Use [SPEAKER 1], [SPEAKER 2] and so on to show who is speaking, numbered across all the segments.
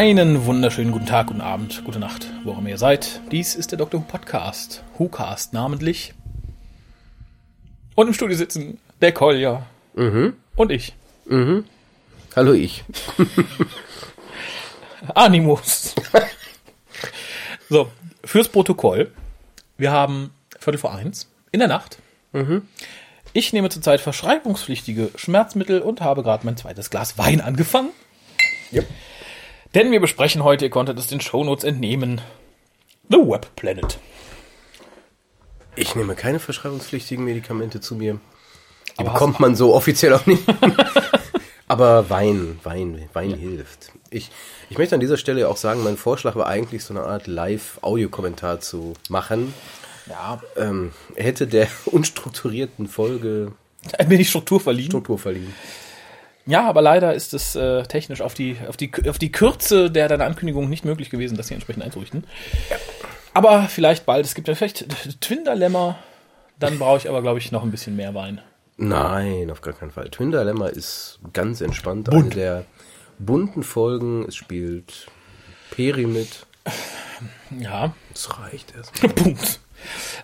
[SPEAKER 1] Einen wunderschönen guten Tag, guten Abend, gute Nacht, wo auch immer ihr seid. Dies ist der Dr. Who Podcast, WhoCast namentlich. Und im Studio sitzen der Kolja
[SPEAKER 2] Mhm.
[SPEAKER 1] und ich,
[SPEAKER 2] Hallo ich.
[SPEAKER 1] Animus. so, fürs Protokoll. Wir haben Viertel vor eins in der Nacht. Ich nehme zurzeit verschreibungspflichtige Schmerzmittel und habe gerade mein zweites Glas Wein angefangen.
[SPEAKER 2] Yep.
[SPEAKER 1] Denn wir besprechen heute, ihr konntet es den Shownotes entnehmen, The Web Planet.
[SPEAKER 2] Ich nehme keine verschreibungspflichtigen Medikamente zu mir. Die
[SPEAKER 1] Aber
[SPEAKER 2] bekommt man so offiziell auch nicht. Aber Wein, Wein, Wein hilft. Ich, ich möchte an dieser Stelle auch sagen, mein Vorschlag war eigentlich so eine Art Live-Audiokommentar zu machen.
[SPEAKER 1] Ja,
[SPEAKER 2] Ähm, hätte der unstrukturierten Folge
[SPEAKER 1] ein wenig Struktur verliehen.
[SPEAKER 2] Struktur verliehen.
[SPEAKER 1] Ja, aber leider ist es äh, technisch auf die, auf, die, auf die Kürze der deiner Ankündigung nicht möglich gewesen, das hier entsprechend einzurichten. Aber vielleicht bald. Es gibt ja vielleicht Twin-Dilemma. Dann brauche ich aber, glaube ich, noch ein bisschen mehr Wein.
[SPEAKER 2] Nein, auf gar keinen Fall. Twin Dilemma ist ganz entspannt. Eine der bunten Folgen. Es spielt Peri mit.
[SPEAKER 1] Ja,
[SPEAKER 2] Das reicht erst.
[SPEAKER 1] Punkt.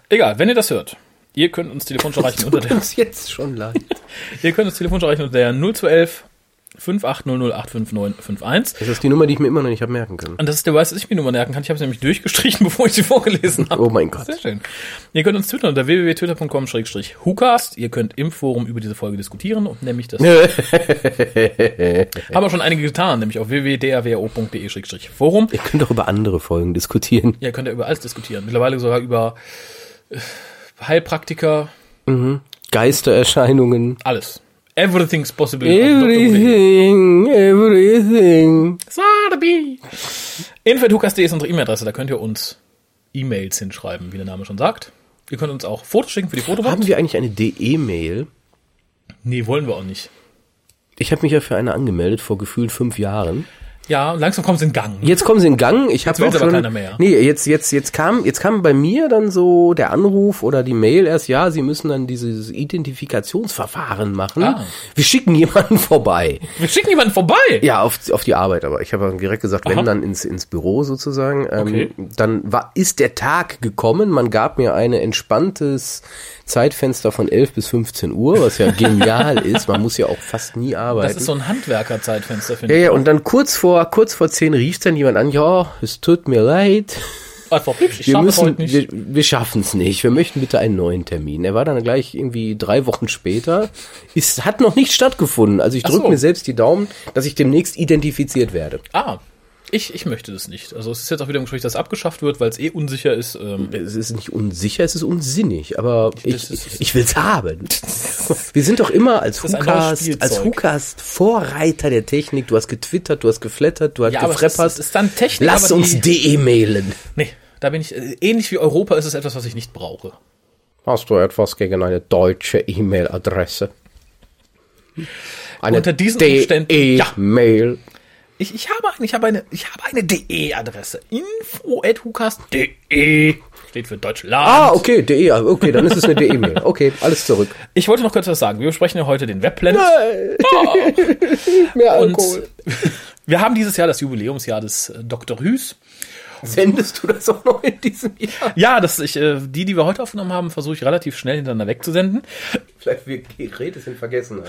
[SPEAKER 1] Egal, wenn ihr das hört, ihr könnt uns telefonisch erreichen unter der,
[SPEAKER 2] uns jetzt schon leid.
[SPEAKER 1] ihr könnt uns telefonisch erreichen unter der 0211 58008591.
[SPEAKER 2] Das ist die Nummer, die ich mir immer noch nicht habe merken können.
[SPEAKER 1] Und das ist der Weiß, dass ich mir Nummer merken kann. Ich habe sie nämlich durchgestrichen, bevor ich sie vorgelesen habe.
[SPEAKER 2] Oh mein Gott.
[SPEAKER 1] Sehr schön. Ihr könnt uns twittern unter www.twitter.com-hucast. Ihr könnt im Forum über diese Folge diskutieren und nämlich das haben auch schon einige getan, nämlich auf www.drwo.de-forum.
[SPEAKER 2] Ihr könnt auch über andere Folgen diskutieren.
[SPEAKER 1] Ihr könnt ja über alles diskutieren. Mittlerweile sogar über Heilpraktiker,
[SPEAKER 2] Geistererscheinungen.
[SPEAKER 1] alles. Everything's possible. Who.
[SPEAKER 2] Everything, everything.
[SPEAKER 1] Sotheby. Info.hukas.de ist unsere E-Mail-Adresse. Da könnt ihr uns E-Mails hinschreiben, wie der Name schon sagt. Ihr könnt uns auch Fotos schicken für die Fotowand.
[SPEAKER 2] Haben wir eigentlich eine DE-Mail?
[SPEAKER 1] Nee, wollen wir auch nicht.
[SPEAKER 2] Ich habe mich ja für eine angemeldet vor gefühlt fünf Jahren.
[SPEAKER 1] Ja, langsam kommt es in Gang.
[SPEAKER 2] Jetzt kommen sie in Gang. Ich habe auch
[SPEAKER 1] aber
[SPEAKER 2] schon.
[SPEAKER 1] keiner mehr.
[SPEAKER 2] Nee, jetzt jetzt jetzt kam jetzt kam bei mir dann so der Anruf oder die Mail erst. Ja, sie müssen dann dieses Identifikationsverfahren machen.
[SPEAKER 1] Ah.
[SPEAKER 2] Wir schicken jemanden vorbei.
[SPEAKER 1] Wir schicken jemanden vorbei.
[SPEAKER 2] Ja, auf, auf die Arbeit, aber ich habe direkt gesagt,
[SPEAKER 1] Aha.
[SPEAKER 2] wenn dann ins, ins Büro sozusagen. Ähm,
[SPEAKER 1] Okay.
[SPEAKER 2] Dann war, ist der Tag gekommen, man gab mir ein entspanntes Zeitfenster von 11 bis 15 Uhr, was ja genial ist. Man muss ja auch fast nie arbeiten.
[SPEAKER 1] Das ist so ein Handwerkerzeitfenster, finde
[SPEAKER 2] ja,
[SPEAKER 1] ich.
[SPEAKER 2] ja, und dann kurz vor, kurz vor 10 rief dann jemand an, ja, es tut mir leid,
[SPEAKER 1] Einfach, ich
[SPEAKER 2] wir müssen,
[SPEAKER 1] nicht.
[SPEAKER 2] wir, wir schaffen es nicht, wir möchten bitte einen neuen Termin. Er war dann gleich irgendwie drei Wochen später, ist, hat noch nicht stattgefunden. Also ich drücke
[SPEAKER 1] so.
[SPEAKER 2] mir selbst die Daumen, dass ich demnächst identifiziert werde.
[SPEAKER 1] ah, ich, ich möchte das nicht. Also es ist jetzt auch wieder im Gespräch, dass es abgeschafft wird, weil es eh unsicher ist. Ähm,
[SPEAKER 2] Es ist nicht unsicher, es ist unsinnig, aber ich, ich, ich will's haben. Wir sind doch immer als Hukast, als Hukast Vorreiter der Technik. Du hast getwittert, du hast geflattert, du hast
[SPEAKER 1] ja, aber es ist,
[SPEAKER 2] gefreppert.
[SPEAKER 1] es ist dann Technik.
[SPEAKER 2] Lass uns DE mailen.
[SPEAKER 1] Nee, da bin ich, äh, ähnlich wie Europa ist es etwas, was ich nicht brauche.
[SPEAKER 2] Hast du etwas gegen eine deutsche E-Mail-Adresse? Eine
[SPEAKER 1] Unter diesen Umständen, ja.
[SPEAKER 2] DE-Mail.
[SPEAKER 1] Ich, ich habe eine, ich habe eine, ich habe eine DE-Adresse. Info.hucast.de steht für Deutschland.
[SPEAKER 2] Ah, okay, DE, ah, okay, dann ist es eine DE-Mail. Okay, alles zurück.
[SPEAKER 1] Ich wollte noch kurz was sagen. Wir besprechen ja heute den Webplanet.
[SPEAKER 2] Mehr
[SPEAKER 1] Und
[SPEAKER 2] Alkohol.
[SPEAKER 1] wir haben dieses Jahr das Jubiläumsjahr des äh, Dr. Hüs.
[SPEAKER 2] Sendest du das auch noch in diesem Jahr?
[SPEAKER 1] Ja, das ich, äh, die, die wir heute aufgenommen haben, versuche ich relativ schnell hintereinander wegzusenden.
[SPEAKER 2] Vielleicht wir Geräte sind vergessen.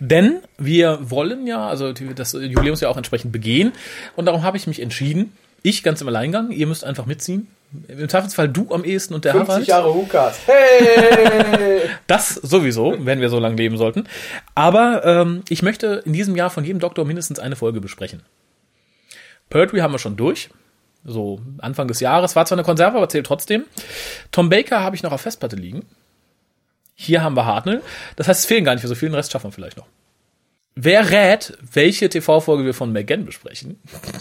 [SPEAKER 1] Denn wir wollen ja, also das Jubiläumsjahr auch entsprechend begehen. Und darum habe ich mich entschieden, ich ganz im Alleingang, ihr müsst einfach mitziehen. Im Zweifelsfall du am ehesten und der Harald.
[SPEAKER 2] Jahre Hukas. Hey!
[SPEAKER 1] Das sowieso, wenn wir so lange leben sollten. Aber ähm, ich möchte in diesem Jahr von jedem Doktor mindestens eine Folge besprechen. Pertwee haben wir schon durch. So Anfang des Jahres. War zwar eine Konserve, aber zählt trotzdem. Tom Baker habe ich noch auf Festplatte liegen. Hier haben wir Hartnell. Das heißt, es fehlen gar nicht für so viel. Den Rest schaffen wir vielleicht noch. Wer rät, welche TV-Folge wir von McGann besprechen,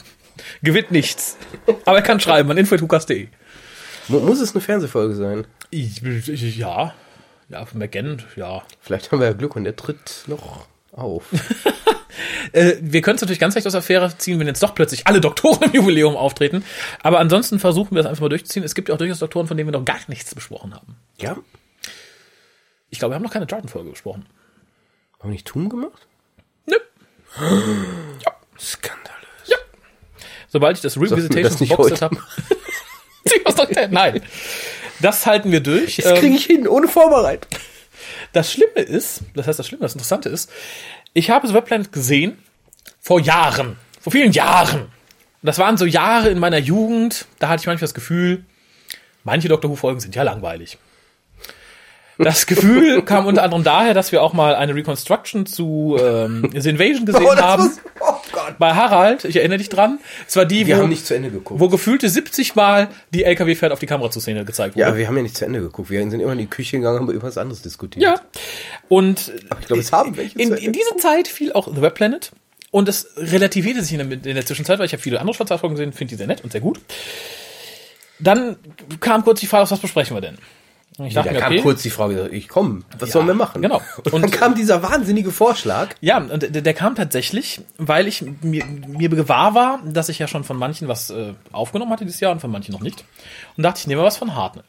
[SPEAKER 1] gewinnt nichts. Aber er kann schreiben an info.hukas.de.
[SPEAKER 2] Mu- Muss es eine Fernsehfolge sein?
[SPEAKER 1] Ich- ich- Ja. Ja, von McGann, ja.
[SPEAKER 2] Vielleicht haben wir ja Glück und der tritt noch auf.
[SPEAKER 1] Äh, wir können es natürlich ganz leicht aus der Affäre ziehen, wenn jetzt doch plötzlich alle Doktoren im Jubiläum auftreten. Aber ansonsten versuchen wir es einfach mal durchzuziehen. Es gibt ja auch durchaus Doktoren, von denen wir noch gar nichts besprochen haben.
[SPEAKER 2] Ja?
[SPEAKER 1] Ich glaube, wir haben noch keine Jordan-Folge besprochen.
[SPEAKER 2] Haben wir nicht Tum gemacht?
[SPEAKER 1] Nö.
[SPEAKER 2] Skandalös.
[SPEAKER 1] Ja. Sobald ich das
[SPEAKER 2] wir
[SPEAKER 1] Revisitation
[SPEAKER 2] das nicht
[SPEAKER 1] geboxet
[SPEAKER 2] heute
[SPEAKER 1] habe. Nein. Das halten wir durch.
[SPEAKER 2] Das kriege
[SPEAKER 1] Ähm,
[SPEAKER 2] ich hin, ohne Vorbereitung.
[SPEAKER 1] das Schlimme ist, das heißt das Schlimme, das Interessante ist, ich habe The Web Planet gesehen vor Jahren, vor vielen Jahren. Das waren so Jahre in meiner Jugend, da hatte ich manchmal das Gefühl, manche Doctor Who-Folgen sind ja langweilig. Das Gefühl kam unter anderem daher, dass wir auch mal eine Reconstruction zu ähm, The Invasion gesehen haben.
[SPEAKER 2] muss, oh.
[SPEAKER 1] Bei Harald, ich erinnere dich dran. Es war die,
[SPEAKER 2] Wir
[SPEAKER 1] wo,
[SPEAKER 2] haben nicht zu Ende geguckt.
[SPEAKER 1] wo gefühlte 70 Mal die LKW fährt auf die Kamera zu Szene gezeigt wurde.
[SPEAKER 2] ja, wir haben ja nicht zu Ende geguckt. Wir sind immer in die Küche gegangen, haben über was anderes diskutiert.
[SPEAKER 1] Ja. Und
[SPEAKER 2] ich glaube, es haben welche
[SPEAKER 1] in, in diese Zeit fiel auch The Web Planet. Und es relativierte sich in der, in der Zwischenzeit, weil ich habe viele andere Schwarz-Folgen gesehen, finde die sehr nett und sehr gut. Dann kam kurz die Frage, was besprechen wir denn? Und ich
[SPEAKER 2] Da
[SPEAKER 1] dachte mir,
[SPEAKER 2] kam
[SPEAKER 1] okay,
[SPEAKER 2] kurz die Frage, ich komm, was
[SPEAKER 1] Ja,
[SPEAKER 2] sollen wir machen?
[SPEAKER 1] genau.
[SPEAKER 2] Und,
[SPEAKER 1] Und-
[SPEAKER 2] dann kam dieser wahnsinnige Vorschlag.
[SPEAKER 1] Ja, und der, der kam tatsächlich, weil ich mir, mir gewahr war, dass ich ja schon von manchen was äh, aufgenommen hatte dieses Jahr und von manchen noch nicht. Und dachte, ich nehme was von Hartnell.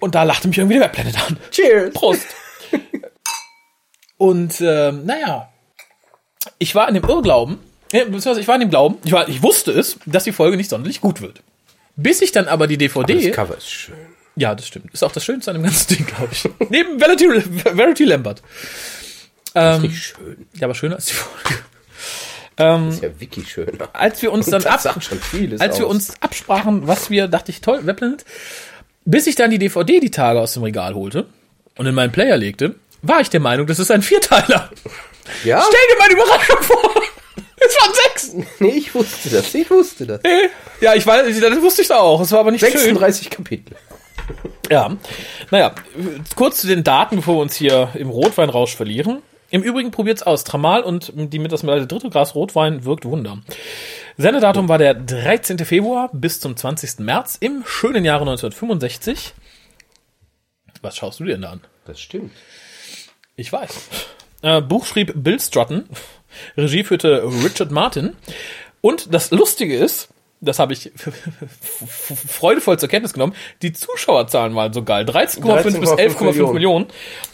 [SPEAKER 1] Und da lachte mich irgendwie der Webplanet an.
[SPEAKER 2] Cheers.
[SPEAKER 1] Prost. Und ähm, naja, ich war in dem Irrglauben, äh, beziehungsweise ich war in dem Glauben, ich, war, ich wusste es, dass die Folge nicht sonderlich gut wird. Bis ich dann aber die DVD.
[SPEAKER 2] Das Cover ist schön.
[SPEAKER 1] Ja, das stimmt. Ist auch das Schönste an dem ganzen Ding, glaube ich. Neben Verity, Verity Lambert. Ähm,
[SPEAKER 2] Nicht schön.
[SPEAKER 1] ja, aber schöner als die Folge.
[SPEAKER 2] Das ist ja Wiki schöner.
[SPEAKER 1] Als wir uns dann ab, als wir
[SPEAKER 2] aus.
[SPEAKER 1] uns absprachen, was wir, dachte ich, toll, Webplanet. Bis ich dann die DVD die Tage aus dem Regal holte und in meinen Player legte, war ich der Meinung, das ist ein Vierteiler.
[SPEAKER 2] Ja?
[SPEAKER 1] Stell dir die Überraschung vor. Es waren sechs.
[SPEAKER 2] Nee, ich wusste das. Ich wusste das.
[SPEAKER 1] Nee. Ja, ich weiß, das wusste ich auch. Es war aber nicht schön.
[SPEAKER 2] 36 Kapitel.
[SPEAKER 1] Ja. Naja, kurz zu den Daten, bevor wir uns hier im Rotweinrausch verlieren. Im Übrigen probiert's aus. Tramal und die mit das Medaille dritte Glas Rotwein wirkt Wunder. Sendedatum war der 13. Februar bis zum 20. März im schönen Jahre 1965. Was schaust du dir denn da an?
[SPEAKER 2] Das stimmt.
[SPEAKER 1] Ich weiß. Äh, Buch schrieb Bill Strutton. Regie führte Richard Martin. Und das Lustige ist, das habe ich freudevoll zur Kenntnis genommen, die Zuschauerzahlen waren so geil. 13,5 bis
[SPEAKER 2] 13,5
[SPEAKER 1] 11,5 Millionen.
[SPEAKER 2] Millionen.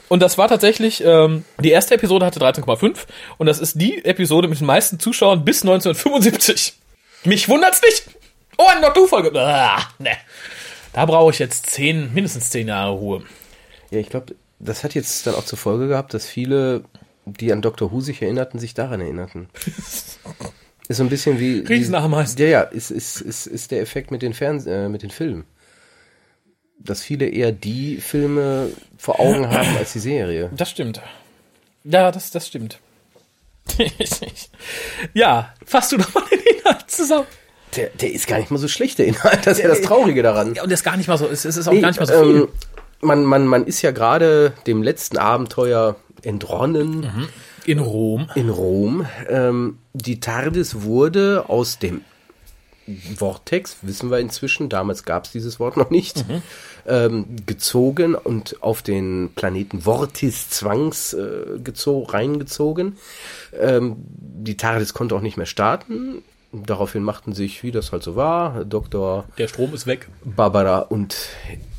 [SPEAKER 1] Und das war tatsächlich, ähm, die erste Episode hatte 13,5 und das ist die Episode mit den meisten Zuschauern bis 1975. Mich wundert's nicht. Oh, eine Doctor-Folge. Ah, ne. Da brauche ich jetzt zehn, mindestens zehn Jahre Ruhe.
[SPEAKER 2] Ja, ich glaube, das hat jetzt dann auch zur Folge gehabt, dass viele, die an Dr. Who sich erinnerten, sich daran erinnerten. Ist so ein bisschen wie.
[SPEAKER 1] Riesenameisen.
[SPEAKER 2] Ja, ja, ist, ist, ist, ist der Effekt mit den Fernseh, äh, mit den Filmen. Dass viele eher die Filme vor Augen haben als die Serie.
[SPEAKER 1] Das stimmt. Ja, das, das stimmt. ja, fass du doch mal den Inhalt zusammen.
[SPEAKER 2] Der, der ist gar nicht mal so schlecht, der Inhalt. Das ist ja das Traurige daran.
[SPEAKER 1] Ja, und das ist gar nicht mal so, es es ist auch
[SPEAKER 2] Nee,
[SPEAKER 1] gar nicht mal so viel.
[SPEAKER 2] ähm, man, man, man ist ja gerade dem letzten Abenteuer entronnen
[SPEAKER 1] Mhm. In Rom.
[SPEAKER 2] in Rom. Ähm, die TARDIS wurde aus dem Vortex, wissen wir inzwischen, damals gab es dieses Wort noch nicht,
[SPEAKER 1] Mhm.
[SPEAKER 2] ähm, gezogen und auf den Planeten Vortis zwangs äh, gezo reingezogen. Ähm, die TARDIS konnte auch nicht mehr starten. Daraufhin machten sich, wie das halt so war, Dr.
[SPEAKER 1] Der Strom ist weg.
[SPEAKER 2] Barbara und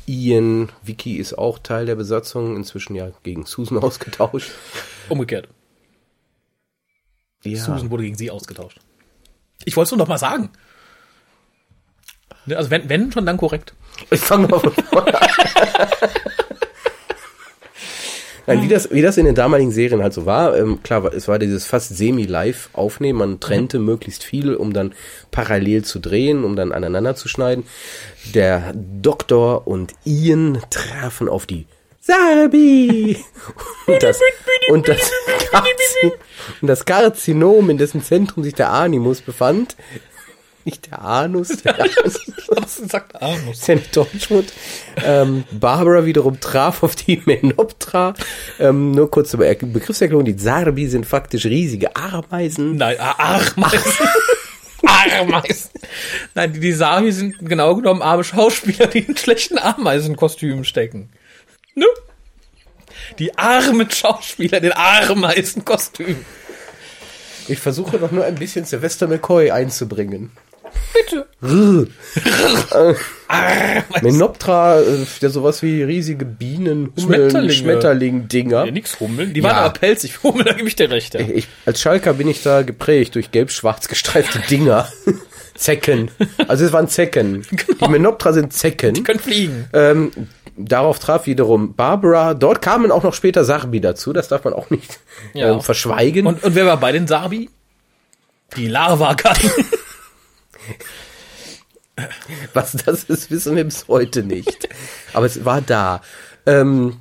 [SPEAKER 2] Ian, Vicky ist auch Teil der Besatzung, inzwischen ja gegen Susan ausgetauscht.
[SPEAKER 1] Umgekehrt.
[SPEAKER 2] Ja,
[SPEAKER 1] Susan wurde gegen sie ausgetauscht. Ich wollte es nur noch mal sagen. Ne, Also wenn, wenn schon, dann korrekt.
[SPEAKER 2] ich fange mal von vorne an. Nein, wie das, wie das in den damaligen Serien halt so war, ähm, klar, es war dieses fast semi-live Aufnehmen, man trennte möglichst viel, um dann parallel zu drehen, um dann aneinander zu schneiden. Der Doktor und Ian trafen auf die Sarbi! Und das, und das, Karzi, und das Karzinom, in dessen Zentrum sich der Animus befand, nicht der Anus, der Anus,
[SPEAKER 1] Das sagt Armus.
[SPEAKER 2] ist ja nicht Deutschmund. Ähm, Barbara wiederum traf auf die Menoptra. Ähm, nur kurz zur Be Begriffserklärung. Die Sarbi sind faktisch riesige Ameisen.
[SPEAKER 1] Nein, Ameisen. Ameisen. Nein, die, die Sami sind genau genommen arme Schauspieler, die in schlechten Ameisenkostümen stecken. Ne? Die armen Schauspieler, in den Ameisenkostümen.
[SPEAKER 2] Ich versuche doch nur ein bisschen Sylvester McCoy einzubringen.
[SPEAKER 1] Bitte.
[SPEAKER 2] Menoptra, äh, der sowas wie riesige Bienen, Hummeln. Schmetterling-Dinger.
[SPEAKER 1] Ja, nix hummeln. Die waren
[SPEAKER 2] Ja.
[SPEAKER 1] aber pelzig. Hummel, da gebe ich dir recht. Ja.
[SPEAKER 2] Ich, als Schalker bin ich da geprägt durch gelb-schwarz gestreifte Dinger. Zecken. Also es waren Zecken. Die Menoptra sind Zecken.
[SPEAKER 1] Die können fliegen.
[SPEAKER 2] Ähm, darauf traf wiederum Barbara. Dort kamen auch noch später Sarbi dazu. Das darf man auch nicht
[SPEAKER 1] Ja.
[SPEAKER 2] ähm, verschweigen.
[SPEAKER 1] Und, und wer war bei den Sarbi? Die Larva-Gatten.
[SPEAKER 2] Was das ist, wissen wir bis heute nicht. Aber es war da. Ähm,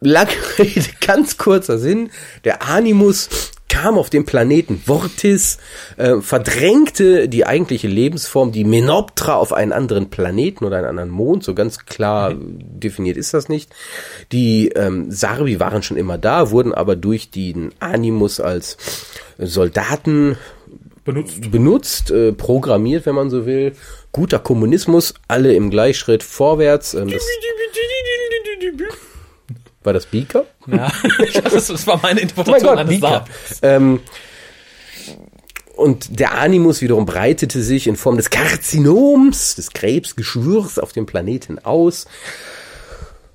[SPEAKER 2] lange Rede, ganz kurzer Sinn. Der Animus kam auf den Planeten Vortis, äh, verdrängte die eigentliche Lebensform, die Menoptra, auf einen anderen Planeten oder einen anderen Mond. So ganz klar definiert ist das nicht. Die ähm, Sarbi waren schon immer da, wurden aber durch den Animus als Soldaten
[SPEAKER 1] Benutzt.
[SPEAKER 2] benutzt, äh, programmiert, wenn man so will. Guter Kommunismus, alle im Gleichschritt vorwärts. Ähm, das, war das Beaker?
[SPEAKER 1] Ja, das, das war meine
[SPEAKER 2] Oh mein
[SPEAKER 1] Interpretation
[SPEAKER 2] Gott,
[SPEAKER 1] eines
[SPEAKER 2] Beaker. Ähm, und der Animus wiederum breitete sich in Form des Karzinoms, des Krebsgeschwürs auf dem Planeten aus.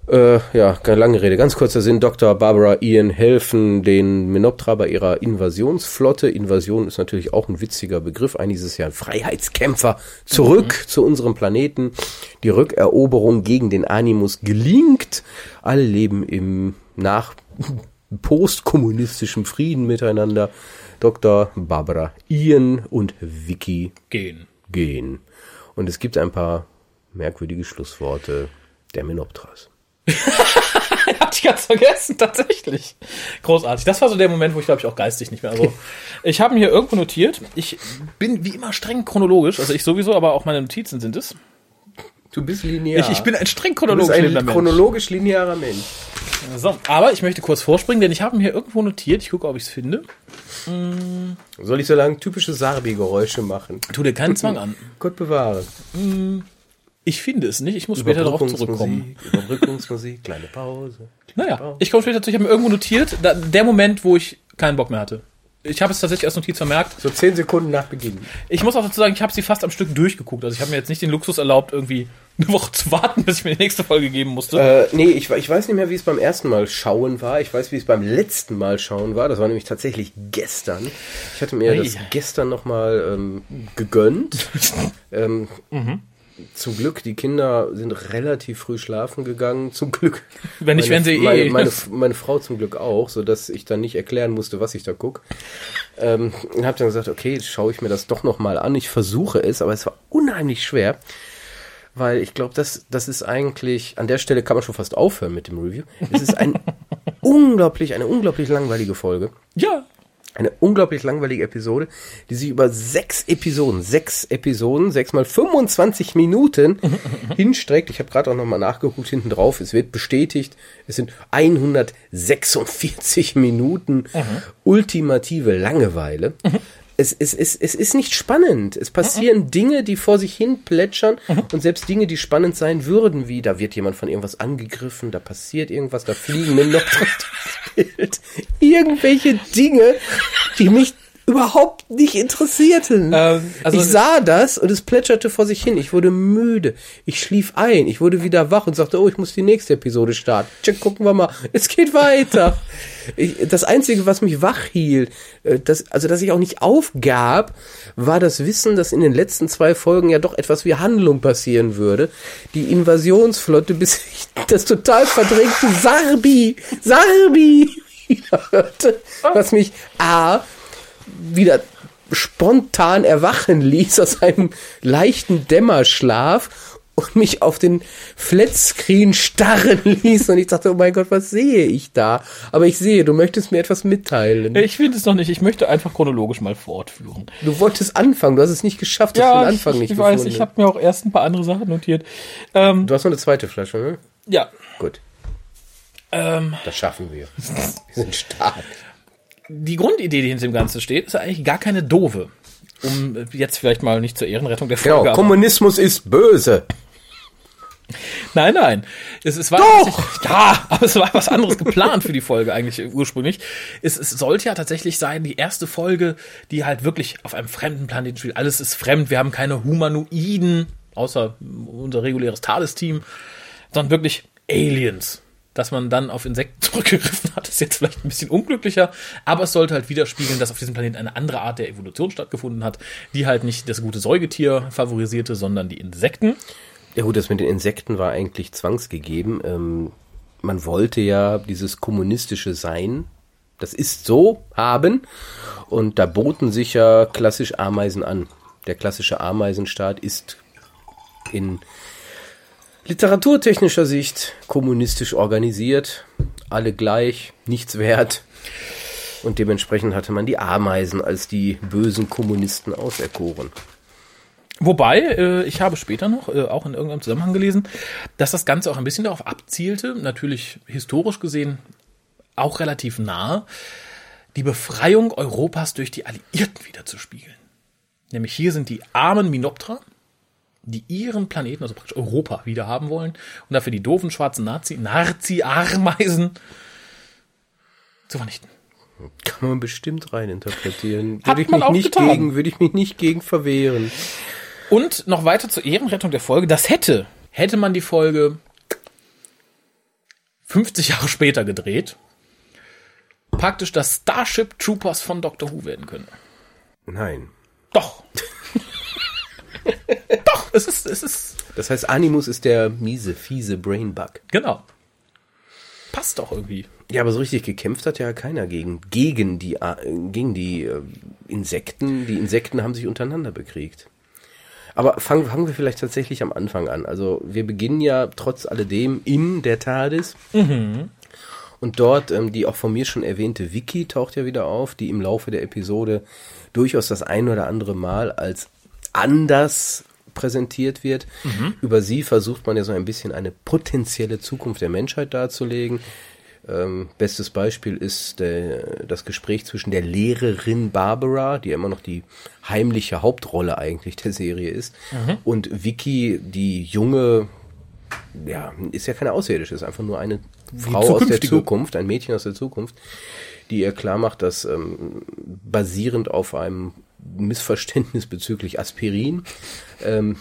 [SPEAKER 2] Äh, ja, keine lange Rede, ganz kurzer Sinn. Dr. Barbara Ian helfen den Menoptra bei ihrer Invasionsflotte. Invasion ist natürlich auch ein witziger Begriff. Eigentlich ist es ja ein Freiheitskämpfer. Zurück zu unserem Planeten. Die Rückeroberung gegen den Animus gelingt. Alle leben im nach postkommunistischem Frieden miteinander. Dr. Barbara Ian und Vicky
[SPEAKER 1] Gehen.
[SPEAKER 2] gehen. Und es gibt ein paar merkwürdige Schlussworte der Menoptras.
[SPEAKER 1] Hab ich ganz vergessen, tatsächlich. Großartig. Das war so der Moment, wo ich glaube ich auch geistig nicht mehr. Also ich habe mir hier irgendwo notiert. Ich bin wie immer streng chronologisch. Also ich sowieso, aber auch meine Notizen sind es.
[SPEAKER 2] Du bist linear.
[SPEAKER 1] Ich, ich bin ein streng
[SPEAKER 2] du bist
[SPEAKER 1] chronologisch
[SPEAKER 2] ein
[SPEAKER 1] Mensch.
[SPEAKER 2] chronologisch linearer Mensch.
[SPEAKER 1] So, aber ich möchte kurz vorspringen, denn ich habe mir hier irgendwo notiert. Ich gucke, ob ich es finde.
[SPEAKER 2] Soll ich so lange typische Sarbi-Geräusche machen?
[SPEAKER 1] Tu dir keinen Zwang an.
[SPEAKER 2] Gott bewahre.
[SPEAKER 1] Ich finde es nicht. Ich muss später darauf zurückkommen.
[SPEAKER 2] Überbrückungsmusik, kleine Pause.
[SPEAKER 1] Naja, ich komme später dazu. Ich habe mir irgendwo notiert, da, der Moment, wo ich keinen Bock mehr hatte. Ich habe es tatsächlich als Notiz vermerkt.
[SPEAKER 2] So zehn Sekunden nach Beginn.
[SPEAKER 1] Ich muss auch dazu sagen, ich habe sie fast am Stück durchgeguckt. Also ich habe mir jetzt nicht den Luxus erlaubt, irgendwie eine Woche zu warten, bis ich mir die nächste Folge geben musste.
[SPEAKER 2] Äh, nee, ich, ich weiß nicht mehr, wie es beim ersten Mal schauen war. Ich weiß, wie es beim letzten Mal schauen war. Das war nämlich tatsächlich gestern. Ich hatte mir
[SPEAKER 1] Ei.
[SPEAKER 2] das gestern nochmal ähm, gegönnt. ähm, Zum Glück, die Kinder sind relativ früh schlafen gegangen. Zum Glück.
[SPEAKER 1] Wenn nicht,
[SPEAKER 2] meine,
[SPEAKER 1] werden sie
[SPEAKER 2] meine,
[SPEAKER 1] eh-
[SPEAKER 2] Meine, meine Frau zum Glück auch, so dass ich dann nicht erklären musste, was ich da guck. Ähm, und habe dann gesagt, okay, jetzt schaue ich mir das doch nochmal an. Ich versuche es, aber es war unheimlich schwer. Weil ich glaube, das, das ist eigentlich, an der Stelle kann man schon fast aufhören mit dem Review. Es ist ein unglaublich, eine unglaublich langweilige Folge.
[SPEAKER 1] ja.
[SPEAKER 2] Eine unglaublich langweilige Episode, die sich über sechs Episoden, sechs Episoden, sechs mal 25 Minuten hinstreckt. Ich habe gerade auch nochmal nachgeguckt hinten drauf. Es wird bestätigt, es sind 146 Minuten ultimative Langeweile. Es, es, es, es ist nicht spannend. Es passieren Dinge, die vor sich hin plätschern und selbst Dinge, die spannend sein würden, wie da wird jemand von irgendwas angegriffen, da passiert irgendwas, da fliegen mir noch Bild. Irgendwelche Dinge, die mich überhaupt nicht interessierten.
[SPEAKER 1] Ähm, also-
[SPEAKER 2] ich sah das und es plätscherte vor sich hin. Ich wurde müde. Ich schlief ein. Ich wurde wieder wach und sagte, oh, ich muss die nächste Episode starten. Check, gucken wir mal. Es geht weiter. ich, das Einzige, was mich wach hielt, äh, das, also dass ich auch nicht aufgab, war das Wissen, dass in den letzten zwei Folgen ja doch etwas wie Handlung passieren würde. Die Invasionsflotte, bis ich das total verdrängte Sarbi, Sarbi hörte, was mich A, wieder spontan erwachen ließ aus einem leichten Dämmerschlaf und mich auf den Flatscreen starren ließ und ich dachte, oh mein Gott, was sehe ich da? Aber ich sehe, du möchtest mir etwas mitteilen.
[SPEAKER 1] Ich finde es noch nicht. Ich möchte einfach chronologisch mal fortführen.
[SPEAKER 2] Du wolltest anfangen, du hast es nicht geschafft, du hast den Anfang
[SPEAKER 1] ich,
[SPEAKER 2] nicht
[SPEAKER 1] ich weiß, ich habe mir auch erst ein paar andere Sachen notiert. Ähm,
[SPEAKER 2] du hast noch eine zweite Flasche, ne?
[SPEAKER 1] ja.
[SPEAKER 2] Gut,
[SPEAKER 1] Ähm,
[SPEAKER 2] das schaffen wir. Wir sind stark.
[SPEAKER 1] Die Grundidee, die hinter dem Ganzen steht, ist eigentlich gar keine doofe. Um äh, jetzt vielleicht mal nicht zur Ehrenrettung der Folge,
[SPEAKER 2] Genau, Kommunismus ist böse.
[SPEAKER 1] Nein, nein. Es, es war
[SPEAKER 2] Doch!
[SPEAKER 1] ja, aber es war was anderes geplant für die Folge eigentlich ursprünglich. Es, es sollte ja tatsächlich sein, die erste Folge, die halt wirklich auf einem fremden Planeten spielt. Alles ist fremd. Wir haben keine Humanoiden, außer unser reguläres TARDIS-Team, sondern wirklich Aliens. Dass man dann auf Insekten zurückgegriffen hat, ist jetzt vielleicht ein bisschen unglücklicher, aber es sollte halt widerspiegeln, dass auf diesem Planeten eine andere Art der Evolution stattgefunden hat, die halt nicht das gute Säugetier favorisierte, sondern die Insekten.
[SPEAKER 2] Ja gut, das mit den Insekten war eigentlich zwangsgegeben. Ähm, man wollte ja dieses kommunistische Sein, das ist so, haben. Und da boten sich ja klassisch Ameisen an. Der klassische Ameisenstaat ist in literaturtechnischer Sicht kommunistisch organisiert. Alle gleich, nichts wert. Und dementsprechend hatte man die Ameisen als die bösen Kommunisten auserkoren.
[SPEAKER 1] Wobei, äh, ich habe später noch, äh, auch in irgendeinem Zusammenhang gelesen, dass das Ganze auch ein bisschen darauf abzielte, natürlich historisch gesehen auch relativ nah, die Befreiung Europas durch die Alliierten wiederzuspiegeln. Nämlich hier sind die armen Minopter, die ihren Planeten, also praktisch Europa, wieder haben wollen und dafür die doofen schwarzen Nazi, Nazi-Ameisen zu vernichten.
[SPEAKER 2] Kann man bestimmt reininterpretieren.
[SPEAKER 1] Hat
[SPEAKER 2] Würde ich
[SPEAKER 1] man
[SPEAKER 2] mich
[SPEAKER 1] auch
[SPEAKER 2] nicht
[SPEAKER 1] getan.
[SPEAKER 2] gegen, würde ich mich nicht gegen verwehren.
[SPEAKER 1] Und noch weiter zur Ehrenrettung der Folge. Das hätte, hätte man die Folge 50 Jahre später gedreht, praktisch das Starship Troopers von Doctor Who werden können.
[SPEAKER 2] Nein.
[SPEAKER 1] Doch. Doch, es ist, es ist,
[SPEAKER 2] Das heißt, Animus ist der miese, fiese Brainbug.
[SPEAKER 1] genau. Passt doch irgendwie.
[SPEAKER 2] Ja, aber so richtig gekämpft hat ja keiner gegen, gegen die, äh, gegen die äh, Insekten. Die Insekten haben sich untereinander bekriegt. Aber fangen, fangen wir vielleicht tatsächlich am Anfang an. Also wir beginnen ja trotz alledem in der TARDIS. Und dort ähm, die auch von mir schon erwähnte Vicky taucht ja wieder auf, die im Laufe der Episode durchaus das ein oder andere Mal als anders präsentiert wird. Über sie versucht man ja so ein bisschen eine potenzielle Zukunft der Menschheit darzulegen. Ähm, bestes Beispiel ist der, das Gespräch zwischen der Lehrerin Barbara, die ja immer noch die heimliche Hauptrolle eigentlich der Serie ist, und Vicky, die junge, ja, ist ja keine Außerirdische, ist einfach nur eine Frau aus der. Zukunft, ein Mädchen aus der Zukunft, die ihr klar macht, dass ähm, basierend auf einem Missverständnis bezüglich Aspirin, ähm,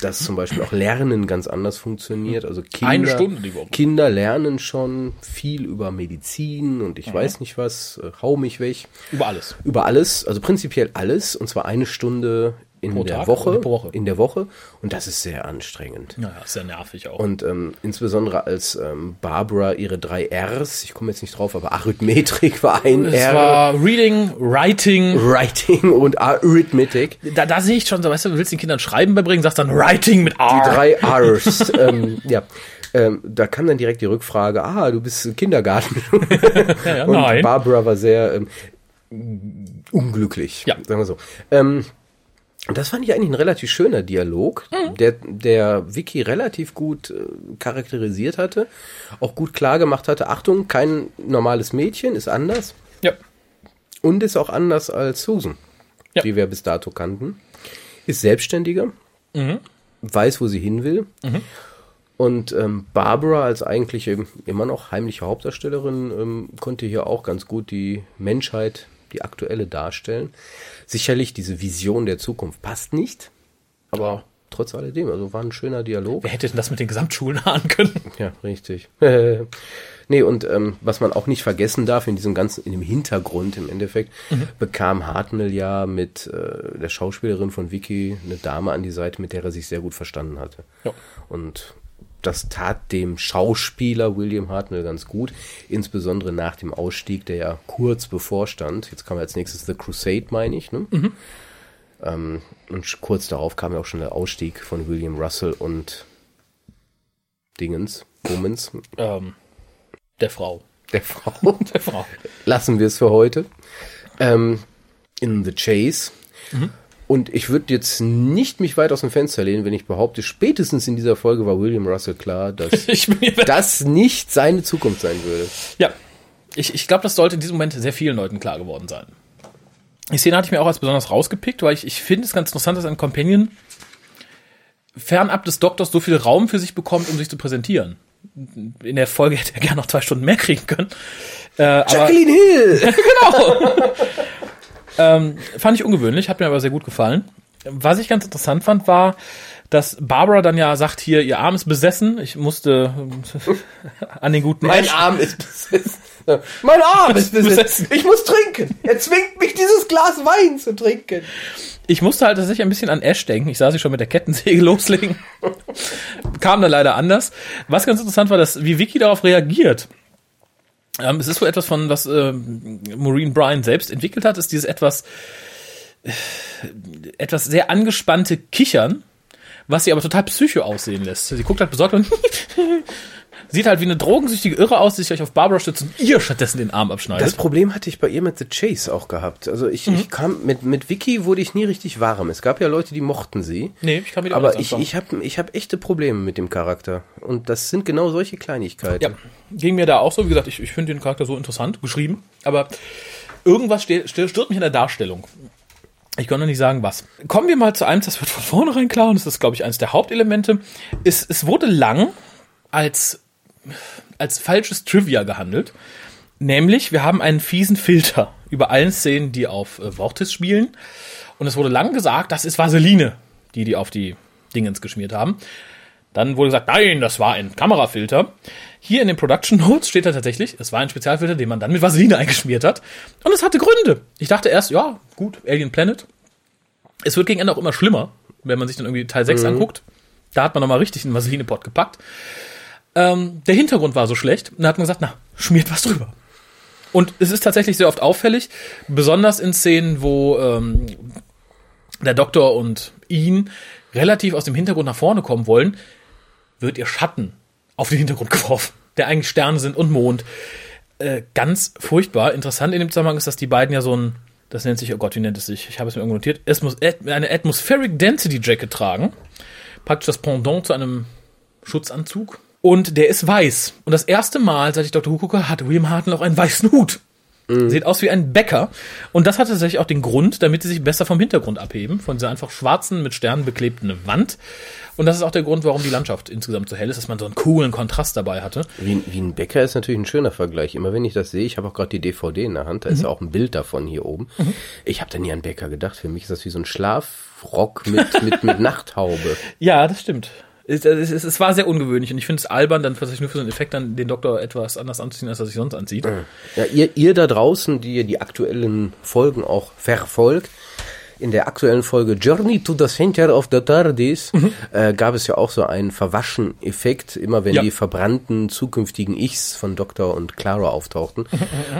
[SPEAKER 2] dass zum Beispiel auch Lernen ganz anders funktioniert. Also Kinder,
[SPEAKER 1] Eine Stunde die Woche.
[SPEAKER 2] Kinder lernen schon viel über Medizin und ich weiß nicht was, äh, hau mich weg.
[SPEAKER 1] Über alles.
[SPEAKER 2] Über alles, also prinzipiell alles, und zwar eine Stunde in
[SPEAKER 1] Pro
[SPEAKER 2] der
[SPEAKER 1] Tag
[SPEAKER 2] Woche,
[SPEAKER 1] pro Woche?
[SPEAKER 2] In der Woche. Und das ist sehr anstrengend.
[SPEAKER 1] Naja, ja nervig auch.
[SPEAKER 2] Und ähm, insbesondere als ähm, Barbara ihre drei Rs, ich komme jetzt nicht drauf, aber Arithmetrik war ein
[SPEAKER 1] es
[SPEAKER 2] R,
[SPEAKER 1] war Reading, Writing.
[SPEAKER 2] Writing und Arithmetik.
[SPEAKER 1] Da, da sehe ich schon so, weißt du, du willst den Kindern Schreiben beibringen, sagst dann Writing mit R.
[SPEAKER 2] Die drei Rs. ähm, ja. Ähm, da kam dann direkt die Rückfrage, ah, du bist Kindergarten.
[SPEAKER 1] Ja, ja,
[SPEAKER 2] und
[SPEAKER 1] nein.
[SPEAKER 2] Barbara war sehr ähm, unglücklich,
[SPEAKER 1] Ja.
[SPEAKER 2] sagen wir so. Ähm, das fand ich eigentlich ein relativ schöner Dialog,
[SPEAKER 1] Mhm.
[SPEAKER 2] der, der Vicky relativ gut äh, charakterisiert hatte, auch gut klar gemacht hatte, Achtung, kein normales Mädchen, ist anders
[SPEAKER 1] Ja.
[SPEAKER 2] und ist auch anders als Susan,
[SPEAKER 1] Ja.
[SPEAKER 2] die wir bis dato kannten. Ist selbstständiger, weiß, wo sie hin will. Und ähm, Barbara als eigentlich immer noch heimliche Hauptdarstellerin ähm, konnte hier auch ganz gut die Menschheit, die aktuelle darstellen. Sicherlich diese Vision der Zukunft passt nicht, aber trotz alledem, also war ein schöner Dialog.
[SPEAKER 1] Wer hätte denn das mit den Gesamtschulen ahnen können?
[SPEAKER 2] Ja, richtig. nee, und ähm, was man auch nicht vergessen darf, in diesem ganzen, in dem Hintergrund im Endeffekt, bekam Hartnell ja mit äh, der Schauspielerin von Vicky eine Dame an die Seite, mit der er sich sehr gut verstanden hatte.
[SPEAKER 1] Ja.
[SPEAKER 2] Und das tat dem Schauspieler William Hartnell ganz gut, insbesondere nach dem Ausstieg, der ja kurz bevorstand. Jetzt kam als nächstes The Crusade, meine ich. Ne? Ähm, und kurz darauf kam ja auch schon der Ausstieg von William Russell und Dingens, Womans,
[SPEAKER 1] Ähm, der Frau.
[SPEAKER 2] der Frau.
[SPEAKER 1] Der Frau.
[SPEAKER 2] Lassen wir es für heute. Ähm, in The Chase. Und ich würde jetzt nicht mich weit aus dem Fenster lehnen, wenn ich behaupte, spätestens in dieser Folge war William Russell klar, dass das nicht seine Zukunft sein würde.
[SPEAKER 1] Ja, ich, ich glaube, das sollte in diesem Moment sehr vielen Leuten klar geworden sein. Die Szene hatte ich mir auch als besonders rausgepickt, weil ich, ich finde es ganz interessant, dass ein Companion fernab des Doktors so viel Raum für sich bekommt, um sich zu präsentieren. In der Folge hätte er gerne noch zwei Stunden mehr kriegen können. Äh,
[SPEAKER 2] Jacqueline Hill!
[SPEAKER 1] ähm, fand ich ungewöhnlich, hat mir aber sehr gut gefallen. Was ich ganz interessant fand, war, dass Barbara dann ja sagt, hier, ihr Arm ist besessen. Ich musste an den guten
[SPEAKER 2] mein
[SPEAKER 1] Ash-
[SPEAKER 2] Arm ist besessen. Mein Arm ist besessen. Ich muss trinken. Er zwingt mich, dieses Glas Wein zu trinken.
[SPEAKER 1] Ich musste halt tatsächlich ein bisschen an Ash denken. Ich sah sie schon mit der Kettensäge loslegen. Kam dann leider anders. Was ganz interessant war, dass wie Vicky darauf reagiert. Ähm, es ist wohl etwas von, was ähm, Maureen Bryan selbst entwickelt hat, ist dieses etwas, äh, etwas sehr angespannte Kichern, was sie aber total psycho aussehen lässt. Sie guckt halt besorgt und sieht halt wie eine drogensüchtige Irre aus, die sich gleich auf Barbara stützt und ihr stattdessen den Arm abschneidet.
[SPEAKER 2] Das Problem hatte ich bei ihr mit The Chase auch gehabt. Also ich, ich kam mit mit Vicky wurde ich nie richtig warm. Es gab ja Leute, die mochten sie.
[SPEAKER 1] nee, ich kann wieder
[SPEAKER 2] Aber ich, ich habe ich hab echte Probleme mit dem Charakter. Und das sind genau solche Kleinigkeiten.
[SPEAKER 1] Ja, ging mir da auch so. Wie gesagt, ich, ich finde den Charakter so interessant geschrieben, aber irgendwas stört mich in der Darstellung. Ich kann noch nicht sagen, was. Kommen wir mal zu einem, das wird von vornherein klar, und das ist, glaube ich, eines der Hauptelemente. Es, es wurde lang als, als falsches Trivia gehandelt. Nämlich, wir haben einen fiesen Filter über allen Szenen, die auf äh, Vortis spielen. Und es wurde lang gesagt, das ist Vaseline, die die auf die Dingens geschmiert haben. Dann wurde gesagt, nein, das war ein Kamerafilter. Hier in den Production Notes steht da tatsächlich, es war ein Spezialfilter, den man dann mit Vaseline eingeschmiert hat. Und es hatte Gründe. Ich dachte erst, ja, gut, Alien Planet. Es wird gegen Ende auch immer schlimmer, wenn man sich dann irgendwie Teil 6 anguckt. Da hat man nochmal richtig einen Vaseline-Pot gepackt. Ähm, der Hintergrund war so schlecht. Und da hat man gesagt, na, schmiert was drüber. Und es ist tatsächlich sehr oft auffällig, besonders in Szenen, wo ähm, der Doktor und ihn relativ aus dem Hintergrund nach vorne kommen wollen, wird ihr Schatten auf den Hintergrund geworfen, der eigentlich Sterne sind und Mond. Äh, ganz furchtbar. Interessant in dem Zusammenhang ist, dass die beiden ja so ein, das nennt sich, oh Gott, wie nennt es sich? Ich habe es mir irgendwo notiert. Es muss eine Atmospheric Density Jacket tragen. Praktisch das Pendant zu einem Schutzanzug. Und der ist weiß. Und das erste Mal, seit ich Dr. Who gucke, hat William Hartnell auch einen weißen Hut. Sieht aus wie ein Bäcker. Und das hat tatsächlich auch den Grund, damit sie sich besser vom Hintergrund abheben, von dieser einfach schwarzen, mit Sternen beklebten Wand. Und das ist auch der Grund, warum die Landschaft insgesamt so hell ist, dass man so einen coolen Kontrast dabei hatte.
[SPEAKER 2] Wie, wie ein Bäcker ist natürlich ein schöner Vergleich. Immer wenn ich das sehe, ich habe auch gerade die DVD in der Hand, da ist ja auch ein Bild davon hier oben. Ich habe da nie an Bäcker gedacht. Für mich ist das wie so ein Schlafrock mit, mit, mit Nachthaube.
[SPEAKER 1] Ja, das stimmt. Es, es, es, es war sehr ungewöhnlich und ich finde es albern, dann tatsächlich nur für so einen Effekt dann den Doktor etwas anders anzuziehen, als er sich sonst anzieht.
[SPEAKER 2] Ja, ihr, ihr da draußen, die ihr die aktuellen Folgen auch verfolgt, in der aktuellen Folge Journey to the Center of the TARDIS äh, gab es ja auch so einen Verwaschen-Effekt, immer wenn
[SPEAKER 1] Ja.
[SPEAKER 2] die verbrannten zukünftigen Ichs von Doktor und Clara auftauchten.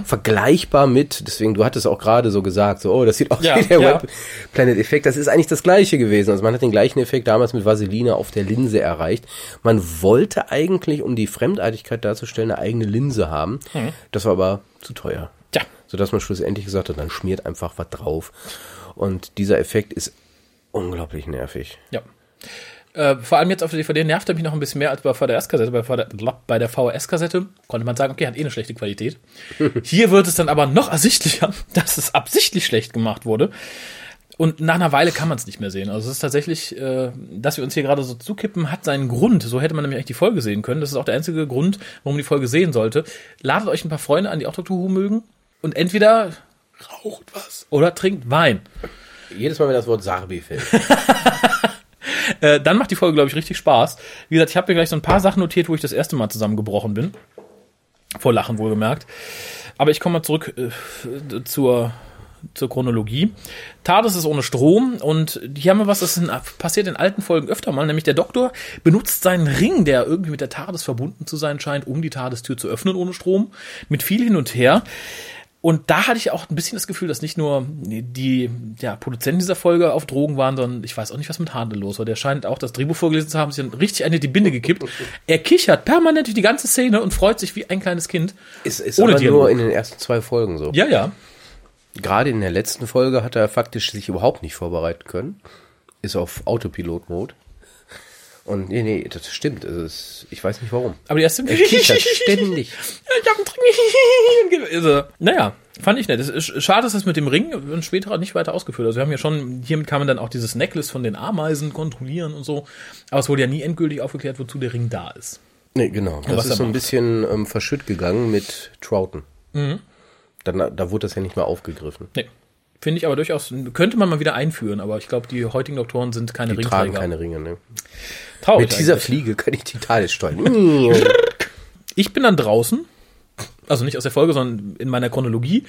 [SPEAKER 2] Vergleichbar mit, deswegen, du hattest auch gerade so gesagt, so, oh, das sieht aus
[SPEAKER 1] Ja,
[SPEAKER 2] wie der
[SPEAKER 1] ja.
[SPEAKER 2] Web Planet-Effekt. Das ist eigentlich das gleiche gewesen. Also man hat den gleichen Effekt damals mit Vaseline auf der Linse erreicht. Man wollte eigentlich, um die Fremdartigkeit darzustellen, eine eigene Linse haben. Das war aber zu teuer.
[SPEAKER 1] Tja.
[SPEAKER 2] Sodass man schlussendlich gesagt hat, dann schmiert einfach was drauf. Und dieser Effekt ist unglaublich nervig.
[SPEAKER 1] Ja. Äh, vor allem jetzt auf der DVD nervt er mich noch ein bisschen mehr als bei VHS-Kassette. Bei, bei der VHS-Kassette konnte man sagen, okay, hat eh eine schlechte Qualität. Hier wird es dann aber noch ersichtlicher, dass es absichtlich schlecht gemacht wurde. Und nach einer Weile kann man es nicht mehr sehen. Also es ist tatsächlich, äh, dass wir uns hier gerade so zukippen, hat seinen Grund. So hätte man nämlich eigentlich die Folge sehen können. Das ist auch der einzige Grund, warum man die Folge sehen sollte. Ladet euch ein paar Freunde an, die auch Doctor Who mögen. Und entweder raucht was oder trinkt Wein.
[SPEAKER 2] Jedes Mal, wenn das Wort Sarbi fällt.
[SPEAKER 1] Äh, dann macht die Folge, glaube ich, richtig Spaß. Wie gesagt, ich habe mir gleich so ein paar Sachen notiert, wo ich das erste Mal zusammengebrochen bin. Vor Lachen wohlgemerkt. Aber ich komme mal zurück äh, zur, zur Chronologie. TARDIS ist ohne Strom und hier haben wir was, das in, passiert in alten Folgen öfter mal, nämlich der Doktor benutzt seinen Ring, der irgendwie mit der TARDIS verbunden zu sein scheint, um die TARDIS-Tür zu öffnen ohne Strom, mit viel hin und her. Und da hatte ich auch ein bisschen das Gefühl, dass nicht nur die ja, Produzenten dieser Folge auf Drogen waren, sondern ich weiß auch nicht, was mit Handel los war. Der scheint auch das Drehbuch vorgelesen zu haben, sich dann richtig eine die Binde gekippt. Er kichert permanent durch die ganze Szene und freut sich wie ein kleines Kind.
[SPEAKER 2] Ist, ist
[SPEAKER 1] Ohne
[SPEAKER 2] aber
[SPEAKER 1] Dialog.
[SPEAKER 2] nur in den ersten zwei Folgen so.
[SPEAKER 1] Ja, ja.
[SPEAKER 2] Gerade in der letzten Folge hat er faktisch sich überhaupt nicht vorbereiten können. Ist auf Autopilot-Mode. Und nee, nee, das stimmt. Ist, ich weiß nicht warum.
[SPEAKER 1] Aber die erste
[SPEAKER 2] Er kichert ständig.
[SPEAKER 1] Ich hab einen. Also, naja, Fand ich nett. Es ist schade, dass das mit dem Ring und später nicht weiter ausgeführt. Also wir haben ja schon, hiermit kann man dann auch dieses Necklace von den Ameisen kontrollieren und so. Aber es wurde ja nie endgültig aufgeklärt, wozu der Ring da ist.
[SPEAKER 2] Nee, genau. Das ist so ein
[SPEAKER 1] macht.
[SPEAKER 2] bisschen ähm, verschütt gegangen mit Troughton.
[SPEAKER 1] Mhm.
[SPEAKER 2] Dann, da wurde das ja nicht mehr aufgegriffen.
[SPEAKER 1] Nee. Finde ich aber durchaus, könnte man mal wieder einführen, aber ich glaube, die heutigen Doktoren sind keine
[SPEAKER 2] Die tragen
[SPEAKER 1] Ringträger.
[SPEAKER 2] keine Ringe, ne?
[SPEAKER 1] Traurig
[SPEAKER 2] Mit dieser
[SPEAKER 1] eigentlich.
[SPEAKER 2] Fliege kann ich die Thales steuern.
[SPEAKER 1] Ich bin dann draußen, also nicht aus der Folge, sondern in meiner Chronologie.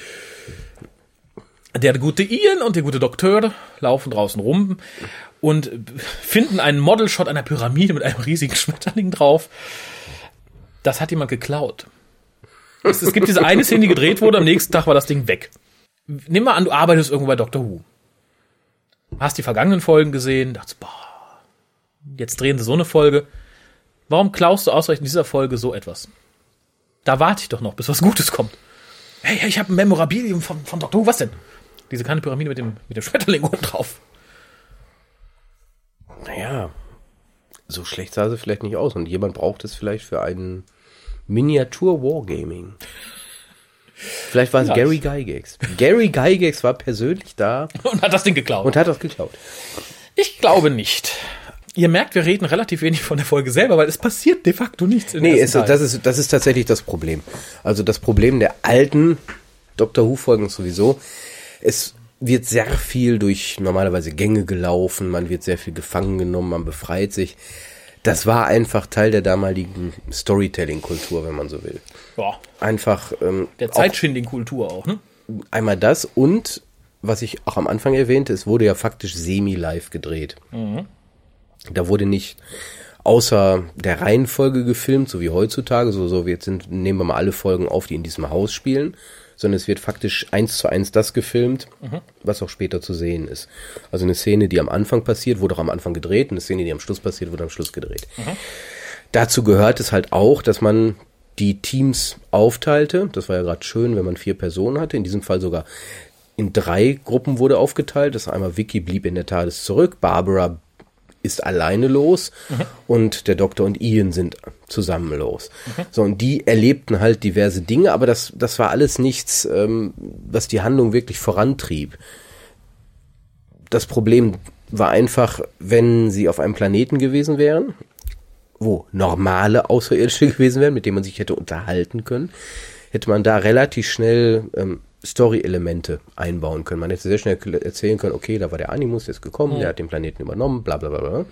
[SPEAKER 1] Der gute Ian und der gute Doktor laufen draußen rum und finden einen Modelshot einer Pyramide mit einem riesigen Schmetterling drauf. Das hat jemand geklaut. Es, es gibt diese eine Szene, die gedreht wurde, am nächsten Tag war das Ding weg. Nimm mal an, du arbeitest irgendwo bei Doctor Who. Hast die vergangenen Folgen gesehen, dachtest, boah, jetzt drehen sie so eine Folge. Warum klaust du ausreichend in dieser Folge so etwas? Da warte ich doch noch, bis was Gutes kommt. Hey, ich habe ein Memorabilium von, von Dr. Who. Was denn? Diese kleine Pyramide mit dem, mit dem Schmetterling oben drauf.
[SPEAKER 2] Naja, so schlecht sah sie vielleicht nicht aus. Und jemand braucht es vielleicht für einen Miniatur-Wargaming. Vielleicht war es
[SPEAKER 1] Ja,
[SPEAKER 2] Gary Gygax. Gary Gygax war persönlich da
[SPEAKER 1] Und hat das Ding geklaut.
[SPEAKER 2] und hat das geklaut.
[SPEAKER 1] ich glaube nicht. Ihr merkt, wir reden relativ wenig von der Folge selber, weil es passiert de facto nichts. im
[SPEAKER 2] Nee, es, das, ist, das ist tatsächlich das Problem. Also das Problem der alten Doctor Who-Folgen sowieso. Es wird sehr viel durch normalerweise Gänge gelaufen, man wird sehr viel gefangen genommen, man befreit sich. Das war einfach Teil der damaligen Storytelling-Kultur, wenn man so will.
[SPEAKER 1] ja,
[SPEAKER 2] Einfach ähm,
[SPEAKER 1] der Zeitschinding-Kultur auch, ne?
[SPEAKER 2] einmal das und was ich auch am Anfang erwähnte, es wurde ja faktisch semi-live gedreht. Da wurde nicht außer der Reihenfolge gefilmt, so wie heutzutage, so, so jetzt sind, nehmen wir mal alle Folgen auf, die in diesem Haus spielen, sondern es wird faktisch eins zu eins das gefilmt, was auch später zu sehen ist. Also eine Szene, die am Anfang passiert, wurde auch am Anfang gedreht, eine Szene, die am Schluss passiert, wurde am Schluss gedreht. Dazu gehört es halt auch, dass man die Teams aufteilte. Das war ja gerade schön, wenn man vier Personen hatte. In diesem Fall sogar in drei Gruppen wurde aufgeteilt. Das einmal Vicky blieb in der TARDIS zurück, Barbara ist alleine los und der Doktor und Ian sind zusammen los. So, und die erlebten halt diverse Dinge, aber das, das war alles nichts, ähm, was die Handlung wirklich vorantrieb. Das Problem war einfach, wenn sie auf einem Planeten gewesen wären, wo normale Außerirdische gewesen wären, mit denen man sich hätte unterhalten können, hätte man da relativ schnell ähm, Story-Elemente einbauen können. Man hätte sehr schnell erzählen können, okay, da war der Animus, der ist gekommen, der hat den Planeten übernommen, bla bla bla bla.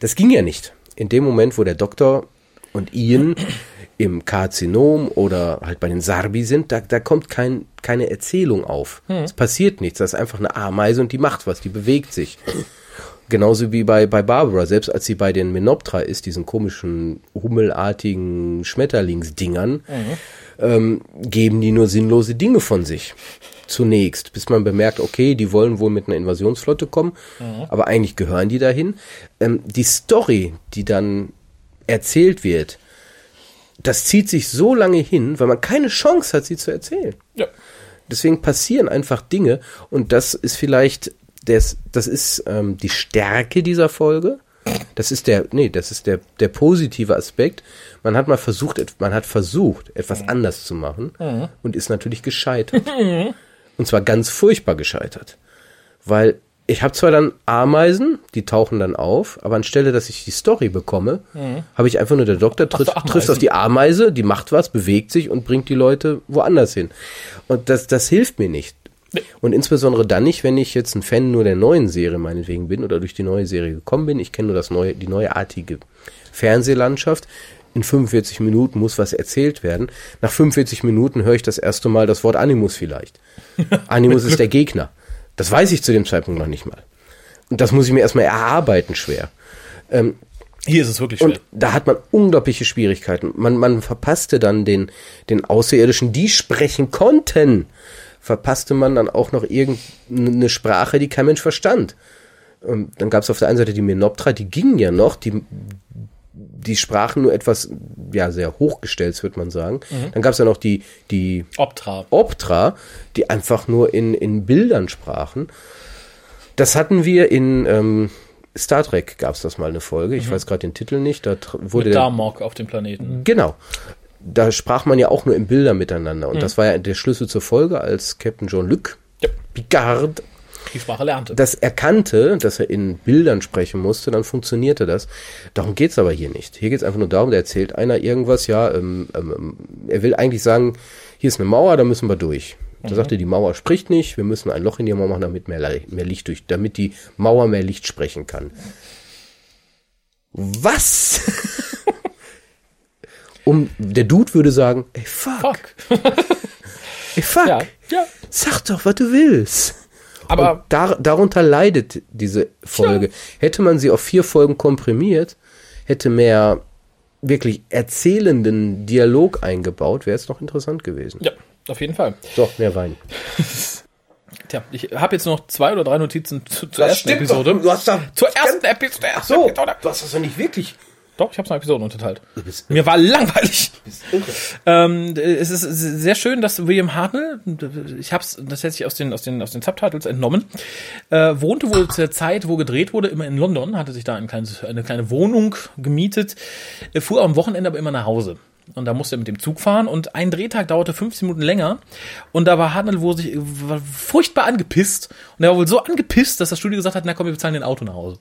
[SPEAKER 2] Das ging ja nicht. In dem Moment, wo der Doktor und Ian im Karzinom oder halt bei den Sarbi sind, da, da kommt kein, keine Erzählung auf. Es passiert nichts. Das ist einfach eine Ameise und die macht was, die bewegt sich. Genauso wie bei, bei Barbara, selbst als sie bei den Menoptra ist, diesen komischen, hummelartigen Schmetterlingsdingern, ähm, geben die nur sinnlose Dinge von sich. Zunächst, bis man bemerkt, okay, die wollen wohl mit einer Invasionsflotte kommen, aber eigentlich gehören die dahin. Ähm, die Story, die dann erzählt wird, das zieht sich so lange hin, weil man keine Chance hat, sie zu erzählen.
[SPEAKER 1] Ja.
[SPEAKER 2] Deswegen passieren einfach Dinge und das ist vielleicht das, das ist ähm, die Stärke dieser Folge. Das ist der, nee, das ist der, der positive Aspekt. Man hat mal versucht, man hat versucht, etwas anders zu machen und ist natürlich gescheitert. Und zwar ganz furchtbar gescheitert. Weil ich habe zwar dann Ameisen, die tauchen dann auf, aber anstelle, dass ich die Story bekomme, habe ich einfach nur der Doktor tritt, trifft auf die Ameise, die macht was, bewegt sich und bringt die Leute woanders hin. Und das, das hilft mir nicht. Und insbesondere dann nicht, wenn ich jetzt ein Fan nur der neuen Serie meinetwegen bin oder durch die neue Serie gekommen bin. Ich kenne nur das neue, die neuartige Fernsehlandschaft. In 45 Minuten muss was erzählt werden. Nach 45 Minuten höre ich das erste Mal das Wort Animus vielleicht. Animus ist der Gegner. Das weiß ich zu dem Zeitpunkt noch nicht mal. Und das muss ich mir erstmal erarbeiten schwer.
[SPEAKER 1] Hier ist es wirklich schwer.
[SPEAKER 2] Und da hat man unglaubliche Schwierigkeiten. Man, man verpasste dann den, den Außerirdischen, die sprechen konnten, verpasste man dann auch noch irgendeine Sprache, die kein Mensch verstand. Und dann gab es auf der einen Seite die Menoptra, die gingen ja noch, die, die sprachen nur etwas, ja, sehr hochgestellt, würde man sagen. Dann gab es ja noch die, die
[SPEAKER 1] Optra.
[SPEAKER 2] Optra, die einfach nur in, in Bildern sprachen. Das hatten wir in ähm, Star Trek, gab es das mal eine Folge. Ich weiß gerade den Titel nicht. Da wurde
[SPEAKER 1] Mit
[SPEAKER 2] der,
[SPEAKER 1] Darmok auf dem Planeten.
[SPEAKER 2] Genau. Da sprach man ja auch nur in Bildern miteinander. Und das war ja der Schlüssel zur Folge, als Captain Jean-Luc
[SPEAKER 1] Ja.
[SPEAKER 2] Picard
[SPEAKER 1] Die Sprache lernte.
[SPEAKER 2] das erkannte, dass er in Bildern sprechen musste, dann funktionierte das. Darum geht's aber hier nicht. Hier geht's einfach nur darum, da erzählt einer irgendwas, ja, ähm, ähm, er will eigentlich sagen, hier ist eine Mauer, da müssen wir durch. Da sagt er, die Mauer spricht nicht, wir müssen ein Loch in die Mauer machen, damit mehr, mehr Licht durch, damit die Mauer mehr Licht sprechen kann. Was? um, der Dude würde sagen, ey fuck,
[SPEAKER 1] Fuck.
[SPEAKER 2] ey fuck,
[SPEAKER 1] Ja, ja.
[SPEAKER 2] sag doch, was du willst.
[SPEAKER 1] Aber
[SPEAKER 2] dar darunter leidet diese Folge. Hätte man sie auf vier Folgen komprimiert, hätte mehr wirklich erzählenden Dialog eingebaut, wäre es noch interessant gewesen.
[SPEAKER 1] ja, auf jeden Fall.
[SPEAKER 2] So, mehr Wein.
[SPEAKER 1] Tja, ich habe jetzt noch zwei oder drei Notizen zu, zur ersten
[SPEAKER 2] stimmt
[SPEAKER 1] Episode.
[SPEAKER 2] doch. Du hast da-
[SPEAKER 1] zur ersten Episode. Erste
[SPEAKER 2] So, du hast das doch nicht wirklich.
[SPEAKER 1] Doch, ich habe noch Episoden unterteilt. Mir war langweilig. Ähm, es ist sehr schön, dass William Hartnell, ich habe es tatsächlich aus den, aus den, aus den Subtitles entnommen, äh, wohnte wohl zur Zeit, wo gedreht wurde, immer in London, hatte sich da ein kleines, eine kleine Wohnung gemietet, äh, fuhr am Wochenende aber immer nach Hause. Und da musste er mit dem Zug fahren und ein Drehtag dauerte 15 Minuten länger. Und da war Hartnell wohl sich war furchtbar angepisst. Und er war wohl so angepisst, dass das Studio gesagt hat, na komm, wir bezahlen den Auto nach Hause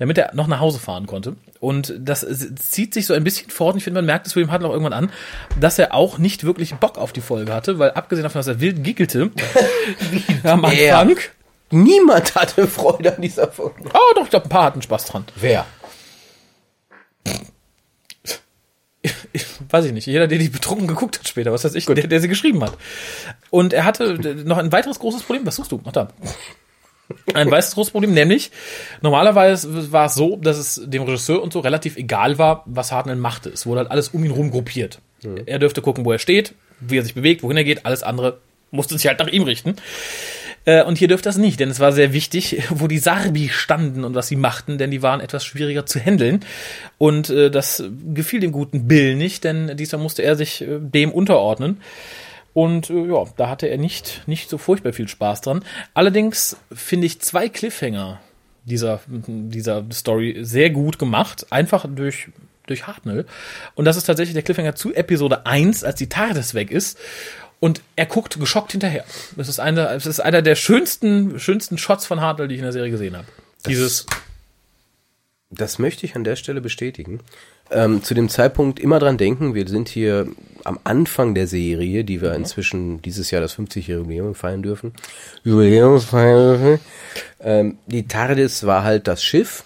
[SPEAKER 1] damit er noch nach Hause fahren konnte. Und das zieht sich so ein bisschen fort. Und ich finde, man merkt es William Hartnell auch irgendwann an, dass er auch nicht wirklich Bock auf die Folge hatte, weil abgesehen davon, dass er wild giggelte am? Anfang.
[SPEAKER 2] Niemand hatte Freude an dieser Folge.
[SPEAKER 1] Oh, doch, ich glaube, ein paar hatten Spaß dran.
[SPEAKER 2] Wer?
[SPEAKER 1] Ich, weiß ich nicht. Jeder, der die betrunken geguckt hat später, was weiß ich, der, der sie geschrieben hat. Und er hatte noch ein weiteres großes Problem. Was suchst du? Ach da. Ein weiteres großes Problem, nämlich normalerweise war es so, dass es dem Regisseur und so relativ egal war, was Hartnell machte. Es wurde halt alles um ihn rum gruppiert. Er dürfte gucken, wo er steht, wie er sich bewegt, wohin er geht. Alles andere musste sich halt nach ihm richten. Äh, Und hier dürfte das nicht, denn es war sehr wichtig, wo die Sarbi standen und was sie machten, denn die waren etwas schwieriger zu handeln. Und äh, das gefiel dem guten Bill nicht, denn diesmal musste er sich äh, dem unterordnen. Und äh, ja, da hatte er nicht, nicht so furchtbar viel Spaß dran. Allerdings finde ich zwei Cliffhanger dieser, dieser Story sehr gut gemacht, einfach durch, durch Hartnell. Und das ist tatsächlich der Cliffhanger zu Episode 1, als die TARDIS weg ist. Und er guckt geschockt hinterher. Das ist einer, es ist einer der schönsten, schönsten Shots von Hartnell, die ich in der Serie gesehen habe. Dieses,
[SPEAKER 2] Das möchte ich an der Stelle bestätigen. Ähm, zu dem Zeitpunkt immer dran denken, wir sind hier am Anfang der Serie, die wir inzwischen dieses Jahr das 50-jährige Jubiläum feiern dürfen. Jubiläumsfeiern dürfen. Ähm, die TARDIS war halt das Schiff,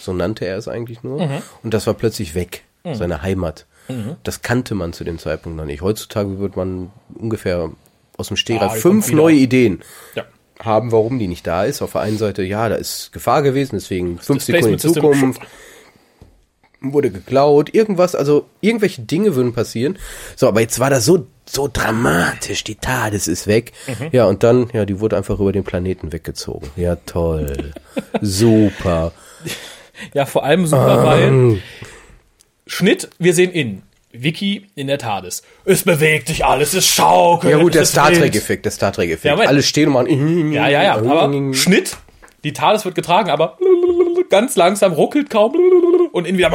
[SPEAKER 2] so nannte er es eigentlich nur, und das war plötzlich weg, seine Heimat. Das kannte man zu dem Zeitpunkt noch nicht. Heutzutage wird man ungefähr aus dem Stegreif
[SPEAKER 1] Ah,
[SPEAKER 2] fünf neue Ideen
[SPEAKER 1] ja.
[SPEAKER 2] haben, warum die nicht da ist. Auf der einen Seite, ja, da ist Gefahr gewesen, deswegen fünf Sekunden in. Zukunft wurde geklaut, irgendwas, also irgendwelche Dinge würden passieren. So, aber jetzt war das so so dramatisch, die TARDIS ist weg.
[SPEAKER 1] Mhm.
[SPEAKER 2] Ja, und dann, ja, die wurde einfach über den Planeten weggezogen. Ja, toll. Super.
[SPEAKER 1] Ja, vor allem super, weil Schnitt, wir sehen in. Vicky in der TARDIS. Es bewegt sich alles, es schaukelt.
[SPEAKER 2] Ja gut, der Star. Trek-Effekt, der Star Trek-Effekt.
[SPEAKER 1] Ja.
[SPEAKER 2] Alle stehen und machen.
[SPEAKER 1] Ja, ja, ja. Aber Schnitt, die TARDIS wird getragen, aber ganz langsam ruckelt kaum und innen wieder.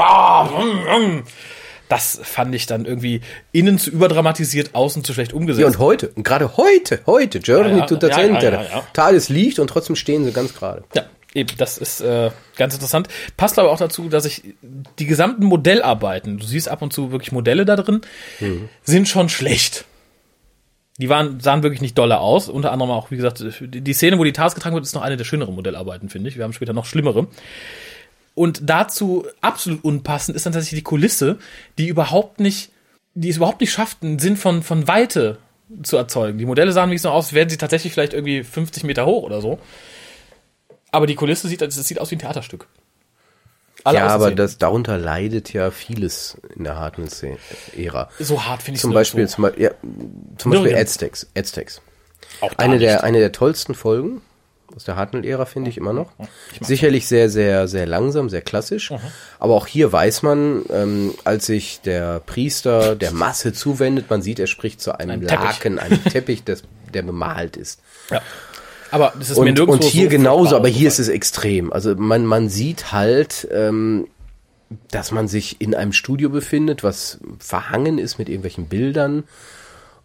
[SPEAKER 1] Das fand ich dann irgendwie innen zu überdramatisiert, außen zu schlecht umgesetzt.
[SPEAKER 2] Ja, und heute, und gerade heute, heute, Journey
[SPEAKER 1] Ja, ja,
[SPEAKER 2] to the
[SPEAKER 1] ja,
[SPEAKER 2] Center.
[SPEAKER 1] ja, ja.
[SPEAKER 2] TARDIS liegt und trotzdem stehen sie ganz gerade.
[SPEAKER 1] Ja, eben, das ist äh, ganz interessant. Passt aber auch dazu, dass ich die gesamten Modellarbeiten, du siehst ab und zu wirklich Modelle da drin, sind schon schlecht. Die waren, sahen wirklich nicht dolle aus. Unter anderem auch, wie gesagt, die die Szene, wo die TARS getragen wird, ist noch eine der schöneren Modellarbeiten, finde ich. Wir haben später noch schlimmere. Und dazu absolut unpassend ist dann tatsächlich die Kulisse, die überhaupt nicht, die es überhaupt nicht schafft, einen Sinn von, von Weite zu erzeugen. Die Modelle sahen wirklich so aus, wären sie tatsächlich vielleicht irgendwie 50 Meter hoch oder so. Aber die Kulisse sieht, das sieht aus wie ein Theaterstück. Alle
[SPEAKER 2] ja, aber das, darunter leidet ja vieles in der harten Ära.
[SPEAKER 1] so hart finde ich
[SPEAKER 2] Zum Beispiel, zum, Beispiel- ja, zum Beispiel. Aztecs. Aztecs. Eine
[SPEAKER 1] nicht.
[SPEAKER 2] der, eine der tollsten Folgen aus der Hartnell-Ära, finde ich immer noch. Sicherlich sehr, sehr, sehr langsam, sehr klassisch. Aber auch hier weiß man, ähm, als sich der Priester der Masse zuwendet, man sieht, er spricht zu einem
[SPEAKER 1] Ein Teppich.
[SPEAKER 2] Laken, einem Teppich, das, der bemalt ist.
[SPEAKER 1] ja. Aber das ist mir
[SPEAKER 2] Und,
[SPEAKER 1] nirgendwo
[SPEAKER 2] und hier
[SPEAKER 1] so
[SPEAKER 2] genauso, aber hier ist es extrem. Also man, man sieht halt, ähm, dass man sich in einem Studio befindet, was verhangen ist mit irgendwelchen Bildern.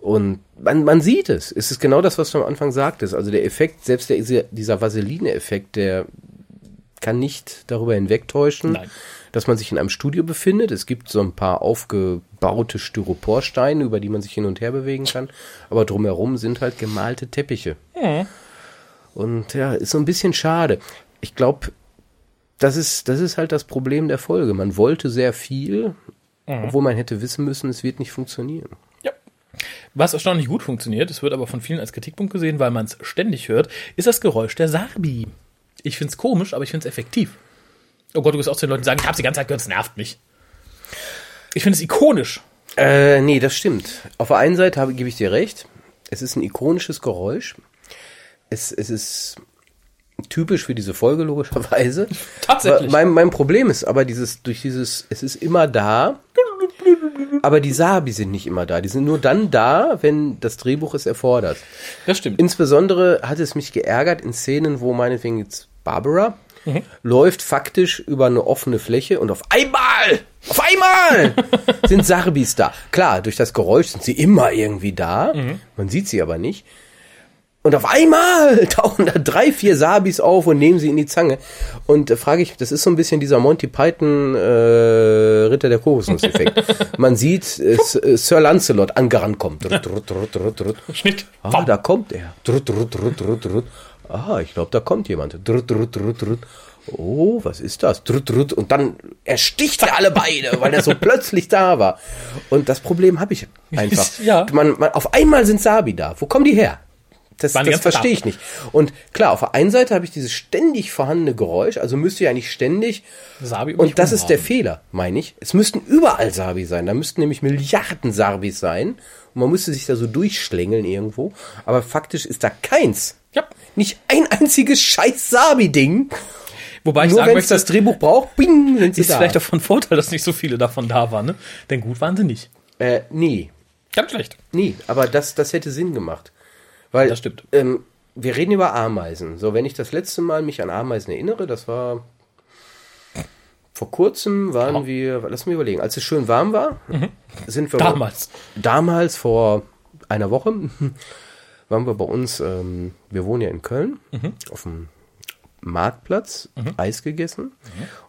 [SPEAKER 2] Und man, man sieht es. Es ist genau das, was du am Anfang sagtest. Also der Effekt, selbst der, dieser Vaseline-Effekt, der kann nicht darüber hinwegtäuschen,
[SPEAKER 1] Nein.
[SPEAKER 2] dass man sich in einem Studio befindet. Es gibt so ein paar aufgebaute Styroporsteine, über die man sich hin und her bewegen kann. Aber drumherum sind halt gemalte Teppiche. Und ja, ist so ein bisschen schade. Ich glaube, das ist, das ist halt das Problem der Folge. Man wollte sehr viel, obwohl man hätte wissen müssen, es wird nicht funktionieren.
[SPEAKER 1] Was erstaunlich gut funktioniert, es wird aber von vielen als Kritikpunkt gesehen, weil man es ständig hört, ist das Geräusch der Sarbi. Ich find's komisch, aber ich find's effektiv. Oh Gott, du wirst auch zu den Leuten sagen, ich hab's die ganze Zeit gehört, es nervt mich. Ich finde es ikonisch.
[SPEAKER 2] Äh, nee, das stimmt. Auf der einen Seite habe, gebe ich dir recht. Es ist ein ikonisches Geräusch. Es, es ist typisch für diese Folge, logischerweise.
[SPEAKER 1] Tatsächlich.
[SPEAKER 2] Mein, mein Problem ist aber dieses, durch dieses, es ist immer da, aber die Sabi sind nicht immer da. Die sind nur dann da, wenn das Drehbuch es erfordert.
[SPEAKER 1] Das stimmt.
[SPEAKER 2] Insbesondere hat es mich geärgert in Szenen, wo meinetwegen jetzt Barbara
[SPEAKER 1] Mhm.
[SPEAKER 2] läuft faktisch über eine offene Fläche und auf einmal, auf einmal sind Sarbis da. Klar, durch das Geräusch sind sie immer irgendwie da.
[SPEAKER 1] Mhm.
[SPEAKER 2] Man sieht sie aber nicht. Und auf einmal tauchen da drei, vier Sabis auf und nehmen sie in die Zange. Und äh, frage ich, das ist so ein bisschen dieser Monty Python äh, Ritter der Kokosnuss-Effekt. Man sieht äh, äh, Sir Lancelot angerannt kommt. Drut, drut, drut, drut, drut.
[SPEAKER 1] Schnitt.
[SPEAKER 2] Ah, da kommt er. Drut, drut, drut, drut, drut. Ah, ich glaube, da kommt jemand. Drut, drut, drut, drut. Oh, was ist das? Drut, drut. Und dann ersticht er alle beide, weil er so plötzlich da war. Und das Problem habe ich einfach.
[SPEAKER 1] Ja.
[SPEAKER 2] Man, man, auf einmal sind Sabi da. Wo kommen die her? Das, das verstehe ich nicht. Und klar, auf der einen Seite habe ich dieses ständig vorhandene Geräusch, also müsste ja nicht ständig.
[SPEAKER 1] Sabi
[SPEAKER 2] und das ist der. Fehler, meine ich. Es müssten überall Sabi sein. Da müssten nämlich Milliarden Sarbis sein. Und man müsste sich da so durchschlängeln irgendwo. Aber faktisch ist da keins.
[SPEAKER 1] Ja.
[SPEAKER 2] Nicht ein einziges scheiß Sabi-Ding.
[SPEAKER 1] Wobei ich
[SPEAKER 2] Nur
[SPEAKER 1] sagen möchte,
[SPEAKER 2] das Drehbuch braucht, bing, sind sie
[SPEAKER 1] ist
[SPEAKER 2] da.
[SPEAKER 1] vielleicht auch von Vorteil, dass nicht so viele davon da waren, ne? Denn gut waren sie nicht.
[SPEAKER 2] äh, nee,
[SPEAKER 1] Ganz schlecht.
[SPEAKER 2] nee. Aber das, das hätte Sinn gemacht. Weil,
[SPEAKER 1] Das stimmt.
[SPEAKER 2] Ähm, wir reden über Ameisen. So, wenn ich das letzte Mal mich an Ameisen erinnere, das war vor kurzem waren
[SPEAKER 1] Ja.
[SPEAKER 2] wir, lass mich überlegen, als es schön warm war, sind wir
[SPEAKER 1] Mhm. Damals.
[SPEAKER 2] damals vor einer Woche waren wir bei uns, ähm, wir wohnen ja in Köln,
[SPEAKER 1] Mhm.
[SPEAKER 2] auf dem Marktplatz, Eis gegessen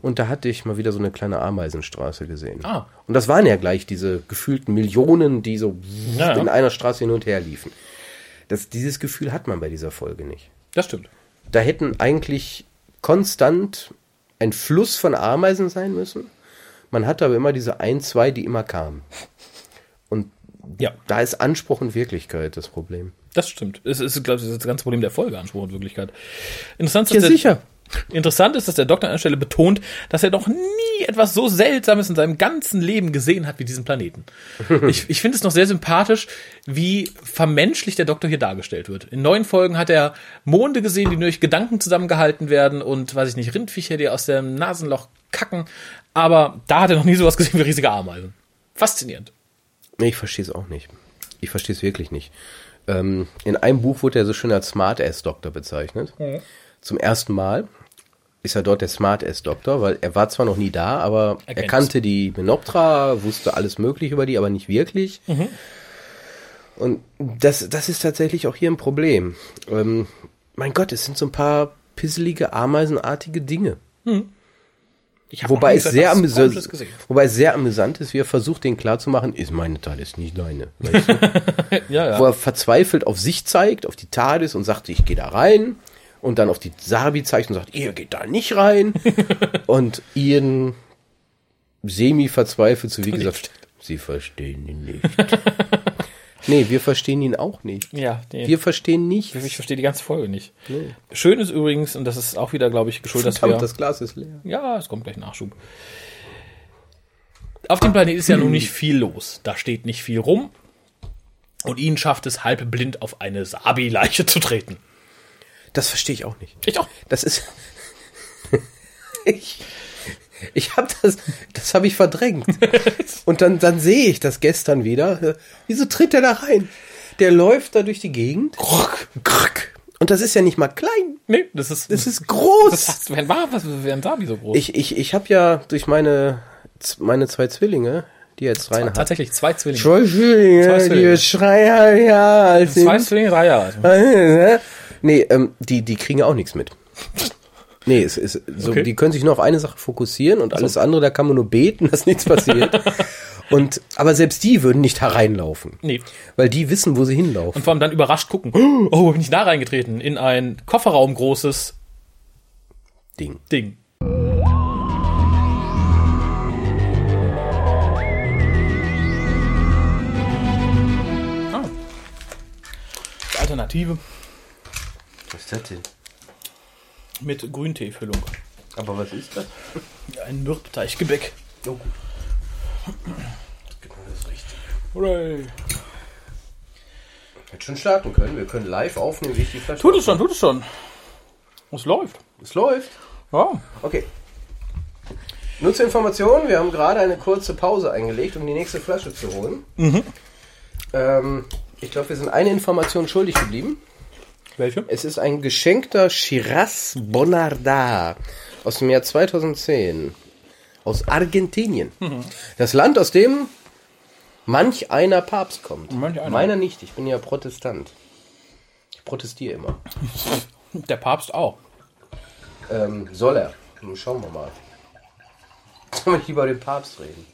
[SPEAKER 2] und da hatte ich mal wieder so eine kleine Ameisenstraße gesehen.
[SPEAKER 1] Ah.
[SPEAKER 2] Und das waren ja gleich diese gefühlten Millionen, die so
[SPEAKER 1] ja.
[SPEAKER 2] in einer Straße hin und her liefen. Das, dieses Gefühl hat man bei dieser Folge nicht.
[SPEAKER 1] Das stimmt.
[SPEAKER 2] Da hätten eigentlich konstant ein Fluss von Ameisen sein müssen. Man hatte aber immer diese ein, zwei, die immer kamen. Und
[SPEAKER 1] Ja,
[SPEAKER 2] da ist Anspruch und Wirklichkeit das Problem.
[SPEAKER 1] das stimmt. Es ist, glaube ich, das ganze Problem der Folge, Anspruch und Wirklichkeit. Interessant ist,
[SPEAKER 2] Ja,
[SPEAKER 1] dass der-
[SPEAKER 2] sicher.
[SPEAKER 1] Interessant ist, dass der Doktor an der Stelle betont, dass er noch nie etwas so Seltsames in seinem ganzen Leben gesehen hat wie diesen Planeten. Ich, ich finde es noch sehr sympathisch, wie vermenschlicht der Doktor hier dargestellt wird. In neun Folgen hat er Monde gesehen, die nur durch Gedanken zusammengehalten werden und, weiß ich nicht, Rindviecher, die aus dem Nasenloch kacken. Aber da hat er noch nie sowas gesehen wie riesige Ameisen. Faszinierend.
[SPEAKER 2] Ich verstehe es auch nicht. Ich verstehe es wirklich nicht. Ähm, in einem Buch wurde er so schön als Smart-Ass-Doktor bezeichnet. Zum ersten Mal ist er dort der Smart-Ass-Doktor, weil er war zwar noch nie da, aber
[SPEAKER 1] Er
[SPEAKER 2] er, kannte die Menoptra, wusste alles mögliche über die, aber nicht wirklich. Und das, das ist tatsächlich auch hier ein Problem. Ähm, mein Gott, es sind so ein paar pisselige, ameisenartige Dinge.
[SPEAKER 1] Hab
[SPEAKER 2] Wobei es, sehr amüsant, wobei es sehr amüsant ist, wie er versucht, den klarzumachen, ist meine TARDIS nicht deine. Weißt du?
[SPEAKER 1] Ja, ja.
[SPEAKER 2] Wo er verzweifelt auf sich zeigt, auf die TARDIS und sagt, ich gehe da rein. Und dann auf die Sarbi zeigt und sagt, ihr geht da nicht rein. und Ian semi verzweifelt, so wie gesagt, sie verstehen ihn nicht. nee, wir verstehen ihn auch nicht.
[SPEAKER 1] Ja, nee.
[SPEAKER 2] Wir verstehen nicht.
[SPEAKER 1] ich verstehe die ganze Folge nicht. Schön ist übrigens, und das ist auch wieder, glaube ich, geschuldet, dass wir...
[SPEAKER 2] Verdammt, das Glas ist leer.
[SPEAKER 1] Ja, es kommt gleich Nachschub. Auf dem Planeten ist ja nun nicht viel los. Da steht nicht viel rum. Und ihn schafft es, halb blind auf eine Sabi-Leiche zu treten.
[SPEAKER 2] Das verstehe ich auch nicht.
[SPEAKER 1] Ich auch.
[SPEAKER 2] Das ist. ich ich habe das, das habe ich verdrängt. Und dann, dann sehe ich das gestern wieder. Wieso tritt er da rein? Der läuft da durch die Gegend. Und das ist ja nicht mal klein.
[SPEAKER 1] Nee, das ist,
[SPEAKER 2] Das ist groß.
[SPEAKER 1] das hast du, wenn war, was Sabi so groß?
[SPEAKER 2] ich ich, ich habe ja durch meine, meine zwei Zwillinge, die jetzt dreieinhalb.
[SPEAKER 1] Tatsächlich zwei Zwillinge.
[SPEAKER 2] Zwei Zwillinge,
[SPEAKER 1] Zwei
[SPEAKER 2] die
[SPEAKER 1] Zwillinge.
[SPEAKER 2] jetzt dreieinhalb Jahre alt sind.
[SPEAKER 1] Zwei Zwillinge, drei Jahre alt.
[SPEAKER 2] Nee, ähm, die, die kriegen ja auch nichts mit. Nee, es ist so,
[SPEAKER 1] Okay.
[SPEAKER 2] die können sich nur auf eine Sache fokussieren und alles andere, da kann man nur beten, dass nichts passiert. und, aber selbst die würden nicht hereinlaufen.
[SPEAKER 1] Nee.
[SPEAKER 2] Weil die wissen, wo sie hinlaufen.
[SPEAKER 1] Und vor allem dann überrascht gucken. Oh, bin ich da reingetreten? In ein Kofferraum großes
[SPEAKER 2] Ding.
[SPEAKER 1] Ding. Ah. Die Alternative
[SPEAKER 2] Was ist das denn?
[SPEAKER 1] mit Grünteefüllung.
[SPEAKER 2] Aber was ist das?
[SPEAKER 1] Ein Mürbeteiggebäck.
[SPEAKER 2] Oh, gut. Genau das Richtige.
[SPEAKER 1] Hooray.
[SPEAKER 2] Hätte schon starten können. Wir können live aufnehmen, wie ich die Flasche.
[SPEAKER 1] Tut es schon, tut es schon. Es läuft.
[SPEAKER 2] Es läuft.
[SPEAKER 1] Ja.
[SPEAKER 2] Okay. Nur zur Information, wir haben gerade eine kurze Pause eingelegt, um die nächste Flasche zu holen. Ähm, ich glaube, wir sind eine Information schuldig geblieben.
[SPEAKER 1] Welche?
[SPEAKER 2] Es ist ein geschenkter Shiraz Bonarda aus dem Jahr 2010 aus Argentinien. Das Land, aus dem manch einer Papst kommt.
[SPEAKER 1] Manch einer.
[SPEAKER 2] Meiner nicht, ich bin ja Protestant. Ich protestiere immer.
[SPEAKER 1] Der Papst auch.
[SPEAKER 2] Ähm, soll er? Nun Schauen wir mal. Sollen wir lieber über den Papst reden?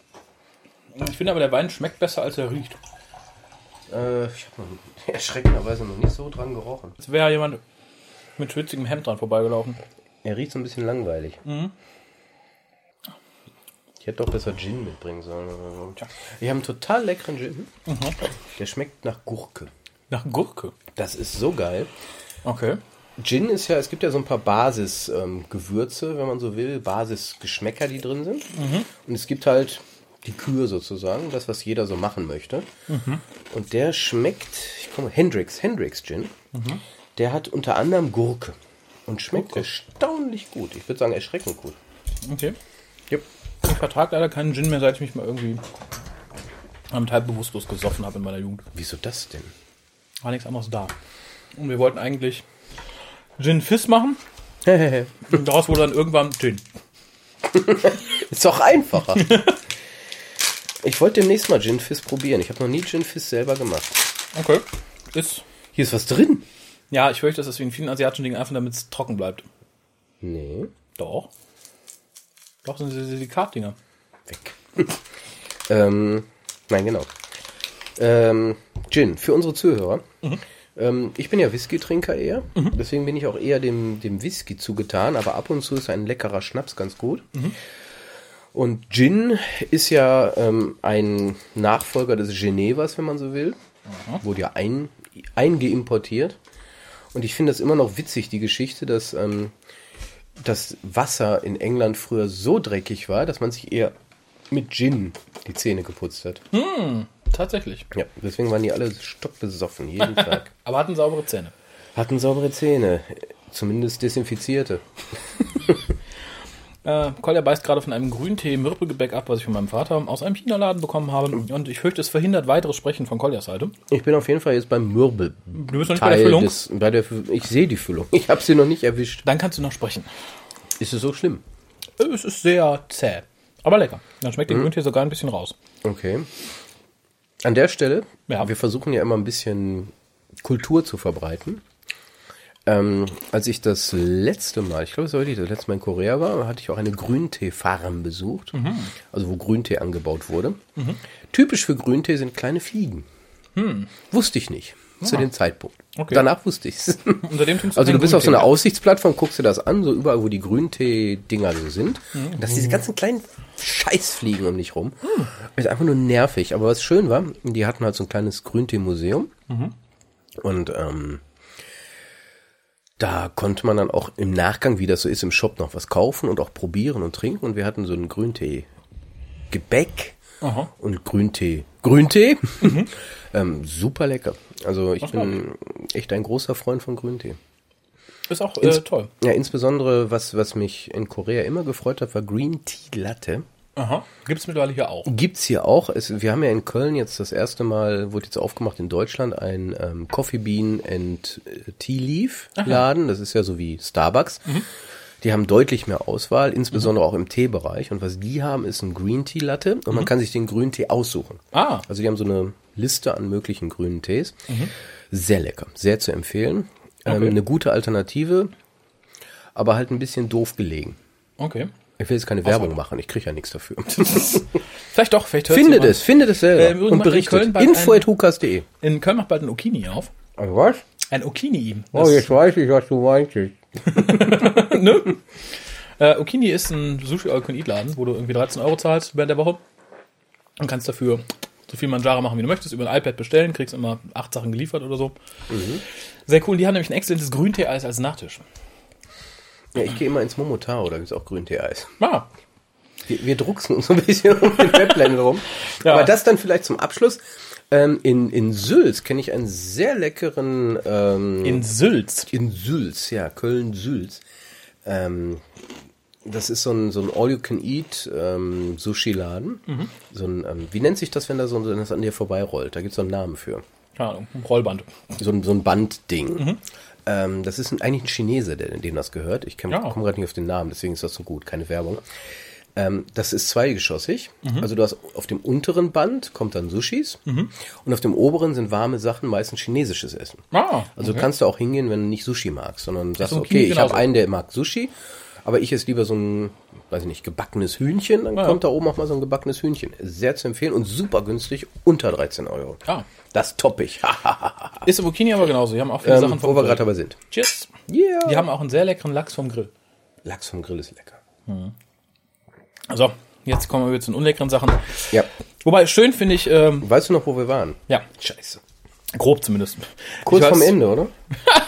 [SPEAKER 1] Ich finde aber, der Wein schmeckt besser, als er riecht.
[SPEAKER 2] Äh, ich habe erschreckenderweise noch nicht so dran gerochen.
[SPEAKER 1] Es wäre jemand mit schwitzigem Hemd dran vorbeigelaufen.
[SPEAKER 2] Er riecht so ein bisschen langweilig. Ich hätte doch besser Gin mitbringen sollen.
[SPEAKER 1] Tja.
[SPEAKER 2] Wir haben einen total leckeren Gin. Der schmeckt nach Gurke.
[SPEAKER 1] Nach Gurke.
[SPEAKER 2] Das ist so geil.
[SPEAKER 1] Okay.
[SPEAKER 2] Gin ist ja, es gibt ja so ein paar Basis-Gewürze, ähm, wenn man so will, Basisgeschmäcker, die drin sind. Und es gibt halt die Kür sozusagen, das, was jeder so machen möchte. Und der schmeckt, ich komme, Hendrix, Hendrix Gin, der hat unter anderem Gurke und schmeckt erstaunlich gut. Ich würde sagen, erschreckend gut.
[SPEAKER 1] Okay.
[SPEAKER 2] Yep.
[SPEAKER 1] Ich vertrage leider keinen Gin mehr, seit ich mich mal irgendwie am halb bewusstlos gesoffen habe in meiner Jugend.
[SPEAKER 2] Wieso das denn?
[SPEAKER 1] War nichts anderes da. Und wir wollten eigentlich Gin Fizz machen. Und daraus wurde dann irgendwann Gin.
[SPEAKER 2] Ist doch einfacher. ich wollte demnächst mal Gin Fizz probieren. Ich habe noch nie Gin Fizz selber gemacht.
[SPEAKER 1] Okay. Ist.
[SPEAKER 2] Hier ist was drin.
[SPEAKER 1] Ja, ich fürchte, das ist wie in vielen asiatischen Dingen einfach, damit es trocken bleibt.
[SPEAKER 2] Nee.
[SPEAKER 1] Doch. Doch, sind diese Silikatdinger.
[SPEAKER 2] Weg. ähm, nein, genau. Ähm, Gin, für unsere Zuhörer. Ähm, ich bin ja Whisky-Trinker eher, deswegen bin ich auch eher dem, dem Whisky zugetan, aber ab und zu ist ein leckerer Schnaps ganz gut. Und Gin ist ja ähm, ein Nachfolger des Genevas, wenn man so will. Wurde ja ein, eingeimportiert. Und ich finde das immer noch witzig, die Geschichte, dass ähm, das Wasser in England früher so dreckig war, dass man sich eher mit Gin die Zähne geputzt hat.
[SPEAKER 1] Tatsächlich.
[SPEAKER 2] Ja, deswegen waren die alle stockbesoffen, jeden Tag.
[SPEAKER 1] Aber hatten saubere Zähne.
[SPEAKER 2] Hatten saubere Zähne, zumindest desinfizierte.
[SPEAKER 1] Äh, Kolja beißt gerade von einem Grüntee-Mürbegebäck ab, was ich von meinem Vater aus einem China-Laden bekommen habe. Und ich fürchte, es verhindert weiteres Sprechen von Koljas Seite.
[SPEAKER 2] Ich bin auf jeden Fall jetzt beim Mürbe.
[SPEAKER 1] Du bist noch nicht bei der Füllung?
[SPEAKER 2] Des, bei der, ich sehe die Füllung. Ich habe sie noch nicht erwischt.
[SPEAKER 1] Dann kannst du noch sprechen.
[SPEAKER 2] Ist es so schlimm?
[SPEAKER 1] Äh, Es ist sehr zäh. Aber lecker. Dann schmeckt der Grüntee sogar ein bisschen raus.
[SPEAKER 2] Okay. An der Stelle,
[SPEAKER 1] Ja.
[SPEAKER 2] wir versuchen ja immer ein bisschen Kultur zu verbreiten. Ähm, als ich das letzte Mal, ich glaube, es war wirklich das letzte Mal in Korea war, hatte ich auch eine Grüntee-Farm besucht, also wo Grüntee angebaut wurde. Typisch für Grüntee sind kleine Fliegen. Wusste ich nicht zu dem Zeitpunkt.
[SPEAKER 1] Okay.
[SPEAKER 2] Danach wusste ich es.
[SPEAKER 1] Unter dem
[SPEAKER 2] Also du bist auf so einer
[SPEAKER 1] mehr.
[SPEAKER 2] Aussichtsplattform, guckst dir das an, so überall, wo die Grüntee-Dinger so sind. Und dass diese ganzen kleinen Scheißfliegen um dich rum. Ist einfach nur nervig. Aber was schön war, die hatten halt so ein kleines Grüntee-Museum. Und ähm, da konnte man dann auch im Nachgang, wie das so ist, im Shop noch was kaufen und auch probieren und trinken. Und wir hatten so ein Grüntee-Gebäck
[SPEAKER 1] Aha.
[SPEAKER 2] und Grüntee. Grüntee? ähm, super lecker. Also ich
[SPEAKER 1] glaub
[SPEAKER 2] bin echt ein großer Freund von Grüntee.
[SPEAKER 1] Ist auch äh, toll.
[SPEAKER 2] Ja, insbesondere, was, was mich in Korea immer gefreut hat, war Green Tea Latte.
[SPEAKER 1] Aha. Gibt es mittlerweile hier auch.
[SPEAKER 2] Gibt's hier auch. Es, wir haben ja in Köln jetzt das erste Mal, wurde jetzt aufgemacht in Deutschland, ein ähm, Coffee Bean and äh, Tea Leaf Laden. Das ist ja so wie Starbucks. Die haben deutlich mehr Auswahl, insbesondere auch im Teebereich. Und was die haben, ist ein Green Tea Latte und man kann sich den grünen Tee aussuchen.
[SPEAKER 1] Ah.
[SPEAKER 2] Also die haben so eine Liste an möglichen grünen Tees. Sehr lecker, sehr zu empfehlen. Ähm,
[SPEAKER 1] Okay.
[SPEAKER 2] eine gute Alternative, aber halt ein bisschen doof gelegen.
[SPEAKER 1] Okay.
[SPEAKER 2] Ich will jetzt keine Werbung machen, ich kriege ja nichts dafür.
[SPEAKER 1] Vielleicht doch, vielleicht hört
[SPEAKER 2] findet es, findet es selber
[SPEAKER 1] Äh, im Übrigen
[SPEAKER 2] und berichtet.
[SPEAKER 1] Köln bald
[SPEAKER 2] Info
[SPEAKER 1] ein-
[SPEAKER 2] at hukas.de.
[SPEAKER 1] In Köln macht bald ein Okini auf.
[SPEAKER 2] Also was?
[SPEAKER 1] Ein Okini.
[SPEAKER 2] Oh,
[SPEAKER 1] Das-
[SPEAKER 2] jetzt weiß ich, was du meinst.
[SPEAKER 1] ne? Äh, Okini ist ein Sushi All Eat Laden, wo du irgendwie 13 Euro zahlst während der Woche und kannst dafür so viel Manjara machen, wie du möchtest, über ein iPad bestellen, kriegst immer acht Sachen geliefert oder so. Sehr cool. Die haben nämlich ein exzellentes Grüntee-Eis als Nachtisch.
[SPEAKER 2] Ja, ich gehe immer ins Momotaro, da gibt's auch Grüntee-Eis.
[SPEAKER 1] Ah,
[SPEAKER 2] Wir, wir drucksen uns so ein bisschen um den Webblende rum.
[SPEAKER 1] Ja.
[SPEAKER 2] Aber das dann vielleicht zum Abschluss. Ähm, in, in Sülz kenne ich einen sehr leckeren ähm,
[SPEAKER 1] in Sülz.
[SPEAKER 2] in Sülz, ja, Köln-Sülz. Ähm, das ist so ein, so ein All-You-Can-Eat ähm, Sushi-Laden. So ein, ähm, wie nennt sich das, wenn da so wenn das an dir vorbeirollt? Da gibt's so einen Namen für.
[SPEAKER 1] Keine Ahnung, ein Rollband.
[SPEAKER 2] So ein, so ein Bandding. Ähm, das ist ein, eigentlich ein Chinese, der, dem das gehört. Ich komme
[SPEAKER 1] Ja.
[SPEAKER 2] komm gerade nicht auf den Namen, deswegen ist das so gut, keine Werbung. Ähm, das ist zweigeschossig. Also du hast auf dem unteren Band kommt dann Sushis und auf dem oberen sind warme Sachen, meistens chinesisches Essen.
[SPEAKER 1] Ah,
[SPEAKER 2] Also kannst du auch hingehen, wenn du nicht Sushi magst, sondern sagst,
[SPEAKER 1] So
[SPEAKER 2] okay,
[SPEAKER 1] Kini
[SPEAKER 2] ich habe einen, der mag Sushi, aber ich esse lieber so ein, weiß ich nicht, gebackenes Hühnchen, dann
[SPEAKER 1] Ja.
[SPEAKER 2] kommt da oben auch mal so ein gebackenes Hühnchen. Sehr zu empfehlen und super günstig, unter 13 Euro.
[SPEAKER 1] Ah.
[SPEAKER 2] Das topp ich.
[SPEAKER 1] Ist im Okini aber genauso. Die haben auch viele
[SPEAKER 2] ähm,
[SPEAKER 1] Sachen vom
[SPEAKER 2] wo wir gerade dabei sind.
[SPEAKER 1] Cheers.
[SPEAKER 2] Yeah.
[SPEAKER 1] Die haben auch einen sehr leckeren Lachs vom Grill.
[SPEAKER 2] Lachs vom Grill ist lecker.
[SPEAKER 1] Also, jetzt kommen wir zu den unleckeren Sachen.
[SPEAKER 2] Ja.
[SPEAKER 1] Wobei, schön finde ich, ähm,
[SPEAKER 2] Weißt du noch, wo wir waren?
[SPEAKER 1] ja,
[SPEAKER 2] Scheiße.
[SPEAKER 1] grob zumindest.
[SPEAKER 2] Kurz vorm Ende, oder?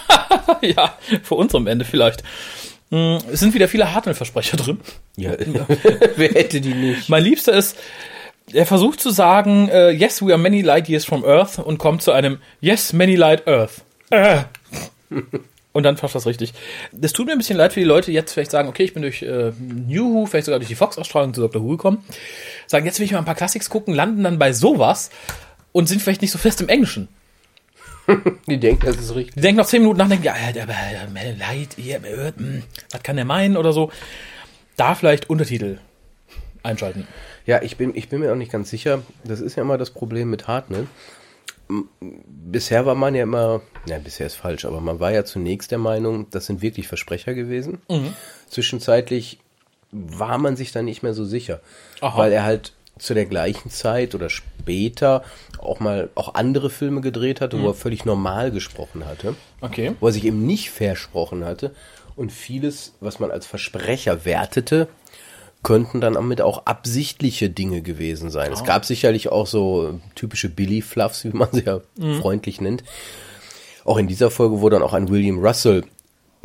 [SPEAKER 1] ja, vor unserem Ende vielleicht. Mm, Es sind wieder viele Hartnell-Versprecher drin.
[SPEAKER 2] Ja. Wer hätte die nicht?
[SPEAKER 1] Mein Liebster ist, er versucht zu sagen, äh, yes, we are many light years from Earth und kommt zu einem yes, many light Earth. Äh. Und dann fasst das richtig. Das tut mir ein bisschen leid für die Leute, die jetzt vielleicht sagen, okay, ich bin durch äh, New Who, vielleicht sogar durch die Fox-Ausstrahlung zu Dr. Who gekommen, sagen, jetzt will ich mal ein paar Classics gucken, landen dann bei sowas und sind vielleicht nicht so fest im Englischen.
[SPEAKER 2] Die denken, das ist richtig.
[SPEAKER 1] Die denken nach zehn Minuten nach, denken, ja, äh, hier, äh, hm, was kann der meinen oder so. Da vielleicht Untertitel einschalten.
[SPEAKER 2] Ja, ich bin, ich bin mir auch nicht ganz sicher. Das ist ja immer das Problem mit Hartnell. Bisher war man ja immer, ja, bisher ist falsch, aber man war ja zunächst der Meinung, das sind wirklich Versprecher gewesen. Zwischenzeitlich war man sich da nicht mehr so sicher,
[SPEAKER 1] Aha.
[SPEAKER 2] weil er halt zu der gleichen Zeit oder später auch mal auch andere Filme gedreht hatte, wo er völlig normal gesprochen hatte
[SPEAKER 1] Okay.
[SPEAKER 2] wo er sich eben nicht versprochen hatte. Und vieles, was man als Versprecher wertete, könnten dann damit auch absichtliche Dinge gewesen sein. Es gab sicherlich auch so typische Billy-Fluffs, wie man sie ja freundlich nennt. Auch in dieser Folge, wo dann auch ein William Russell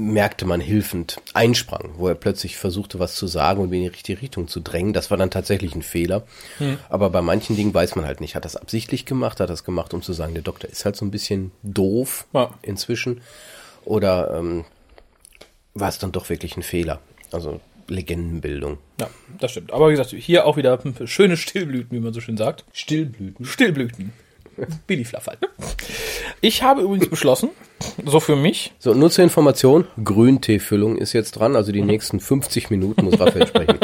[SPEAKER 2] merkte man hilfend einsprang, wo er plötzlich versuchte, was zu sagen und in die richtige Richtung zu drängen. Das war dann tatsächlich ein Fehler. Aber bei manchen Dingen weiß man halt nicht. Hat das absichtlich gemacht? Hat das gemacht, um zu sagen, der Doktor ist halt so ein bisschen doof
[SPEAKER 1] Ja.
[SPEAKER 2] inzwischen? Oder ähm, war es dann doch wirklich ein Fehler? Also Legendenbildung.
[SPEAKER 1] Ja, das stimmt. Aber wie gesagt, hier auch wieder schöne Stillblüten, wie man so schön sagt.
[SPEAKER 2] Stillblüten.
[SPEAKER 1] Stillblüten. Billy Fluff halt. Ne? Ich habe übrigens beschlossen, so für mich,
[SPEAKER 2] So, nur zur Information, Grünteefüllung ist jetzt dran, also die nächsten 50 Minuten muss Raphael sprechen.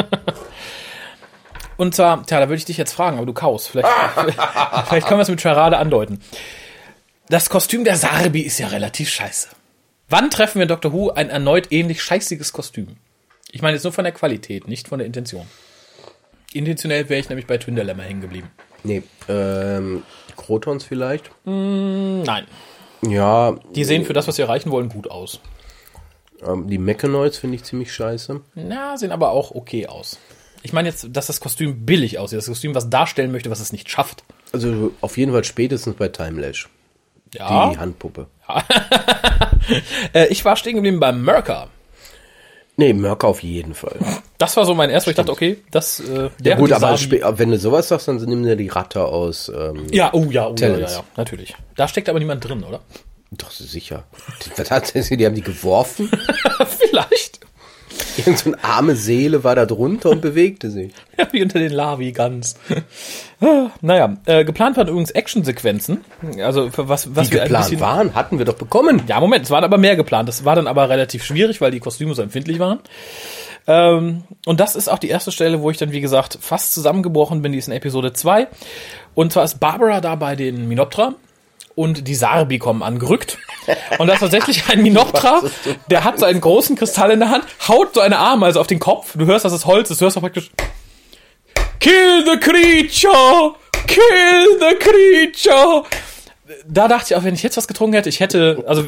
[SPEAKER 1] und zwar, tja, da würde ich dich jetzt fragen, aber du kaust. Vielleicht, vielleicht können wir es mit Charade andeuten. Das Kostüm der Sarbi ist ja relativ scheiße. Wann treffen wir in Doctor Who ein erneut ähnlich scheißiges Kostüm? Ich meine jetzt nur von der Qualität, nicht von der Intention. Intentionell wäre ich nämlich bei Twin Dilemma hängen geblieben.
[SPEAKER 2] Nee, ähm, Krotons vielleicht?
[SPEAKER 1] Nein.
[SPEAKER 2] Ja,
[SPEAKER 1] Die sehen für das, was sie erreichen wollen, gut aus.
[SPEAKER 2] ähm, die Mechanoids finde ich ziemlich scheiße.
[SPEAKER 1] Na, sehen aber auch okay aus. Ich meine jetzt, dass das Kostüm billig aussieht. Das Kostüm, was darstellen möchte, was es nicht schafft.
[SPEAKER 2] Also auf jeden Fall spätestens bei Timelash.
[SPEAKER 1] Ja.
[SPEAKER 2] Die Handpuppe.
[SPEAKER 1] Äh, ich war stehen geblieben beim Merker.
[SPEAKER 2] Nee, Mörk auf jeden Fall.
[SPEAKER 1] Das war so mein erster, wo ich dachte, okay, das, äh,
[SPEAKER 2] Ja
[SPEAKER 1] der
[SPEAKER 2] gut,
[SPEAKER 1] hat die
[SPEAKER 2] aber wenn du sowas sagst, dann nimm dir die Ratte aus. Ähm,
[SPEAKER 1] Ja, oh ja, oh ja, ja, ja, natürlich. Da steckt aber niemand drin, oder?
[SPEAKER 2] Doch, sicher. Die, die haben die geworfen?
[SPEAKER 1] Vielleicht.
[SPEAKER 2] Irgend so eine arme Seele war da drunter und bewegte sich.
[SPEAKER 1] Ja, wie unter den Lavi ganz. Ah, naja, äh, geplant waren übrigens Actionsequenzen. Also was, was
[SPEAKER 2] Die
[SPEAKER 1] wir
[SPEAKER 2] geplant
[SPEAKER 1] bisschen.
[SPEAKER 2] waren, hatten wir doch bekommen.
[SPEAKER 1] Ja, Moment, es waren aber mehr geplant. Das war dann aber relativ schwierig, weil die Kostüme so empfindlich waren. Ähm, und das ist auch die erste Stelle, wo ich dann, wie gesagt, fast zusammengebrochen bin, die ist in Episode 2. Und zwar ist Barbara da bei den Minoptra und die Sarbi kommen angerückt. Und da ist tatsächlich ein Minoptra, der hat so einen großen Kristall in der Hand, haut so eine Arme, also auf den Kopf. Du hörst, dass es Holz ist, du hörst auch praktisch Kill the creature! Kill the creature! Da dachte ich auch, wenn ich jetzt was getrunken hätte, ich hätte, also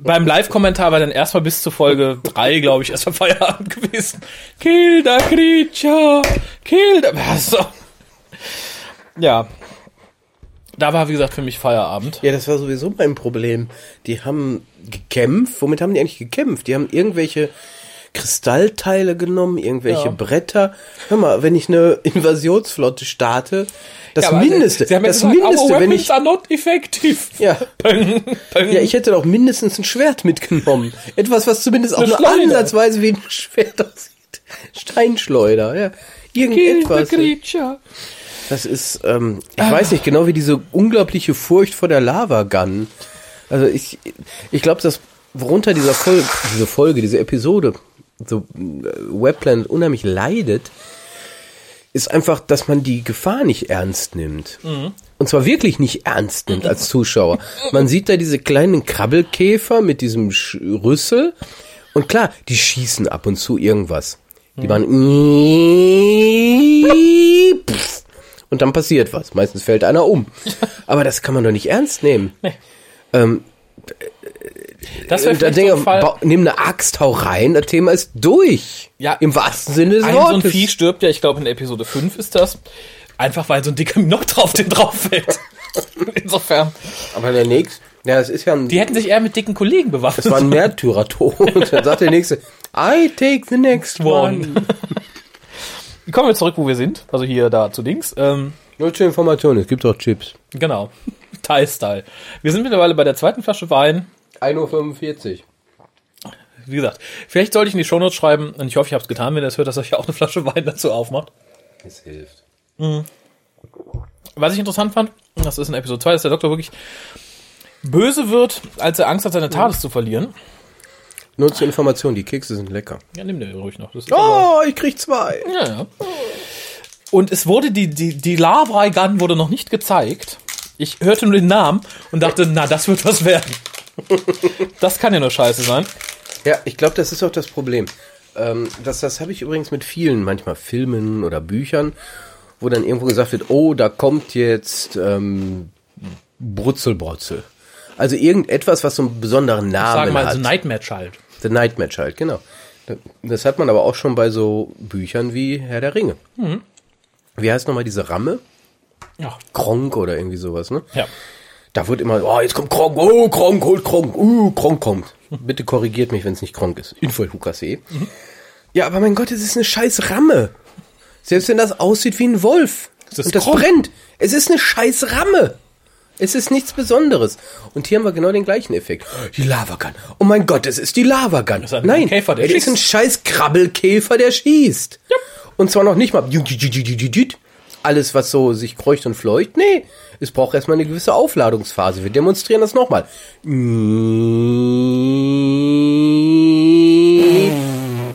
[SPEAKER 1] beim Live-Kommentar war dann erstmal bis zur Folge 3, glaube ich, erstmal Feierabend gewesen. Kill the creature! Kill the... Also, ja. Da war, wie gesagt, für mich Feierabend.
[SPEAKER 2] Ja, das war sowieso mein Problem. Die haben gekämpft. Womit haben die eigentlich gekämpft? Die haben irgendwelche Kristallteile genommen, irgendwelche
[SPEAKER 1] Ja.
[SPEAKER 2] Bretter. Hör mal, wenn ich eine Invasionsflotte starte, das
[SPEAKER 1] Ja,
[SPEAKER 2] Mindeste,
[SPEAKER 1] Sie haben ja
[SPEAKER 2] das
[SPEAKER 1] gesagt,
[SPEAKER 2] Mindeste, wenn ich,
[SPEAKER 1] are not effective.
[SPEAKER 2] ja, ja, ich hätte doch mindestens ein Schwert mitgenommen. Etwas, was zumindest auch
[SPEAKER 1] Eine
[SPEAKER 2] nur
[SPEAKER 1] Schleuder.
[SPEAKER 2] ansatzweise wie ein Schwert aussieht. Steinschleuder, ja.
[SPEAKER 1] Kill
[SPEAKER 2] Irgendetwas.
[SPEAKER 1] the creature.
[SPEAKER 2] Das ist, ähm, ich weiß nicht, genau wie diese unglaubliche Furcht vor der Lava-Gun. Also ich, ich glaube, dass worunter dieser Folge, diese Folge, diese Episode, so äh, Webplanet unheimlich leidet, ist einfach, dass man die Gefahr nicht ernst nimmt. Und zwar wirklich nicht ernst nimmt als Zuschauer. Man sieht da diese kleinen Krabbelkäfer mit diesem Sch Rüssel. Und klar, die schießen ab und zu irgendwas. Die waren und dann passiert was. Meistens fällt einer um. Aber das kann man doch nicht ernst nehmen. Ähm,
[SPEAKER 1] Das wäre vielleicht so
[SPEAKER 2] denke
[SPEAKER 1] Fall.
[SPEAKER 2] ba- nimm eine Axt, hau rein, das Thema ist durch.
[SPEAKER 1] Ja.
[SPEAKER 2] Im wahrsten Sinne des
[SPEAKER 1] Ein so ein
[SPEAKER 2] Wortes.
[SPEAKER 1] Vieh stirbt ja, ich glaube in Episode 5 ist das. Einfach weil so ein dicker noch drauf den drauf fällt. Insofern.
[SPEAKER 2] Aber der nächste, ja, das ist ja ein,
[SPEAKER 1] Die hätten sich eher mit dicken Kollegen bewaffnet.
[SPEAKER 2] das war ein Märtyrer-Tod. Und dann sagt der nächste, I take the next one.
[SPEAKER 1] One. Kommen wir zurück, wo wir sind. Also hier da zu Dings. Ähm,
[SPEAKER 2] Nur zur Information, es gibt auch Chips.
[SPEAKER 1] genau. Thai-Style. Wir sind mittlerweile bei der zweiten Flasche Wein.
[SPEAKER 2] 1.45 Uhr.
[SPEAKER 1] Wie gesagt, vielleicht sollte ich in die Shownotes schreiben, und ich hoffe, ich habe es getan, wenn ihr das hört, dass euch auch eine Flasche Wein dazu aufmacht.
[SPEAKER 2] Es hilft.
[SPEAKER 1] Was ich interessant fand, das ist in Episode 2, dass der Doktor wirklich böse wird, als er Angst hat, seine TARDIS zu verlieren.
[SPEAKER 2] Nur zur Information, die Kekse sind lecker.
[SPEAKER 1] Ja, nimm den ruhig noch.
[SPEAKER 2] Oh, ich krieg zwei.
[SPEAKER 1] Ja, ja. Und es wurde, die, die, die Lavrai Gun wurde noch nicht gezeigt. Ich hörte nur den Namen und dachte, na, das wird was werden. Das kann ja nur scheiße sein.
[SPEAKER 2] Ja, ich glaube, das ist auch das Problem. Ähm, das das habe ich übrigens mit vielen, manchmal Filmen oder Büchern, wo dann irgendwo gesagt wird, oh, da kommt jetzt ähm, Brutzelbrotzel. Also irgendetwas, was so einen besonderen Namen
[SPEAKER 1] Sagen mal,
[SPEAKER 2] hat.
[SPEAKER 1] so Nightmare Child.
[SPEAKER 2] The Nightmare Child, genau. Das hat man aber auch schon bei so Büchern wie Herr der Ringe.
[SPEAKER 1] Mhm.
[SPEAKER 2] Wie heißt nochmal diese Ramme?
[SPEAKER 1] Ja.
[SPEAKER 2] Kronk oder irgendwie sowas, ne?
[SPEAKER 1] ja.
[SPEAKER 2] Da wird immer, oh, jetzt kommt Kronk, oh, Kronk, holt Kronk, uh, Kronk kommt. Bitte korrigiert mich, wenn es nicht Kronk ist. Info Hukassee. Ja, aber mein Gott, es ist eine scheiß Ramme. Selbst wenn das aussieht wie ein Wolf.
[SPEAKER 1] Ist
[SPEAKER 2] und das
[SPEAKER 1] Kronk.
[SPEAKER 2] brennt. Es ist eine scheiß Ramme. Es ist nichts Besonderes. Und hier haben wir genau den gleichen Effekt. Die Lavagun. Oh mein Gott, es ist die Lavagun.
[SPEAKER 1] ist ein
[SPEAKER 2] Nein,
[SPEAKER 1] Käfer, der
[SPEAKER 2] es ist ein scheiß Krabbelkäfer, der schießt. Und zwar noch nicht mal alles, was so sich kreucht und fleucht. Nee, es braucht erstmal eine gewisse Aufladungsphase. Wir demonstrieren das nochmal.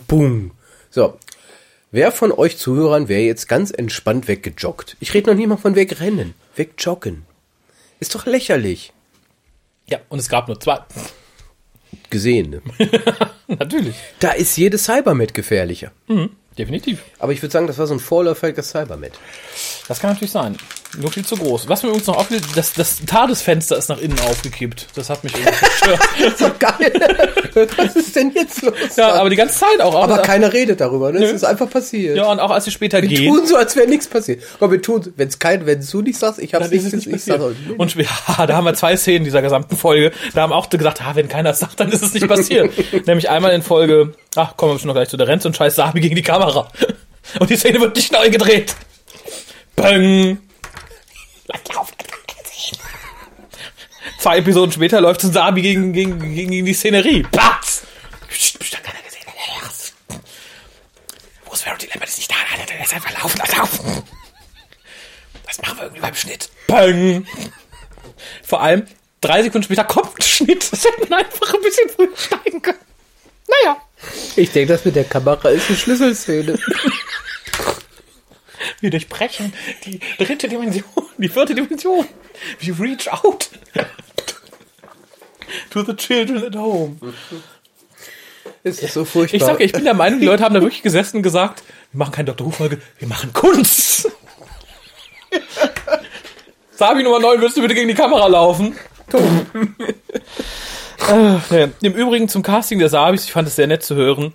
[SPEAKER 2] Boom. So. Wer von euch Zuhörern wäre jetzt ganz entspannt weggejoggt? Ich rede noch nicht mal von wegrennen. Wegjoggen. Ist doch lächerlich.
[SPEAKER 1] Ja, und es gab nur zwei.
[SPEAKER 2] Gesehen, ne?
[SPEAKER 1] Natürlich.
[SPEAKER 2] Da ist jede Cybermet gefährlicher.
[SPEAKER 1] Mhm, definitiv.
[SPEAKER 2] Aber ich würde sagen, das war so ein vorläufiger Cybermet.
[SPEAKER 1] Das kann natürlich sein. Nur viel zu groß. Was mir übrigens noch auffiel, das, das Tadesfenster ist nach innen aufgekippt. Das hat mich irgendwie gestört.
[SPEAKER 2] Das ist doch geil. Was ist denn jetzt los?
[SPEAKER 1] ja, aber die ganze Zeit auch.
[SPEAKER 2] Aber keiner redet darüber, ne? Es ist einfach passiert.
[SPEAKER 1] Ja, und auch als sie später
[SPEAKER 2] wir
[SPEAKER 1] gehen.
[SPEAKER 2] tun so, als wäre nichts passiert. Aber wir tun, wenn es kein, wenn du nicht sagst, ich hab's nicht,
[SPEAKER 1] nicht
[SPEAKER 2] ich sag,
[SPEAKER 1] passiert. Und ja, da haben wir zwei Szenen dieser gesamten Folge. Da haben auch gesagt, ah, wenn keiner es sagt, dann ist es nicht passiert. Nämlich einmal in Folge, ach, kommen wir schon noch gleich zu der Renz und scheiß Sabi gegen die Kamera. Und die Szene wird nicht neu gedreht. Bang! Zwei Episoden später läuft Sabi gegen, gegen, gegen, gegen die Szenerie. Platz! Bestimmt keiner gesehen. Wo ist Verity Lambert? Ist nicht da. Der ist einfach laufen. laufen. Das machen wir irgendwie beim Schnitt. Bang! Vor allem, drei Sekunden später kommt ein Schnitt. Das hätte man einfach ein bisschen früher steigen können. Naja.
[SPEAKER 2] Ich denke, das mit der Kamera ist eine Schlüsselszene.
[SPEAKER 1] Wir durchbrechen die dritte Dimension, die vierte Dimension. We reach out to the children at home.
[SPEAKER 2] Es ist so furchtbar.
[SPEAKER 1] Ich sage, ich bin der Meinung, die Leute haben da wirklich gesessen und gesagt, wir machen keine Dr. Who-Folge, wir machen Kunst. Sabi Nummer 9, würdest du bitte gegen die Kamera laufen? Im Übrigen zum Casting der Sabis, ich fand es sehr nett zu hören.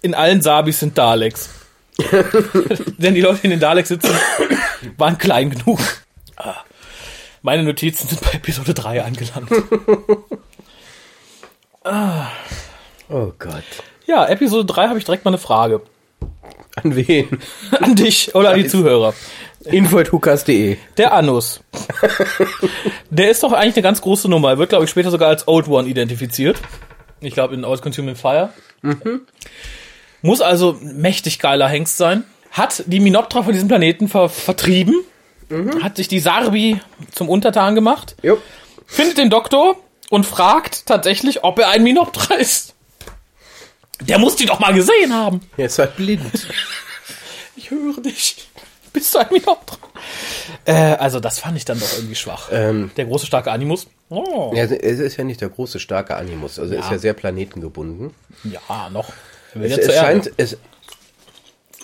[SPEAKER 1] In allen Sabis sind Daleks. Denn die Leute, die in den Daleks sitzen, waren klein genug. Ah. Meine Notizen sind bei Episode 3 angelangt.
[SPEAKER 2] oh Gott.
[SPEAKER 1] Ja, Episode 3 habe ich direkt mal eine Frage.
[SPEAKER 2] An wen?
[SPEAKER 1] An dich oder an die Zuhörer.
[SPEAKER 2] Info.hukas.de
[SPEAKER 1] Der Anus. Der ist doch eigentlich eine ganz große Nummer. Er wird, glaube ich, später sogar als Old One identifiziert. Ich glaube, in Old Consuming Fire. Muss also mächtig geiler Hengst sein. Hat die Minoptra von diesem Planeten ver vertrieben. Hat sich die Sarbi zum Untertan gemacht.
[SPEAKER 2] Jo.
[SPEAKER 1] Findet den Doktor und fragt tatsächlich, ob er ein Minoptra ist. Der muss die doch mal gesehen haben.
[SPEAKER 2] Er ist halt blind.
[SPEAKER 1] Ich höre dich. Bist du ein Minoptra? Äh, also das fand ich dann doch irgendwie schwach.
[SPEAKER 2] Ähm,
[SPEAKER 1] Der große, starke Animus. Oh.
[SPEAKER 2] ja, es ist ja nicht der große, starke Animus. Also er ist
[SPEAKER 1] Ja.
[SPEAKER 2] ja sehr planetengebunden.
[SPEAKER 1] Ja, noch.
[SPEAKER 2] Es, es scheint, es,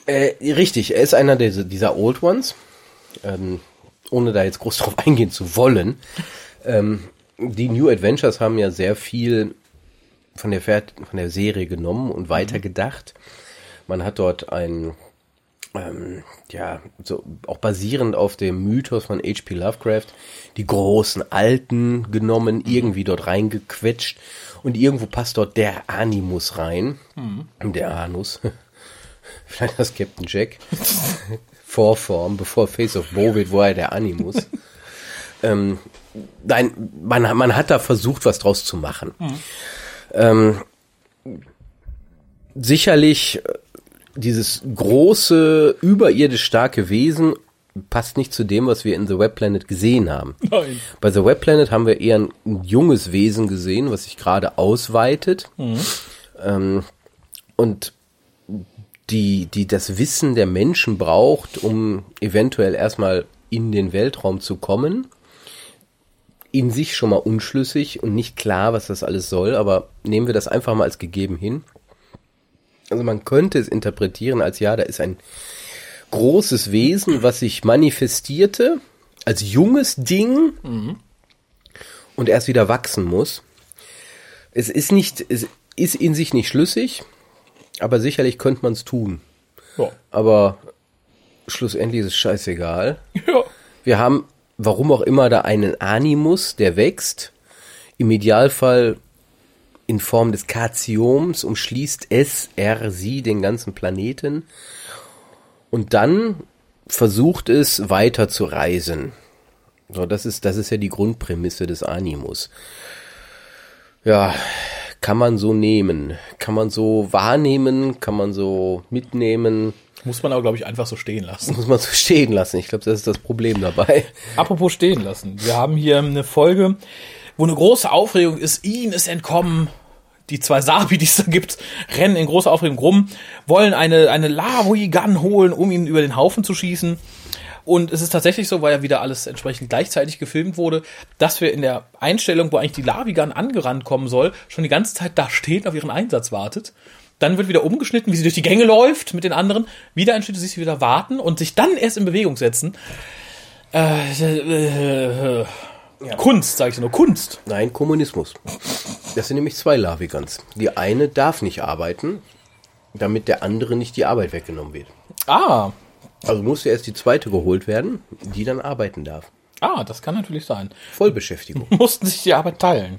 [SPEAKER 2] äh, richtig, er ist einer dieser, dieser Old Ones. Ähm, ohne da jetzt groß drauf eingehen zu wollen. Ähm, die New Adventures haben ja sehr viel von der, Fer- von der Serie genommen und weitergedacht. Man hat dort ein, ähm, ja, so auch basierend auf dem Mythos von H.P. Lovecraft, die großen Alten genommen, irgendwie dort reingequetscht und irgendwo passt dort der Animus rein. Der Anus. Vielleicht das Captain Jack. Vorform, bevor Face of Bo wird, wo er der Animus. ähm, nein, man, man hat da versucht, was draus zu machen. Ähm, sicherlich äh, dieses große, überirdisch starke Wesen passt nicht zu dem, was wir in The Web Planet gesehen haben.
[SPEAKER 1] Nein.
[SPEAKER 2] Bei The Web Planet haben wir eher ein, ein junges Wesen gesehen, was sich gerade ausweitet. Ähm, und die, die das Wissen der Menschen braucht, um eventuell erstmal in den Weltraum zu kommen. In sich schon mal unschlüssig und nicht klar, was das alles soll, aber nehmen wir das einfach mal als gegeben hin. Also man könnte es interpretieren als ja, da ist ein großes Wesen, was sich manifestierte als junges Ding und erst wieder wachsen muss. Es ist nicht, es ist in sich nicht schlüssig, aber sicherlich könnte man es tun.
[SPEAKER 1] Ja.
[SPEAKER 2] Aber schlussendlich ist es scheißegal.
[SPEAKER 1] ja.
[SPEAKER 2] Wir haben, warum auch immer, da einen Animus, der wächst. Im Idealfall in Form des Katioms umschließt es, er, sie den ganzen Planeten. Und dann versucht es weiter zu reisen. So, das ist, das ist ja die Grundprämisse des Animus. Ja, kann man so nehmen. Kann man so wahrnehmen, kann man so mitnehmen.
[SPEAKER 1] Muss man aber, glaube ich, einfach so stehen lassen.
[SPEAKER 2] Muss man so stehen lassen. Ich glaube, das ist das Problem dabei.
[SPEAKER 1] Apropos stehen lassen. Wir haben hier eine Folge, wo eine große Aufregung ist. Ihnen ist entkommen. Die zwei Sabi, die es da gibt, rennen in großer Aufregung rum, wollen eine, eine Lavi-Gun holen, um ihn über den Haufen zu schießen. Und es ist tatsächlich so, weil ja wieder alles entsprechend gleichzeitig gefilmt wurde, dass wir in der Einstellung, wo eigentlich die Lavigan angerannt kommen soll, schon die ganze Zeit da steht auf ihren Einsatz wartet. Dann wird wieder umgeschnitten, wie sie durch die Gänge läuft mit den anderen. Wieder ein Schnitt, sie wieder warten und sich dann erst in Bewegung setzen. Äh, äh, äh, Kunst, sage ich nur, Kunst.
[SPEAKER 2] Nein, Kommunismus. Das sind nämlich zwei Lavigans. Die eine darf nicht arbeiten, damit der andere nicht die Arbeit weggenommen wird.
[SPEAKER 1] Ah,
[SPEAKER 2] Also muss ja erst die zweite geholt werden, die dann arbeiten darf.
[SPEAKER 1] ah, das kann natürlich sein.
[SPEAKER 2] Vollbeschäftigung.
[SPEAKER 1] Mussten sich die Arbeit teilen.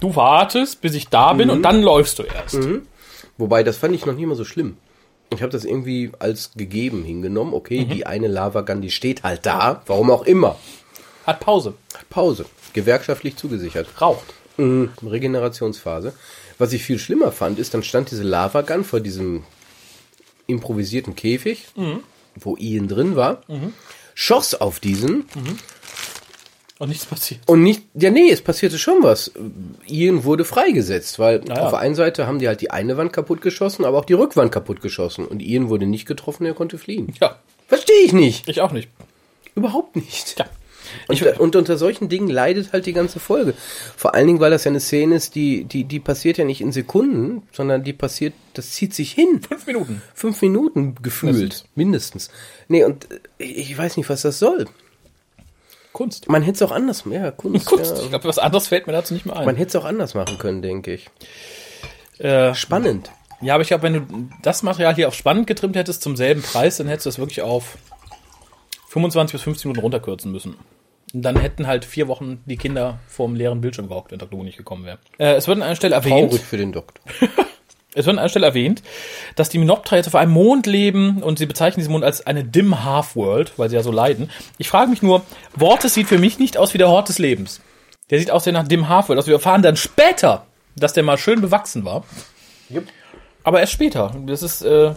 [SPEAKER 1] Du wartest, bis ich da bin und dann läufst du erst.
[SPEAKER 2] Wobei, das fand ich noch nie mal so schlimm. Ich habe das irgendwie als gegeben hingenommen. Okay, die eine Lavagun, die steht halt da, warum auch immer.
[SPEAKER 1] Hat Pause.
[SPEAKER 2] Pause. Gewerkschaftlich zugesichert.
[SPEAKER 1] Raucht.
[SPEAKER 2] Mhm. Regenerationsphase. Was ich viel schlimmer fand, ist, dann stand diese Lavagun vor diesem improvisierten Käfig. wo Ian drin war, schoss auf diesen
[SPEAKER 1] Und nichts passiert.
[SPEAKER 2] und nicht, ja nee, es passierte schon was. Ian wurde freigesetzt, weil
[SPEAKER 1] ja.
[SPEAKER 2] auf der einen Seite haben die halt die eine Wand kaputt geschossen, aber auch die Rückwand kaputt geschossen. Und Ian wurde nicht getroffen, er konnte fliehen.
[SPEAKER 1] Ja,
[SPEAKER 2] Verstehe ich nicht.
[SPEAKER 1] ich auch nicht.
[SPEAKER 2] Überhaupt nicht.
[SPEAKER 1] Ja.
[SPEAKER 2] Und, und unter solchen Dingen leidet halt die ganze Folge. Vor allen Dingen, weil das ja eine Szene ist, die, die, die passiert ja nicht in Sekunden, sondern die passiert, das zieht sich hin.
[SPEAKER 1] Fünf Minuten.
[SPEAKER 2] Fünf Minuten gefühlt.
[SPEAKER 1] Mindestens.
[SPEAKER 2] Mindestens. Nee, und äh, ich weiß nicht, was das soll.
[SPEAKER 1] Kunst.
[SPEAKER 2] Man hätte es auch anders, ja, Kunst.
[SPEAKER 1] Kunst.
[SPEAKER 2] Ja.
[SPEAKER 1] Ich glaube, was anderes fällt mir dazu nicht mehr ein.
[SPEAKER 2] Man hätte es auch anders machen können, denke ich.
[SPEAKER 1] äh,
[SPEAKER 2] Spannend.
[SPEAKER 1] ja, aber ich glaube, wenn du das Material hier auf spannend getrimmt hättest zum selben Preis, dann hättest du das wirklich auf 25 bis 15 Minuten runterkürzen müssen. Dann hätten halt vier Wochen die Kinder vorm leeren Bildschirm gehockt, wenn Dr. Who nicht gekommen wäre. Äh, es wird an einer Stelle erwähnt,
[SPEAKER 2] Traurig für den Doktor.
[SPEAKER 1] es wird an einer Stelle erwähnt, dass die Minoptera jetzt auf einem Mond leben und sie bezeichnen diesen Mond als eine Dim Half World, weil sie ja so leiden. Ich frage mich nur, Wortes sieht für mich nicht aus wie der Hort des Lebens. Der sieht aus wie nach Dim Half World. Also wir erfahren dann später, dass der mal schön bewachsen war.
[SPEAKER 2] Jupp.
[SPEAKER 1] Aber erst später. Das ist, äh,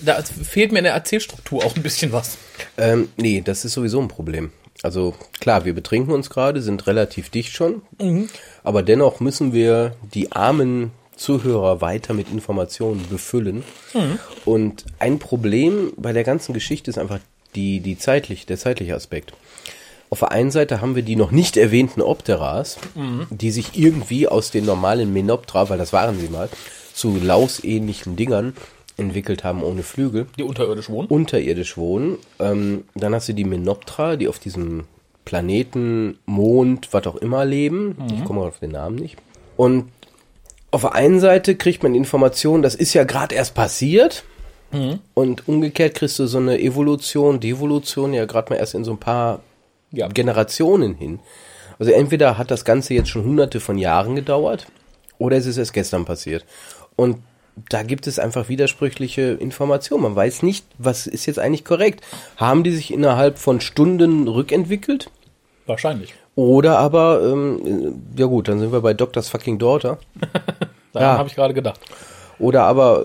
[SPEAKER 1] da fehlt mir in der Erzählstruktur auch ein bisschen was.
[SPEAKER 2] Ähm, nee, das ist sowieso ein Problem. Also klar, wir betrinken uns gerade, sind relativ dicht schon, aber dennoch müssen wir die armen Zuhörer weiter mit Informationen befüllen. Und ein Problem bei der ganzen Geschichte ist einfach die, die zeitlich, der zeitliche Aspekt. Auf der einen Seite haben wir die noch nicht erwähnten Opteras, die sich irgendwie aus den normalen Menoptera, weil das waren sie mal, zu lausähnlichen Dingern entwickelt haben ohne Flügel
[SPEAKER 1] Die unterirdisch wohnen.
[SPEAKER 2] unterirdisch wohnen. Ähm, dann hast du die Menoptera, die auf diesem Planeten, Mond, was auch immer leben. Ich komme auf den Namen nicht. Und auf der einen Seite kriegt man Informationen, das ist ja gerade erst passiert. Und umgekehrt kriegst du so eine Evolution, Devolution ja gerade mal erst in so ein paar
[SPEAKER 1] Ja.
[SPEAKER 2] Generationen hin. Also entweder hat das Ganze jetzt schon hunderte von Jahren gedauert oder es ist erst gestern passiert. Und da gibt es einfach widersprüchliche Informationen. Man weiß nicht, was ist jetzt eigentlich korrekt. Haben die sich innerhalb von Stunden rückentwickelt?
[SPEAKER 1] Wahrscheinlich.
[SPEAKER 2] Oder aber, ähm, ja gut, dann sind wir bei Doctors fucking Daughter.
[SPEAKER 1] Daran
[SPEAKER 2] Ja.
[SPEAKER 1] habe ich gerade gedacht.
[SPEAKER 2] Oder aber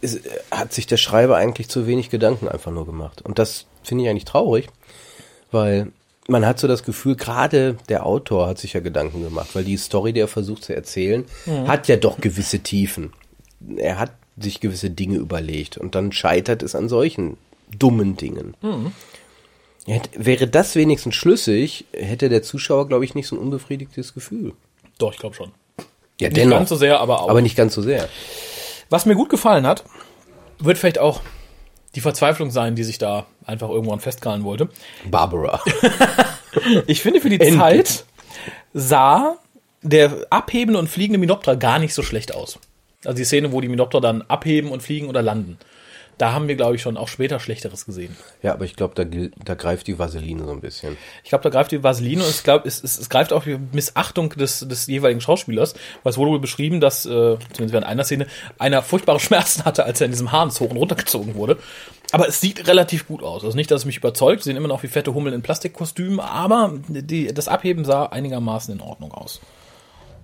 [SPEAKER 2] es, äh, hat sich der Schreiber eigentlich zu wenig Gedanken einfach nur gemacht. Und das finde ich eigentlich traurig, weil man hat so das Gefühl, gerade der Autor hat sich ja Gedanken gemacht, weil die Story, die er versucht zu erzählen, hat ja doch gewisse Tiefen. Er hat sich gewisse Dinge überlegt und dann scheitert es an solchen dummen Dingen. Hätte- Wäre das wenigstens schlüssig, hätte der Zuschauer, glaube ich, nicht so ein unbefriedigtes Gefühl.
[SPEAKER 1] Doch, ich glaube schon.
[SPEAKER 2] Ja,
[SPEAKER 1] Nicht ganz so sehr, aber auch.
[SPEAKER 2] aber nicht ganz so sehr.
[SPEAKER 1] Was mir gut gefallen hat, wird vielleicht auch die Verzweiflung sein, die sich da einfach irgendwann festkrallen wollte.
[SPEAKER 2] Barbara.
[SPEAKER 1] Ich finde, für die
[SPEAKER 2] Endlich.
[SPEAKER 1] Zeit sah der abhebende und fliegende Minopter gar nicht so schlecht aus. Also die Szene, wo die Minopter dann abheben und fliegen oder landen. Da haben wir, glaube ich, schon auch später Schlechteres gesehen.
[SPEAKER 2] Ja, aber ich glaube, da, da greift die Vaseline so ein bisschen.
[SPEAKER 1] Ich glaube, da greift die Vaseline und es, glaub, es, es, es greift auch die Missachtung des, des jeweiligen Schauspielers, weil es wurde wohl beschrieben, dass, äh, zumindest während einer Szene, einer furchtbare Schmerzen hatte, als er in diesem Harns hoch und runter gezogen wurde. Aber es sieht relativ gut aus. Also nicht, dass es mich überzeugt, sie sehen immer noch wie fette Hummeln in Plastikkostümen, aber die, das Abheben sah einigermaßen in Ordnung aus.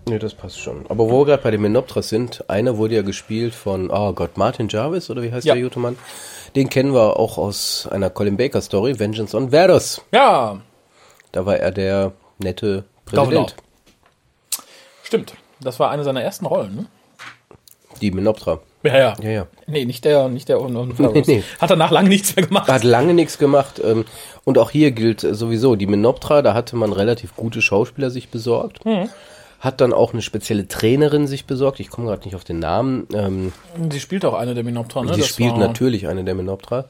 [SPEAKER 2] Nee, das passt schon. Aber wo wir gerade bei den Menoptras sind, einer wurde ja gespielt von, oh Gott, Martin Jarvis, oder wie heißt
[SPEAKER 1] Ja.
[SPEAKER 2] der gute Mann? Den kennen wir auch aus einer Colin Baker Story, Vengeance on Verdos.
[SPEAKER 1] Ja,
[SPEAKER 2] Da war er der nette
[SPEAKER 1] Genau.
[SPEAKER 2] Präsident.
[SPEAKER 1] stimmt. Das war eine seiner ersten Rollen, ne?
[SPEAKER 2] Die Menoptra.
[SPEAKER 1] Ja, ja.
[SPEAKER 2] Ja, ja.
[SPEAKER 1] Nee, nicht der, nicht der Un
[SPEAKER 2] Nee, nee.
[SPEAKER 1] Hat danach lange nichts mehr gemacht.
[SPEAKER 2] Hat lange nichts gemacht. ähm, Und auch hier gilt sowieso, die Menoptra, da hatte man relativ gute Schauspieler sich besorgt.
[SPEAKER 1] Hm.
[SPEAKER 2] Hat dann auch eine spezielle Trainerin sich besorgt. Ich komme gerade nicht auf den Namen. Ähm,
[SPEAKER 1] Sie spielt auch eine der Minopter, ne?
[SPEAKER 2] Die
[SPEAKER 1] Das
[SPEAKER 2] spielt natürlich eine der Menoptra,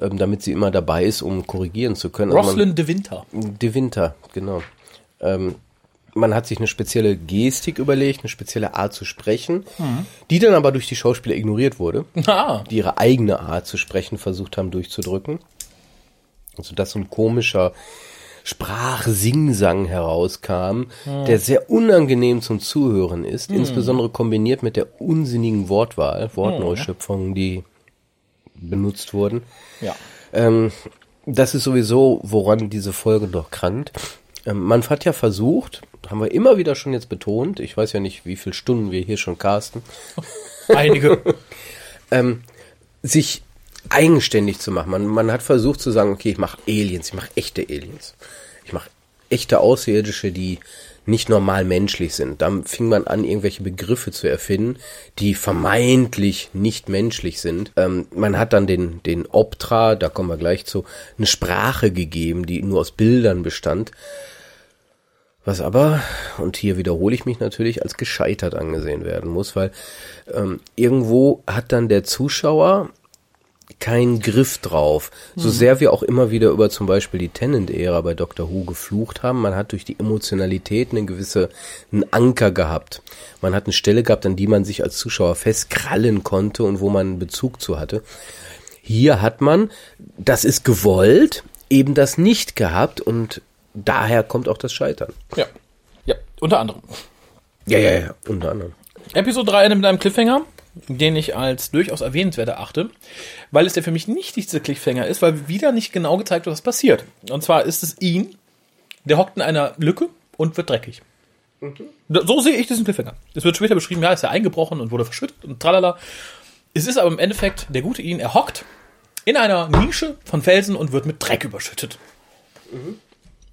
[SPEAKER 2] ähm, damit sie immer dabei ist, um korrigieren zu können. Also
[SPEAKER 1] Roslyn de Winter.
[SPEAKER 2] man, de Winter, genau. Ähm, man hat sich eine spezielle Gestik überlegt, eine spezielle Art zu sprechen, die dann aber durch die Schauspieler ignoriert wurde,
[SPEAKER 1] Ah,
[SPEAKER 2] die ihre eigene Art zu sprechen versucht haben durchzudrücken. Also dass so ein komischer Sprachsingsang herauskam, der sehr unangenehm zum Zuhören ist, insbesondere kombiniert mit der unsinnigen Wortwahl, Wortneuschöpfungen, die benutzt wurden.
[SPEAKER 1] ja.
[SPEAKER 2] Ähm, das ist sowieso, woran diese Folge doch krankt. Ähm, man hat ja versucht, haben wir immer wieder schon jetzt betont, ich weiß ja nicht, wie viele Stunden wir hier schon casten,
[SPEAKER 1] Einige.
[SPEAKER 2] ähm, sich eigenständig zu machen. Man, man hat versucht zu sagen, okay, ich mache Aliens, ich mache echte Aliens. Ich mache echte Außerirdische, die nicht normal menschlich sind. Dann fing man an, irgendwelche Begriffe zu erfinden, die vermeintlich nicht menschlich sind. Ähm, man hat dann den, den Optra, da kommen wir gleich zu, eine Sprache gegeben, die nur aus Bildern bestand. Was aber, und hier wiederhole ich mich natürlich, als gescheitert angesehen werden muss, weil ähm, irgendwo hat dann der Zuschauer keinen Griff drauf. So sehr wir auch immer wieder über zum Beispiel die Tennant-Ära bei Doctor Who geflucht haben, man hat durch die Emotionalität eine gewisse, einen Anker gehabt. Man hat eine Stelle gehabt, an die man sich als Zuschauer festkrallen konnte und wo man einen Bezug zu hatte. Hier hat man, das ist gewollt, eben das nicht gehabt und daher kommt auch das Scheitern.
[SPEAKER 1] Ja. Ja, unter anderem.
[SPEAKER 2] Ja, ja, ja, unter anderem.
[SPEAKER 1] Episode 3 endet mit einem Cliffhanger, den ich als durchaus erwähnenswert erachte, weil es der für mich nicht dieser Cliffhanger ist, weil wieder nicht genau gezeigt wird, was passiert. Und zwar ist es ihn, der hockt in einer Lücke und wird dreckig. So sehe ich diesen Cliffhanger. Es wird später beschrieben, ja, ist er eingebrochen und wurde verschüttet und tralala. Es ist aber im Endeffekt der gute ihn, er hockt in einer Nische von Felsen und wird mit Dreck überschüttet.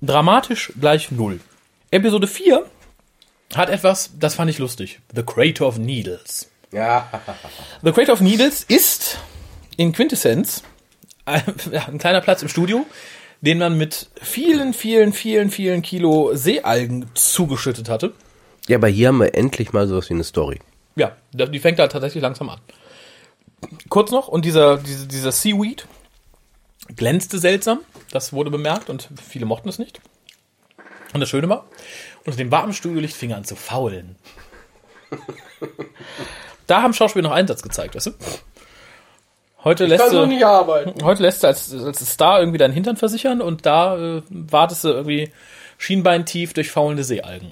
[SPEAKER 1] Dramatisch gleich null. Episode 4 hat etwas, das fand ich lustig. The Crater of Needles.
[SPEAKER 2] Ja.
[SPEAKER 1] The Crater of Needles ist in Quintessenz ein, ja, ein kleiner Platz im Studio, den man mit vielen, vielen, vielen, vielen Kilo Seealgen zugeschüttet hatte.
[SPEAKER 2] Ja, aber hier haben wir endlich mal sowas wie eine Story.
[SPEAKER 1] Ja, die fängt da tatsächlich langsam an. Kurz noch, und dieser, dieser, dieser Seaweed glänzte seltsam. Das wurde bemerkt und viele mochten es nicht. Und das Schöne war, unter dem warmen Studiolicht fing er an zu faulen. da haben Schauspieler noch Einsatz gezeigt, weißt du? Heute lässt du,
[SPEAKER 2] arbeiten.
[SPEAKER 1] heute lässt du als, als Star irgendwie deinen Hintern versichern und da äh, wartest du irgendwie schienbeintief durch faulende Seealgen.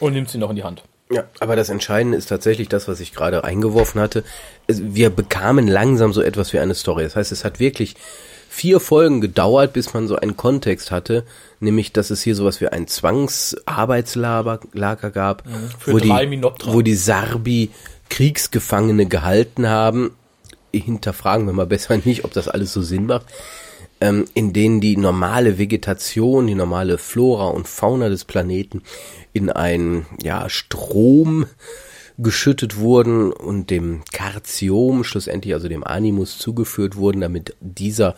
[SPEAKER 1] Und nimmst sie noch in die Hand.
[SPEAKER 2] Ja, aber das Entscheidende ist tatsächlich das, was ich gerade eingeworfen hatte. Wir bekamen langsam so etwas wie eine Story. Das heißt, es hat wirklich vier Folgen gedauert, bis man so einen Kontext hatte, nämlich, dass es hier sowas wie ein Zwangsarbeitslager Lager gab,
[SPEAKER 1] für
[SPEAKER 2] wo,
[SPEAKER 1] drei
[SPEAKER 2] die, wo die Sarbi Kriegsgefangene gehalten haben. Hinterfragen wir mal besser nicht, ob das alles so Sinn macht ähm, in denen die normale Vegetation, die normale Flora und Fauna des Planeten in einen ja, Strom geschüttet wurden und dem Karziom schlussendlich, also dem Animus, zugeführt wurden, damit dieser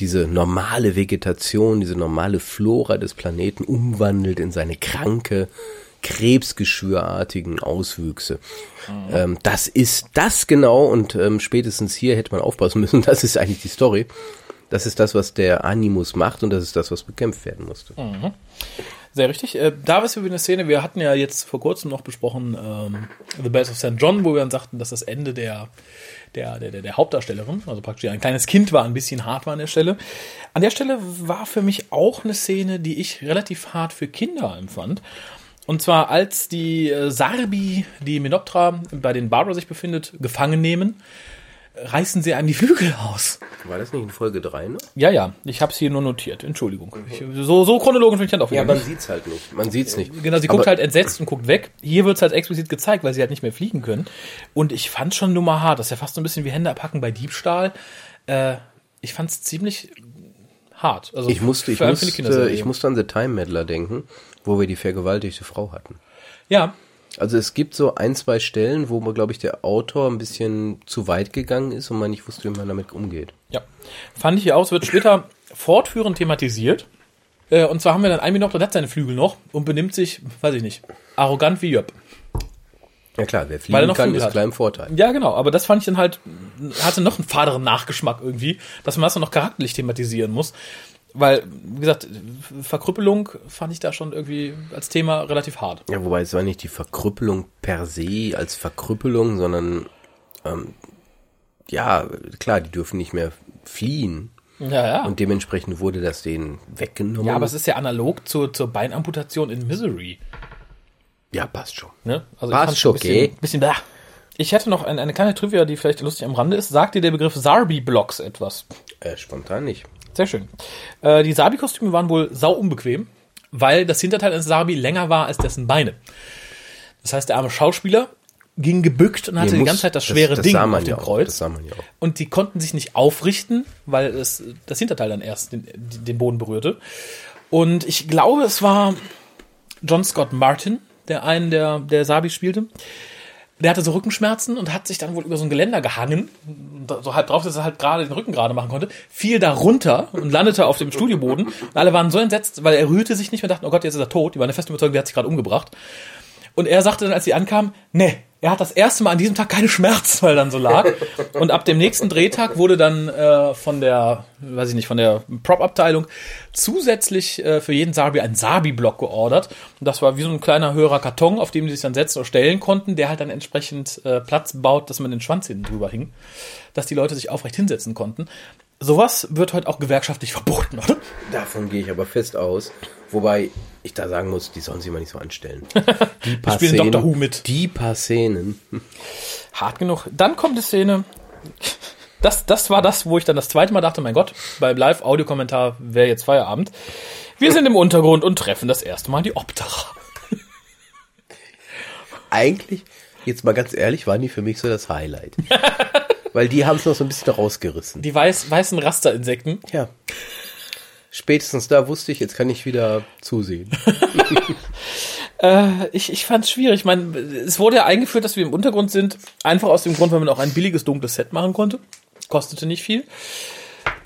[SPEAKER 2] diese normale Vegetation, diese normale Flora des Planeten umwandelt in seine kranke, krebsgeschwürartigen Auswüchse. Ähm, das ist das genau und ähm, spätestens hier hätte man aufpassen müssen, das ist eigentlich die Story. Das ist das, was der Animus macht und das ist das, was bekämpft werden musste.
[SPEAKER 1] Sehr richtig. Äh, da was über eine Szene, wir hatten ja jetzt vor kurzem noch besprochen, ähm, The Bells of St. John, wo wir dann sagten, dass das Ende der, der, der, der Hauptdarstellerin, also praktisch ein kleines Kind war, ein bisschen hart war an der Stelle. An der Stelle war für mich auch eine Szene, die ich relativ hart für Kinder empfand. Und zwar als die äh, Sarbi, die Menoptra bei den Barbara sich befindet, gefangen nehmen, reißen sie einem die Flügel aus.
[SPEAKER 2] War das nicht in Folge 3 noch?
[SPEAKER 1] Ja, ja, ich habe es hier nur notiert. Entschuldigung. Ich, so, so chronologisch bin ich dann auch
[SPEAKER 2] Ja, man sieht's halt nicht. Man sieht's nicht.
[SPEAKER 1] Genau, sie
[SPEAKER 2] Aber
[SPEAKER 1] guckt halt entsetzt und guckt weg. Hier wird's halt explizit gezeigt, weil sie halt nicht mehr fliegen können. Und ich fand schon nummer hart. Das ist ja fast so ein bisschen wie Hände abhacken bei Diebstahl. Äh, ich fand's ziemlich hart. Also
[SPEAKER 2] Ich musste, ich musste, ich musste an The Time Meddler denken, wo wir die vergewaltigte Frau hatten.
[SPEAKER 1] ja,
[SPEAKER 2] Also es gibt so ein, zwei Stellen, wo man, glaube ich, der Autor ein bisschen zu weit gegangen ist und man nicht wusste, wie man damit umgeht.
[SPEAKER 1] ja. Fand ich hier aus, wird später fortführend thematisiert. Äh, und zwar haben wir dann einen Minuten, der hat seine Flügel noch und benimmt sich, weiß ich nicht, arrogant wie Jöp.
[SPEAKER 2] Ja klar, wer
[SPEAKER 1] Weil er
[SPEAKER 2] fliegen
[SPEAKER 1] noch
[SPEAKER 2] kann,
[SPEAKER 1] Flügel
[SPEAKER 2] ist
[SPEAKER 1] hat.
[SPEAKER 2] klar im Vorteil.
[SPEAKER 1] Ja, genau, aber das fand ich dann halt, hatte noch einen faderen Nachgeschmack irgendwie, dass man das dann noch charakterlich thematisieren muss. Weil, wie gesagt, Verkrüppelung fand ich da schon irgendwie als Thema relativ hart.
[SPEAKER 2] Ja, wobei es war nicht die Verkrüppelung per se als Verkrüppelung, sondern ähm, ja, klar, die dürfen nicht mehr fliehen.
[SPEAKER 1] Ja, ja.
[SPEAKER 2] Und dementsprechend wurde das denen weggenommen.
[SPEAKER 1] ja, aber es ist ja analog zur, zur Beinamputation in Misery.
[SPEAKER 2] ja, passt schon.
[SPEAKER 1] Ne? Also
[SPEAKER 2] Passt schon,
[SPEAKER 1] ein bisschen,
[SPEAKER 2] okay.
[SPEAKER 1] bisschen blah. Ich hätte noch eine, eine kleine Trivia, die vielleicht lustig am Rande ist. Sagt dir der Begriff Sarbi-Blocks etwas?
[SPEAKER 2] Äh, spontan nicht.
[SPEAKER 1] Sehr schön. Äh, die Sabi-Kostüme waren wohl sau unbequem, weil das Hinterteil eines Sabi länger war als dessen Beine. Das heißt, der arme Schauspieler ging gebückt und hatte
[SPEAKER 2] Nee,
[SPEAKER 1] die
[SPEAKER 2] muss-
[SPEAKER 1] ganze Zeit das
[SPEAKER 2] das-
[SPEAKER 1] schwere
[SPEAKER 2] das
[SPEAKER 1] Ding
[SPEAKER 2] sah man
[SPEAKER 1] auf dem
[SPEAKER 2] auch,
[SPEAKER 1] Kreuz.
[SPEAKER 2] das.
[SPEAKER 1] Und die konnten sich nicht aufrichten, weil es das Hinterteil dann erst den, den Boden berührte. Und ich glaube, es war John Scott Martin, der einen der, der Sabi spielte. Der hatte so Rückenschmerzen und hat sich dann wohl über so ein Geländer gehangen, so halb drauf, dass er halt gerade den Rücken gerade machen konnte, fiel da runter und landete auf dem Studioboden. Und alle waren so entsetzt, weil er rührte sich nicht mehr, dachten, oh Gott, jetzt ist er tot. Die waren der festen Überzeugung, der hat sich gerade umgebracht. Und er sagte dann, als sie ankamen, nee, er hat das erste Mal an diesem Tag keine Schmerzen, weil dann so lag. Und ab dem nächsten Drehtag wurde dann äh, von der, weiß ich nicht, von der Prop-Abteilung zusätzlich äh, für jeden Sabi ein Sabi-Block geordert. Und das war wie so ein kleiner höherer Karton, auf dem die sich dann setzen oder stellen konnten, der halt dann entsprechend äh, Platz baut, dass man den Schwanz hinten drüber hing, dass die Leute sich aufrecht hinsetzen konnten. Sowas wird heute auch gewerkschaftlich verboten, oder?
[SPEAKER 2] Davon gehe ich aber fest aus. Wobei ich da sagen muss, die sollen sich mal nicht so anstellen. Die paar
[SPEAKER 1] spielen Dr. Who mit.
[SPEAKER 2] Die paar Szenen.
[SPEAKER 1] hart genug. Dann kommt die Szene. Das, das war das, wo ich dann das zweite Mal dachte, mein Gott, beim Live-Audiokommentar wäre jetzt Feierabend. Wir sind im Untergrund und treffen das erste Mal die Optera.
[SPEAKER 2] Eigentlich, jetzt mal ganz ehrlich, waren die für mich so das Highlight. Weil die haben es noch so ein bisschen rausgerissen.
[SPEAKER 1] Die weiß, weißen Rasterinsekten.
[SPEAKER 2] Ja. Spätestens da wusste ich, jetzt kann ich wieder zusehen.
[SPEAKER 1] Äh, ich ich fand es schwierig. Ich meine, es wurde ja eingeführt, dass wir im Untergrund sind. Einfach aus dem Grund, weil man auch ein billiges, dunkles Set machen konnte. Kostete nicht viel.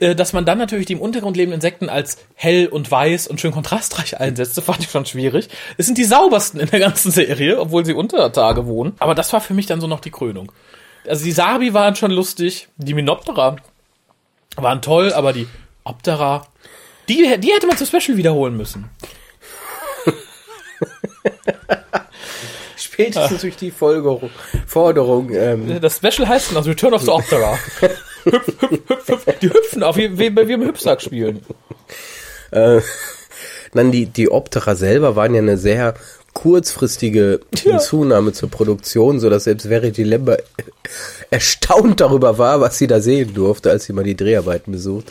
[SPEAKER 1] Äh, Dass man dann natürlich die im Untergrund lebenden Insekten als hell und weiß und schön kontrastreich einsetzte, fand ich schon schwierig. Es sind die saubersten in der ganzen Serie, obwohl sie unter Tage wohnen. Aber das war für mich dann so noch die Krönung. Also die Sabi waren schon lustig, die Minoptera waren toll, aber die Optera, die, die hätte man zum Special wiederholen müssen.
[SPEAKER 2] Spätestens durch die Folgerung, Forderung. Ähm,
[SPEAKER 1] Das Special heißt dann also Return of the Optera. hüpf, hüpf, hüpf, hüpf. Die hüpfen auf, wie, wie, wie im Hüpfsack spielen.
[SPEAKER 2] äh, dann die, die Optera selber waren ja eine sehr kurzfristige Hinzunahme zur Produktion, so dass selbst Verity Lember erstaunt darüber war, was sie da sehen durfte, als sie mal die Dreharbeiten besucht.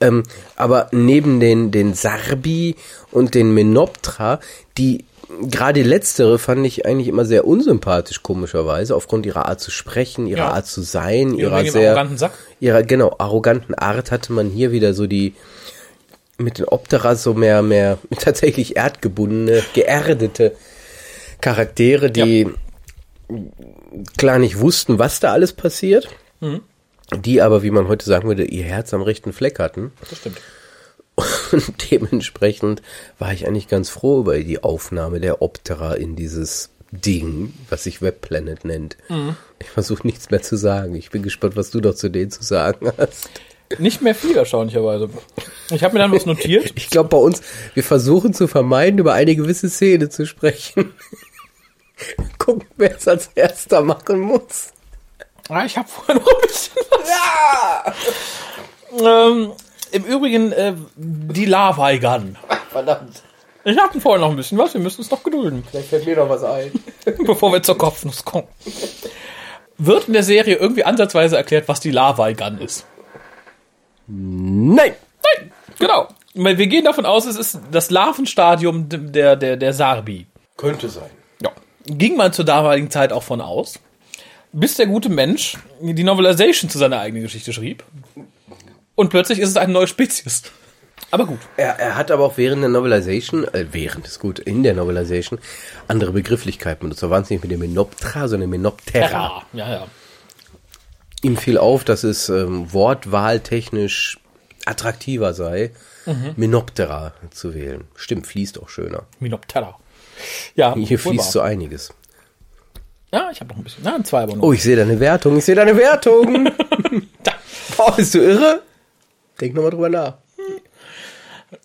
[SPEAKER 2] Ähm, aber neben den, den Sarbi und den Menoptra, die gerade letztere fand ich eigentlich immer sehr unsympathisch, komischerweise, aufgrund ihrer Art zu sprechen, ihrer
[SPEAKER 1] Ja.
[SPEAKER 2] Art zu sein,
[SPEAKER 1] Ja,
[SPEAKER 2] ihrer sehr,
[SPEAKER 1] arroganten Sack.
[SPEAKER 2] ihrer, genau, arroganten Art hatte man hier wieder so die, mit den Optera so mehr, mehr tatsächlich erdgebundene, geerdete Charaktere, die klar nicht wussten, was da alles passiert,
[SPEAKER 1] Mhm.
[SPEAKER 2] die aber, wie man heute sagen würde, ihr Herz am rechten Fleck hatten.
[SPEAKER 1] Das stimmt.
[SPEAKER 2] Und dementsprechend war ich eigentlich ganz froh über die Aufnahme der Optera in dieses Ding, was sich Webplanet nennt.
[SPEAKER 1] Mhm.
[SPEAKER 2] Ich versuche nichts mehr zu sagen. Ich bin gespannt, was du noch zu denen zu sagen hast.
[SPEAKER 1] Nicht mehr viel, erstaunlicherweise. Ich habe mir dann was notiert.
[SPEAKER 2] Ich glaube bei uns, wir versuchen zu vermeiden, über eine gewisse Szene zu sprechen. Gucken, wer es als erster machen muss.
[SPEAKER 1] Ah, ich habe vorher noch ein bisschen was. Ja! Ähm, Im Übrigen, äh, die Lava Gun.
[SPEAKER 2] Verdammt,
[SPEAKER 1] Ich hatte vorher noch ein bisschen was, wir müssen uns noch gedulden,
[SPEAKER 2] vielleicht fällt mir noch was ein.
[SPEAKER 1] bevor wir zur Kopfnuss kommen. Wird in der Serie irgendwie ansatzweise erklärt, was die Lava Gun ist?
[SPEAKER 2] Nein!
[SPEAKER 1] Nein, genau. Weil Wir gehen davon aus, es ist das Larvenstadium der, der, der Sarbi.
[SPEAKER 2] Könnte sein.
[SPEAKER 1] Ja. Ging man zur damaligen Zeit auch von aus. Bis der gute Mensch die Novelization zu seiner eigenen Geschichte schrieb. Und plötzlich ist es eine neue Spezies. Aber gut.
[SPEAKER 2] Er, er hat aber auch während der Novelization, äh, während ist gut, in der Novelization, andere Begrifflichkeiten benutzt. Da waren es nicht mit dem Menoptera, sondern Menoptera.
[SPEAKER 1] Ja, ja, ja.
[SPEAKER 2] Ihm fiel auf, dass es ähm, wortwahltechnisch attraktiver sei, Menoptera zu wählen. Stimmt, fließt auch schöner.
[SPEAKER 1] Minoptera. Ja,
[SPEAKER 2] Hier fließt
[SPEAKER 1] wahr.
[SPEAKER 2] so einiges.
[SPEAKER 1] Ja, ich habe noch ein bisschen. Na, zwei aber nur.
[SPEAKER 2] Oh, ich sehe deine Wertung, ich sehe deine Wertung. Oh, bist du irre? Denk nochmal drüber nach.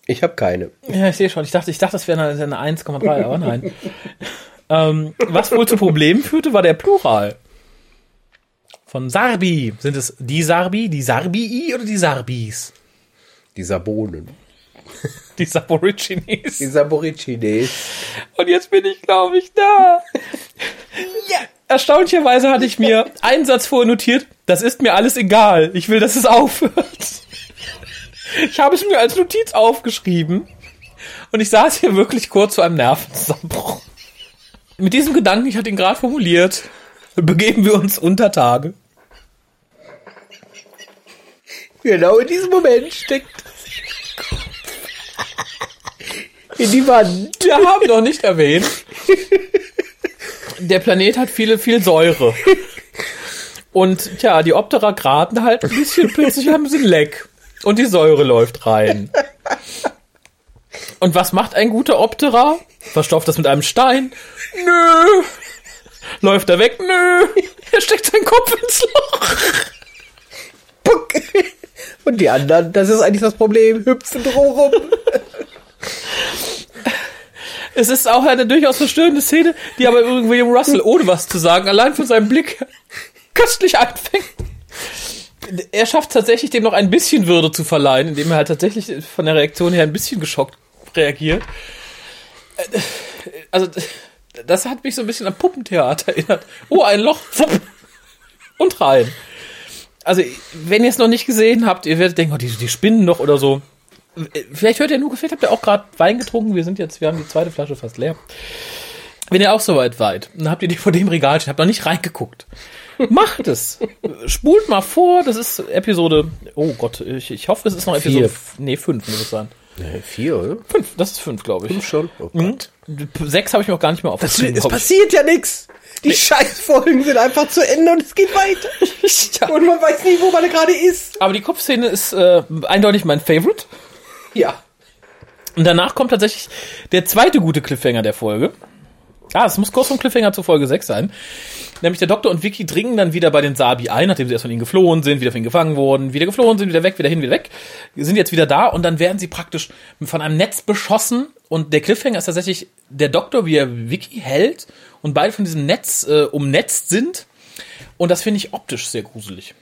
[SPEAKER 2] Ich habe keine.
[SPEAKER 1] Ja, ich sehe schon. Ich dachte, ich dachte, das wäre eine, eine 1,3, aber nein. ähm, was wohl zu Problemen führte, war der Plural. Von Sarbi. Sind es die Sarbi, die Sarbii oder die Sarbis?
[SPEAKER 2] Die Sabonen.
[SPEAKER 1] Die Saborigines.
[SPEAKER 2] Die Saboricines.
[SPEAKER 1] Und jetzt bin ich, glaube ich, da. ja. Erstaunlicherweise hatte ich mir einen Satz vorher notiert. Das ist mir alles egal. Ich will, dass es aufhört. Ich habe es mir als Notiz aufgeschrieben. Und ich saß hier wirklich kurz vor einem Nervenzusammenbruch. Mit diesem Gedanken, ich hatte ihn gerade formuliert, begeben wir uns unter Tage.
[SPEAKER 2] Genau in diesem Moment steckt in die Wand.
[SPEAKER 1] Wir haben noch nicht erwähnt, der Planet hat viele, viel Säure. Und tja, die Optera graten halt ein bisschen, plötzlich haben sie ein Leck. Und die Säure läuft rein. Und was macht ein guter Optera? Verstopft das mit einem Stein? Nö. Läuft er weg? Nö. Er steckt seinen Kopf ins Loch.
[SPEAKER 2] Puck. Und die anderen, das ist eigentlich das Problem, hüpfen rum.
[SPEAKER 1] Es ist auch eine durchaus verstörende Szene, die aber William Russell, ohne was zu sagen, allein von seinem Blick köstlich einfängt. Er schafft tatsächlich dem noch ein bisschen Würde zu verleihen, indem er halt tatsächlich von der Reaktion her ein bisschen geschockt reagiert. Also, das hat mich so ein bisschen an Puppentheater erinnert. Oh, ein Loch, und rein. Also, wenn ihr es noch nicht gesehen habt, ihr werdet denken, oh, die, die spinnen noch oder so. Vielleicht hört ihr nur gefehlt, habt ihr auch gerade Wein getrunken. Wir sind jetzt, wir haben die zweite Flasche fast leer. Wenn ihr auch so weit weit, dann habt ihr die vor dem Regal stehen, habt noch nicht reingeguckt. Macht es. Spult mal vor, das ist Episode, oh Gott, ich, ich hoffe, es ist noch Episode,
[SPEAKER 2] Vier.
[SPEAKER 1] nee, fünf muss es sein.
[SPEAKER 2] Nee, vier, oder?
[SPEAKER 1] Fünf, das ist fünf, glaube ich.
[SPEAKER 2] Fünf schon. Oh
[SPEAKER 1] Mhm. Sechs habe ich mir auch gar nicht mehr
[SPEAKER 2] Das,
[SPEAKER 1] aufgeschrieben.
[SPEAKER 2] es passiert ja nichts. Die Scheißfolgen sind einfach zu Ende und es geht weiter.
[SPEAKER 1] Ja.
[SPEAKER 2] Und man weiß nicht, wo man gerade ist.
[SPEAKER 1] Aber die Kopfszene ist äh, eindeutig mein Favorite.
[SPEAKER 2] Ja.
[SPEAKER 1] Und danach kommt tatsächlich der zweite gute Cliffhanger der Folge. Ah, es muss kurz vom Cliffhanger zur Folge 6 sein. Nämlich der Doktor und Vicky dringen dann wieder bei den Sabi ein, nachdem sie erst von ihnen geflohen sind, wieder von ihnen gefangen wurden, wieder geflohen sind, wieder weg, wieder hin, wieder weg. Sind jetzt wieder da und dann werden sie praktisch von einem Netz beschossen. Und der Cliffhanger ist tatsächlich der Doktor, wie er Vicky hält und beide von diesem Netz äh, umnetzt sind. Und das finde ich optisch sehr gruselig.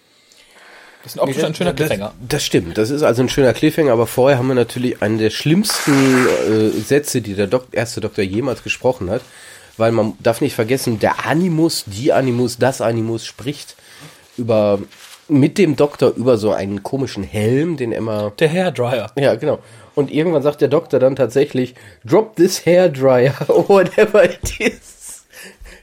[SPEAKER 1] Das ist ein optisch ein schöner Cliffhanger.
[SPEAKER 2] Das, das stimmt, das ist also ein schöner Cliffhanger, aber vorher haben wir natürlich einen der schlimmsten äh, Sätze, die der Dok erste Doktor jemals gesprochen hat. Weil man darf nicht vergessen, der Animus, die Animus, das Animus spricht über mit dem Doktor über so einen komischen Helm, den er immer.
[SPEAKER 1] Der Hairdryer.
[SPEAKER 2] Ja, genau. Und irgendwann sagt der Doktor dann tatsächlich, drop this hairdryer or whatever it is.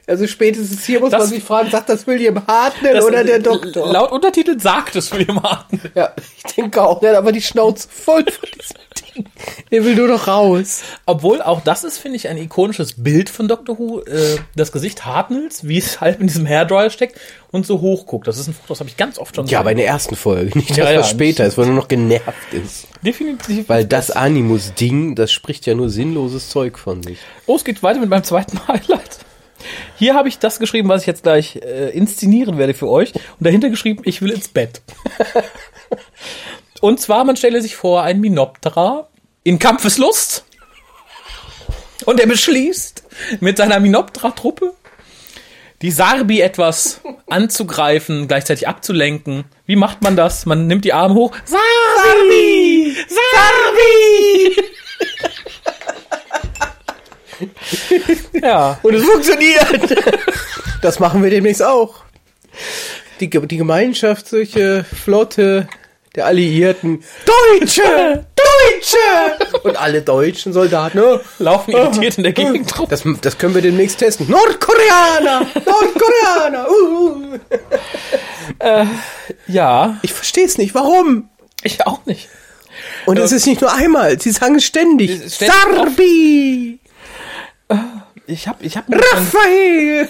[SPEAKER 2] Also spätestens hier muss
[SPEAKER 1] Das-
[SPEAKER 2] man sich fragen, sagt das William Hartnell
[SPEAKER 1] Das-
[SPEAKER 2] oder der Doktor?
[SPEAKER 1] Laut Untertitel sagt es William Harten.
[SPEAKER 2] Ja, ich denke auch, der hat aber die Schnauze voll von diesem Ding. Der will nur noch raus.
[SPEAKER 1] Obwohl auch das ist, finde ich, ein ikonisches Bild von Doctor Who. Äh, das Gesicht Hartnells, wie es halt in diesem Hairdryer steckt und so hoch guckt. Das ist ein Foto, das habe ich ganz oft schon
[SPEAKER 2] Ja, aber in der ersten Folge, nicht das,
[SPEAKER 1] Ja, ja,
[SPEAKER 2] was später ist, wo er nur noch genervt ist.
[SPEAKER 1] Definitiv.
[SPEAKER 2] Weil das Animus-Ding, das spricht ja nur sinnloses Zeug von sich.
[SPEAKER 1] Oh, es geht weiter mit meinem zweiten Highlight. Hier habe ich das geschrieben, was ich jetzt gleich äh, inszenieren werde für euch. Und dahinter geschrieben, ich will ins Bett. und zwar, man stelle sich vor, ein Minoptera in Kampfeslust. Und er beschließt, mit seiner Minoptera-Truppe die Sarbi etwas anzugreifen, gleichzeitig abzulenken. Wie macht man das? Man nimmt die Arme hoch. Sarbi! Sarbi! ja.
[SPEAKER 2] Und es funktioniert! Das machen wir demnächst auch. Die, die Gemeinschaft, solche Flotte der Alliierten. Deutsche! Deutsche! Und alle deutschen Soldaten. ne?
[SPEAKER 1] laufen irritiert in der Gegend rum.
[SPEAKER 2] Das, das können wir demnächst testen. Nordkoreaner! Nordkoreaner! Uh, uh.
[SPEAKER 1] Ja,
[SPEAKER 2] Ich verstehe es nicht. Warum?
[SPEAKER 1] ich auch nicht.
[SPEAKER 2] Und es ist nicht nur einmal. Sie sagen es ständig.
[SPEAKER 1] Ständig
[SPEAKER 2] Sarbi!
[SPEAKER 1] Ich hab, ich hab,
[SPEAKER 2] Raphael!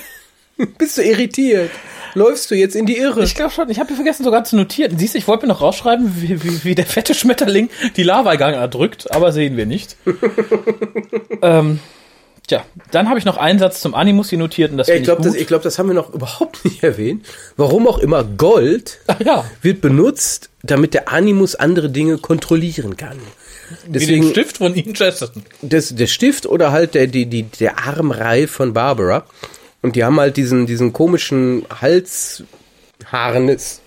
[SPEAKER 2] Bist du irritiert? Läufst du jetzt in die Irre?
[SPEAKER 1] ich glaube schon, ich habe vergessen sogar zu notieren. Siehst du, ich wollte mir noch rausschreiben, wie, wie, wie der fette Schmetterling die Lavagang erdrückt, aber sehen wir nicht. ähm, tja, dann habe ich noch einen Satz zum Animus hier notiert und das
[SPEAKER 2] Ja, ich glaube, das, ich glaub, das haben wir noch überhaupt nicht erwähnt. Warum auch immer Gold
[SPEAKER 1] ja,
[SPEAKER 2] wird benutzt, damit der Animus andere Dinge kontrollieren kann.
[SPEAKER 1] Wie den
[SPEAKER 2] Deswegen
[SPEAKER 1] Stift von Ian Chesterton.
[SPEAKER 2] das, der Stift oder halt der, die, die, der Armreif von Barbara. Und die haben halt diesen, diesen komischen Halsharnis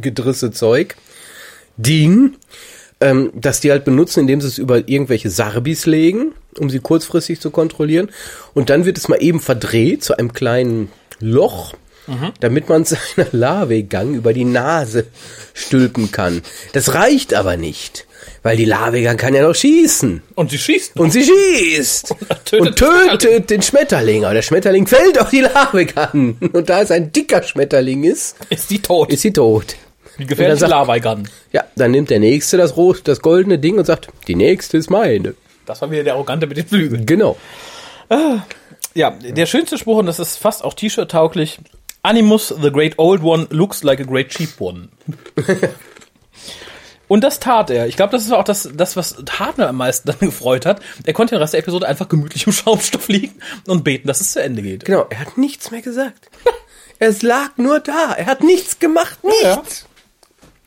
[SPEAKER 2] gedrisse Zeug. Ding, ähm, dass die halt benutzen, indem sie es über irgendwelche Sarbis legen, um sie kurzfristig zu kontrollieren. Und dann wird es mal eben verdreht zu einem kleinen Loch. damit man seiner Lavegang über die Nase stülpen kann. Das reicht aber nicht, weil die Lavegang kann ja noch schießen.
[SPEAKER 1] Und sie schießt.
[SPEAKER 2] Und sie schießt
[SPEAKER 1] tötet
[SPEAKER 2] und tötet den Schmetterling. Aber der Schmetterling fällt auf die Lavegang. Und da es ein dicker Schmetterling ist,
[SPEAKER 1] ist die tot.
[SPEAKER 2] ist sie tot.
[SPEAKER 1] die gefährliche
[SPEAKER 2] sagt-
[SPEAKER 1] Lava-Gun.
[SPEAKER 2] Ja, dann nimmt der Nächste das rot, das goldene Ding und sagt, die nächste ist meine.
[SPEAKER 1] Das war wieder der Arrogante mit den Flügeln.
[SPEAKER 2] Genau.
[SPEAKER 1] Ja, der schönste Spruch, und das ist fast auch T-Shirt-tauglich. Animus, the great old one, looks like a great cheap one. und das tat er. Ich glaube, das ist auch das, das, was Hartner am meisten dann gefreut hat. Er konnte den Rest der Episode einfach gemütlich im Schaumstoff liegen und beten, dass es zu Ende geht.
[SPEAKER 2] Genau, er hat nichts mehr gesagt. Es lag nur da. Er hat nichts gemacht.
[SPEAKER 1] Ja.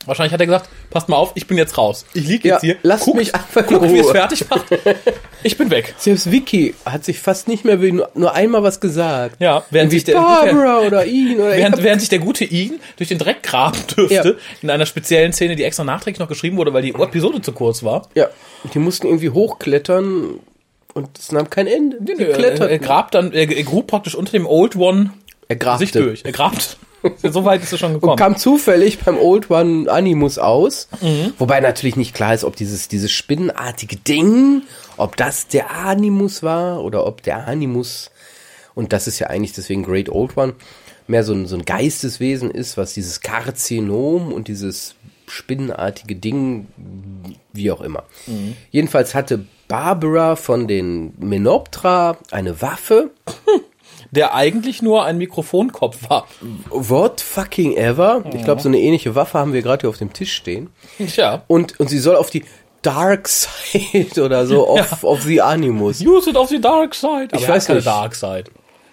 [SPEAKER 1] Wahrscheinlich hat er gesagt, passt mal auf, ich bin jetzt raus. Ich liege
[SPEAKER 2] Ja,
[SPEAKER 1] jetzt hier.
[SPEAKER 2] lasst
[SPEAKER 1] guckt,
[SPEAKER 2] mich einfach in
[SPEAKER 1] guckt, wie es fertig macht. Ich bin weg.
[SPEAKER 2] Selbst Vicky hat sich fast nicht mehr nur, einmal was gesagt.
[SPEAKER 1] Ja, während sich der,
[SPEAKER 2] Barbara oder ihn oder
[SPEAKER 1] während, während sich der gute Ian durch den Dreck graben dürfte,
[SPEAKER 2] Ja.
[SPEAKER 1] in einer speziellen Szene, die extra nachträglich noch geschrieben wurde, weil die Episode zu kurz war.
[SPEAKER 2] Ja, die mussten irgendwie hochklettern und es nahm kein Ende. Die
[SPEAKER 1] Er, er,
[SPEAKER 2] kletterten.
[SPEAKER 1] grabt dann, er, er grub praktisch unter dem Old One
[SPEAKER 2] Er grabte.
[SPEAKER 1] sich durch. Er grabt. so weit ist er schon gekommen.
[SPEAKER 2] kam zufällig beim Old One Animus aus.
[SPEAKER 1] Mhm.
[SPEAKER 2] Wobei natürlich nicht klar ist, ob dieses, dieses spinnenartige Ding, ob das der Animus war oder ob der Animus, und das ist ja eigentlich deswegen Great Old One, mehr so ein, so ein Geisteswesen ist, was dieses Karzinom und dieses spinnenartige Ding, wie auch immer.
[SPEAKER 1] Mhm.
[SPEAKER 2] Jedenfalls hatte Barbara von den Menoptra eine Waffe.
[SPEAKER 1] Der eigentlich nur ein Mikrofonkopf war.
[SPEAKER 2] What fucking ever. Ich glaube, so eine ähnliche Waffe haben wir gerade hier auf dem Tisch stehen.
[SPEAKER 1] Tja.
[SPEAKER 2] Und, und sie soll auf die Dark Side oder so, auf, auf the Animus.
[SPEAKER 1] Use it of the dark side. Aber
[SPEAKER 2] Ich weiß
[SPEAKER 1] keine
[SPEAKER 2] nicht.
[SPEAKER 1] Dark Side.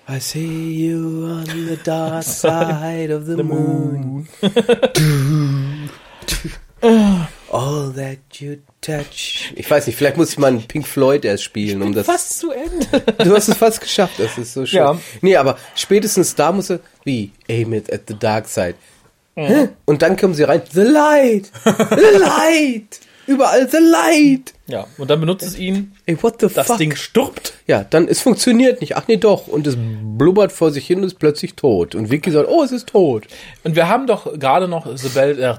[SPEAKER 2] I see you on the dark side of the moon. All that you touch. Ich weiß nicht, vielleicht muss ich mal einen Pink Floyd erst spielen, um das.
[SPEAKER 1] Fast zu Ende.
[SPEAKER 2] Du hast es fast geschafft, das ist so schön.
[SPEAKER 1] Ja.
[SPEAKER 2] Nee, aber spätestens da muss er, wie, aim it at the dark side. Hä? Und dann kommen sie rein, the light, the light, überall the light.
[SPEAKER 1] Ja, und dann benutzt es ihn.
[SPEAKER 2] Ey, what the
[SPEAKER 1] Das
[SPEAKER 2] fuck?
[SPEAKER 1] Ding stirbt.
[SPEAKER 2] Ja, dann, es funktioniert nicht. Ach nee, doch. Und es blubbert vor sich hin und ist plötzlich tot. Und Vicky sagt, oh, es ist tot.
[SPEAKER 1] Und wir haben doch gerade noch The, Bell, äh,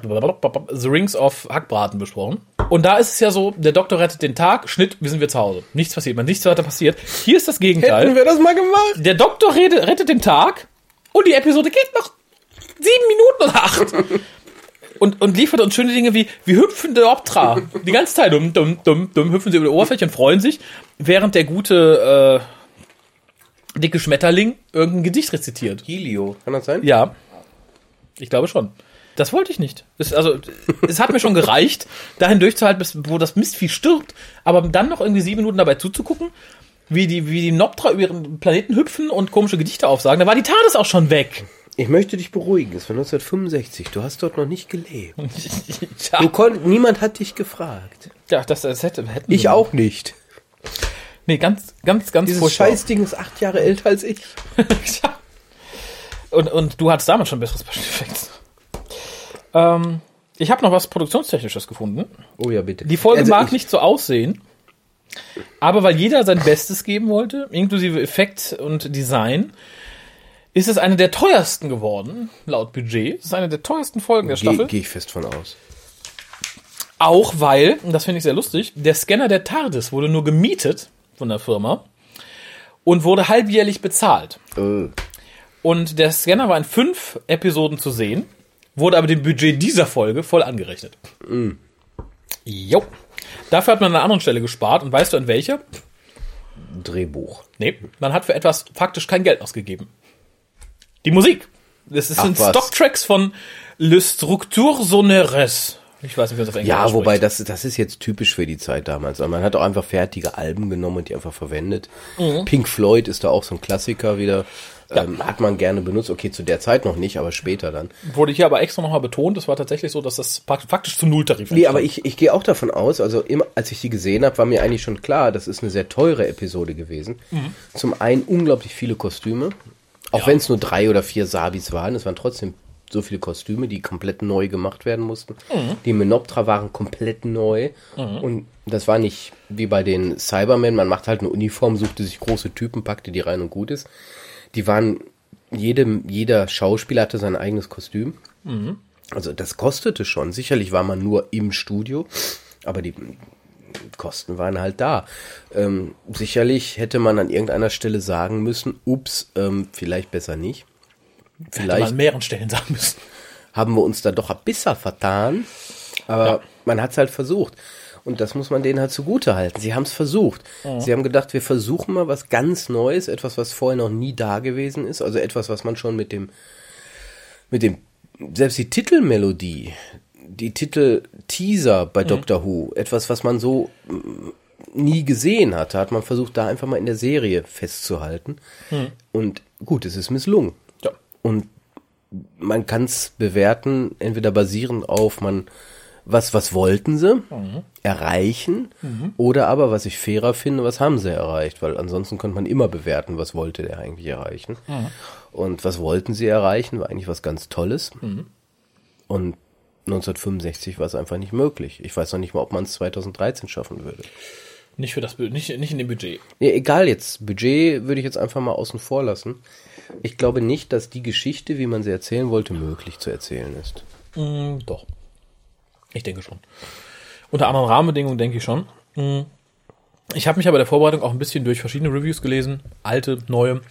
[SPEAKER 1] The Rings of Hackbraten besprochen. Und da ist es ja so, der Doktor rettet den Tag, Schnitt, wir sind wir zu Hause. Nichts passiert, nichts weiter passiert. Hier ist das Gegenteil.
[SPEAKER 2] Hätten wir das mal gemacht?
[SPEAKER 1] Der Doktor redet, rettet den Tag und die Episode geht noch sieben Minuten oder acht. Und, und liefert uns schöne Dinge wie, wie hüpfende Optra. Die ganze Zeit dumm, dumm, dumm, dumm, hüpfen sie über die Oberfläche und freuen sich, während der gute äh, dicke Schmetterling irgendein Gedicht rezitiert.
[SPEAKER 2] Helio. Kann das sein?
[SPEAKER 1] Ja, ich glaube schon. Das wollte ich nicht. Es, also, es hat mir schon gereicht, dahin durchzuhalten, bis, wo das Mistvieh stirbt, aber dann noch irgendwie sieben Minuten dabei zuzugucken, wie die, wie die Noptra über ihren Planeten hüpfen und komische Gedichte aufsagen. Da war die TARDIS auch schon weg.
[SPEAKER 2] Ich möchte dich beruhigen. Es war 1965. Du hast dort noch nicht gelebt.
[SPEAKER 1] ja,
[SPEAKER 2] Du konnt, niemand hat dich gefragt.
[SPEAKER 1] ja, das, das hätte, hätten
[SPEAKER 2] Ich
[SPEAKER 1] wir-
[SPEAKER 2] auch nicht.
[SPEAKER 1] Nee, ganz, ganz, ganz
[SPEAKER 2] Dieses
[SPEAKER 1] furchtbar.
[SPEAKER 2] Scheißding ist acht Jahre älter als ich.
[SPEAKER 1] ja. und, und du hattest damals schon besseres Special. Ähm, ich habe noch was Produktionstechnisches gefunden.
[SPEAKER 2] Oh ja, bitte.
[SPEAKER 1] Die Folge
[SPEAKER 2] Also
[SPEAKER 1] mag
[SPEAKER 2] ich-
[SPEAKER 1] nicht so aussehen, aber weil jeder sein Bestes geben wollte, inklusive Effekt und Design, ist es eine der teuersten geworden, laut Budget. Es ist eine der teuersten Folgen der
[SPEAKER 2] Gehe
[SPEAKER 1] Staffel.
[SPEAKER 2] geh ich fest von aus.
[SPEAKER 1] Auch weil, und das finde ich sehr lustig, der Scanner der TARDIS wurde nur gemietet von der Firma und wurde halbjährlich bezahlt.
[SPEAKER 2] Äh.
[SPEAKER 1] Und der Scanner war in fünf Episoden zu sehen, wurde aber dem Budget dieser Folge voll angerechnet. Jo. Dafür hat man an einer anderen Stelle gespart und weißt du an welcher?
[SPEAKER 2] Drehbuch.
[SPEAKER 1] Nee, man hat für etwas faktisch kein Geld ausgegeben. Die Musik. Das ist- sind. Stocktracks von Le Structure Soneres. Ich weiß nicht, wie man das auf Englisch
[SPEAKER 2] Ja, wobei das, das ist jetzt typisch für die Zeit damals. Also Man hat auch einfach fertige Alben genommen und die einfach verwendet.
[SPEAKER 1] Mhm.
[SPEAKER 2] Pink Floyd ist da auch so ein Klassiker wieder. Ähm, hat man gerne benutzt. Okay, zu der Zeit noch nicht, aber später dann.
[SPEAKER 1] Wurde hier aber extra nochmal betont, es war tatsächlich so, dass das faktisch zum Nulltarif
[SPEAKER 2] Nee, aber ich, ich gehe auch davon aus, also immer, als ich die gesehen habe, war mir eigentlich schon klar, das ist eine sehr teure Episode gewesen. Zum einen unglaublich viele Kostüme, auch
[SPEAKER 1] Ja.
[SPEAKER 2] wenn es nur drei oder vier Sabis waren, es waren trotzdem so viele Kostüme, die komplett neu gemacht werden mussten. Die Menoptra waren komplett neu und das war nicht wie bei den Cybermen, man macht halt eine Uniform, suchte sich große Typen, packte die rein und gut ist. Die waren jede, jeder Schauspieler hatte sein eigenes Kostüm. Also das kostete schon. Sicherlich war man nur im Studio, aber die Kosten waren halt da. Ähm, sicherlich hätte man an irgendeiner Stelle sagen müssen, ups, ähm, vielleicht besser nicht.
[SPEAKER 1] Hätte man
[SPEAKER 2] Vielleicht
[SPEAKER 1] an mehreren Stellen sagen müssen.
[SPEAKER 2] haben wir uns da doch ein bisschen vertan. Aber
[SPEAKER 1] Ja.
[SPEAKER 2] man hat es halt versucht. Und das muss man denen halt zugute halten. Sie haben es versucht. Sie haben gedacht, wir versuchen mal was ganz Neues, etwas, was vorher noch nie da gewesen ist. Also etwas, was man schon mit dem, mit dem, selbst die Titelmelodie, die Titel-Teaser bei Doctor Who, etwas, was man so mm, nie gesehen hatte, hat man versucht, da einfach mal in der Serie festzuhalten. Und gut, es ist misslungen.
[SPEAKER 1] Ja.
[SPEAKER 2] Und man kann es bewerten, entweder basierend auf man, was, was wollten sie erreichen, oder aber, was ich fairer finde, was haben sie erreicht, weil ansonsten könnte man immer bewerten, was wollte der eigentlich erreichen. Und was wollten sie erreichen, war eigentlich was ganz Tolles. Und 1965 war es einfach nicht möglich. Ich weiß noch nicht mal, ob man es 2013 schaffen würde.
[SPEAKER 1] Nicht für das, nicht, nicht in dem Budget.
[SPEAKER 2] Ja, egal jetzt. Budget würde ich jetzt einfach mal außen vor lassen. Ich glaube nicht, dass die Geschichte, wie man sie erzählen wollte, möglich zu erzählen ist.
[SPEAKER 1] Mm, doch. Ich denke schon. Unter anderen Rahmenbedingungen denke ich schon. Mm. Ich habe mich aber der Vorbereitung auch ein bisschen durch verschiedene Reviews gelesen, alte, neue.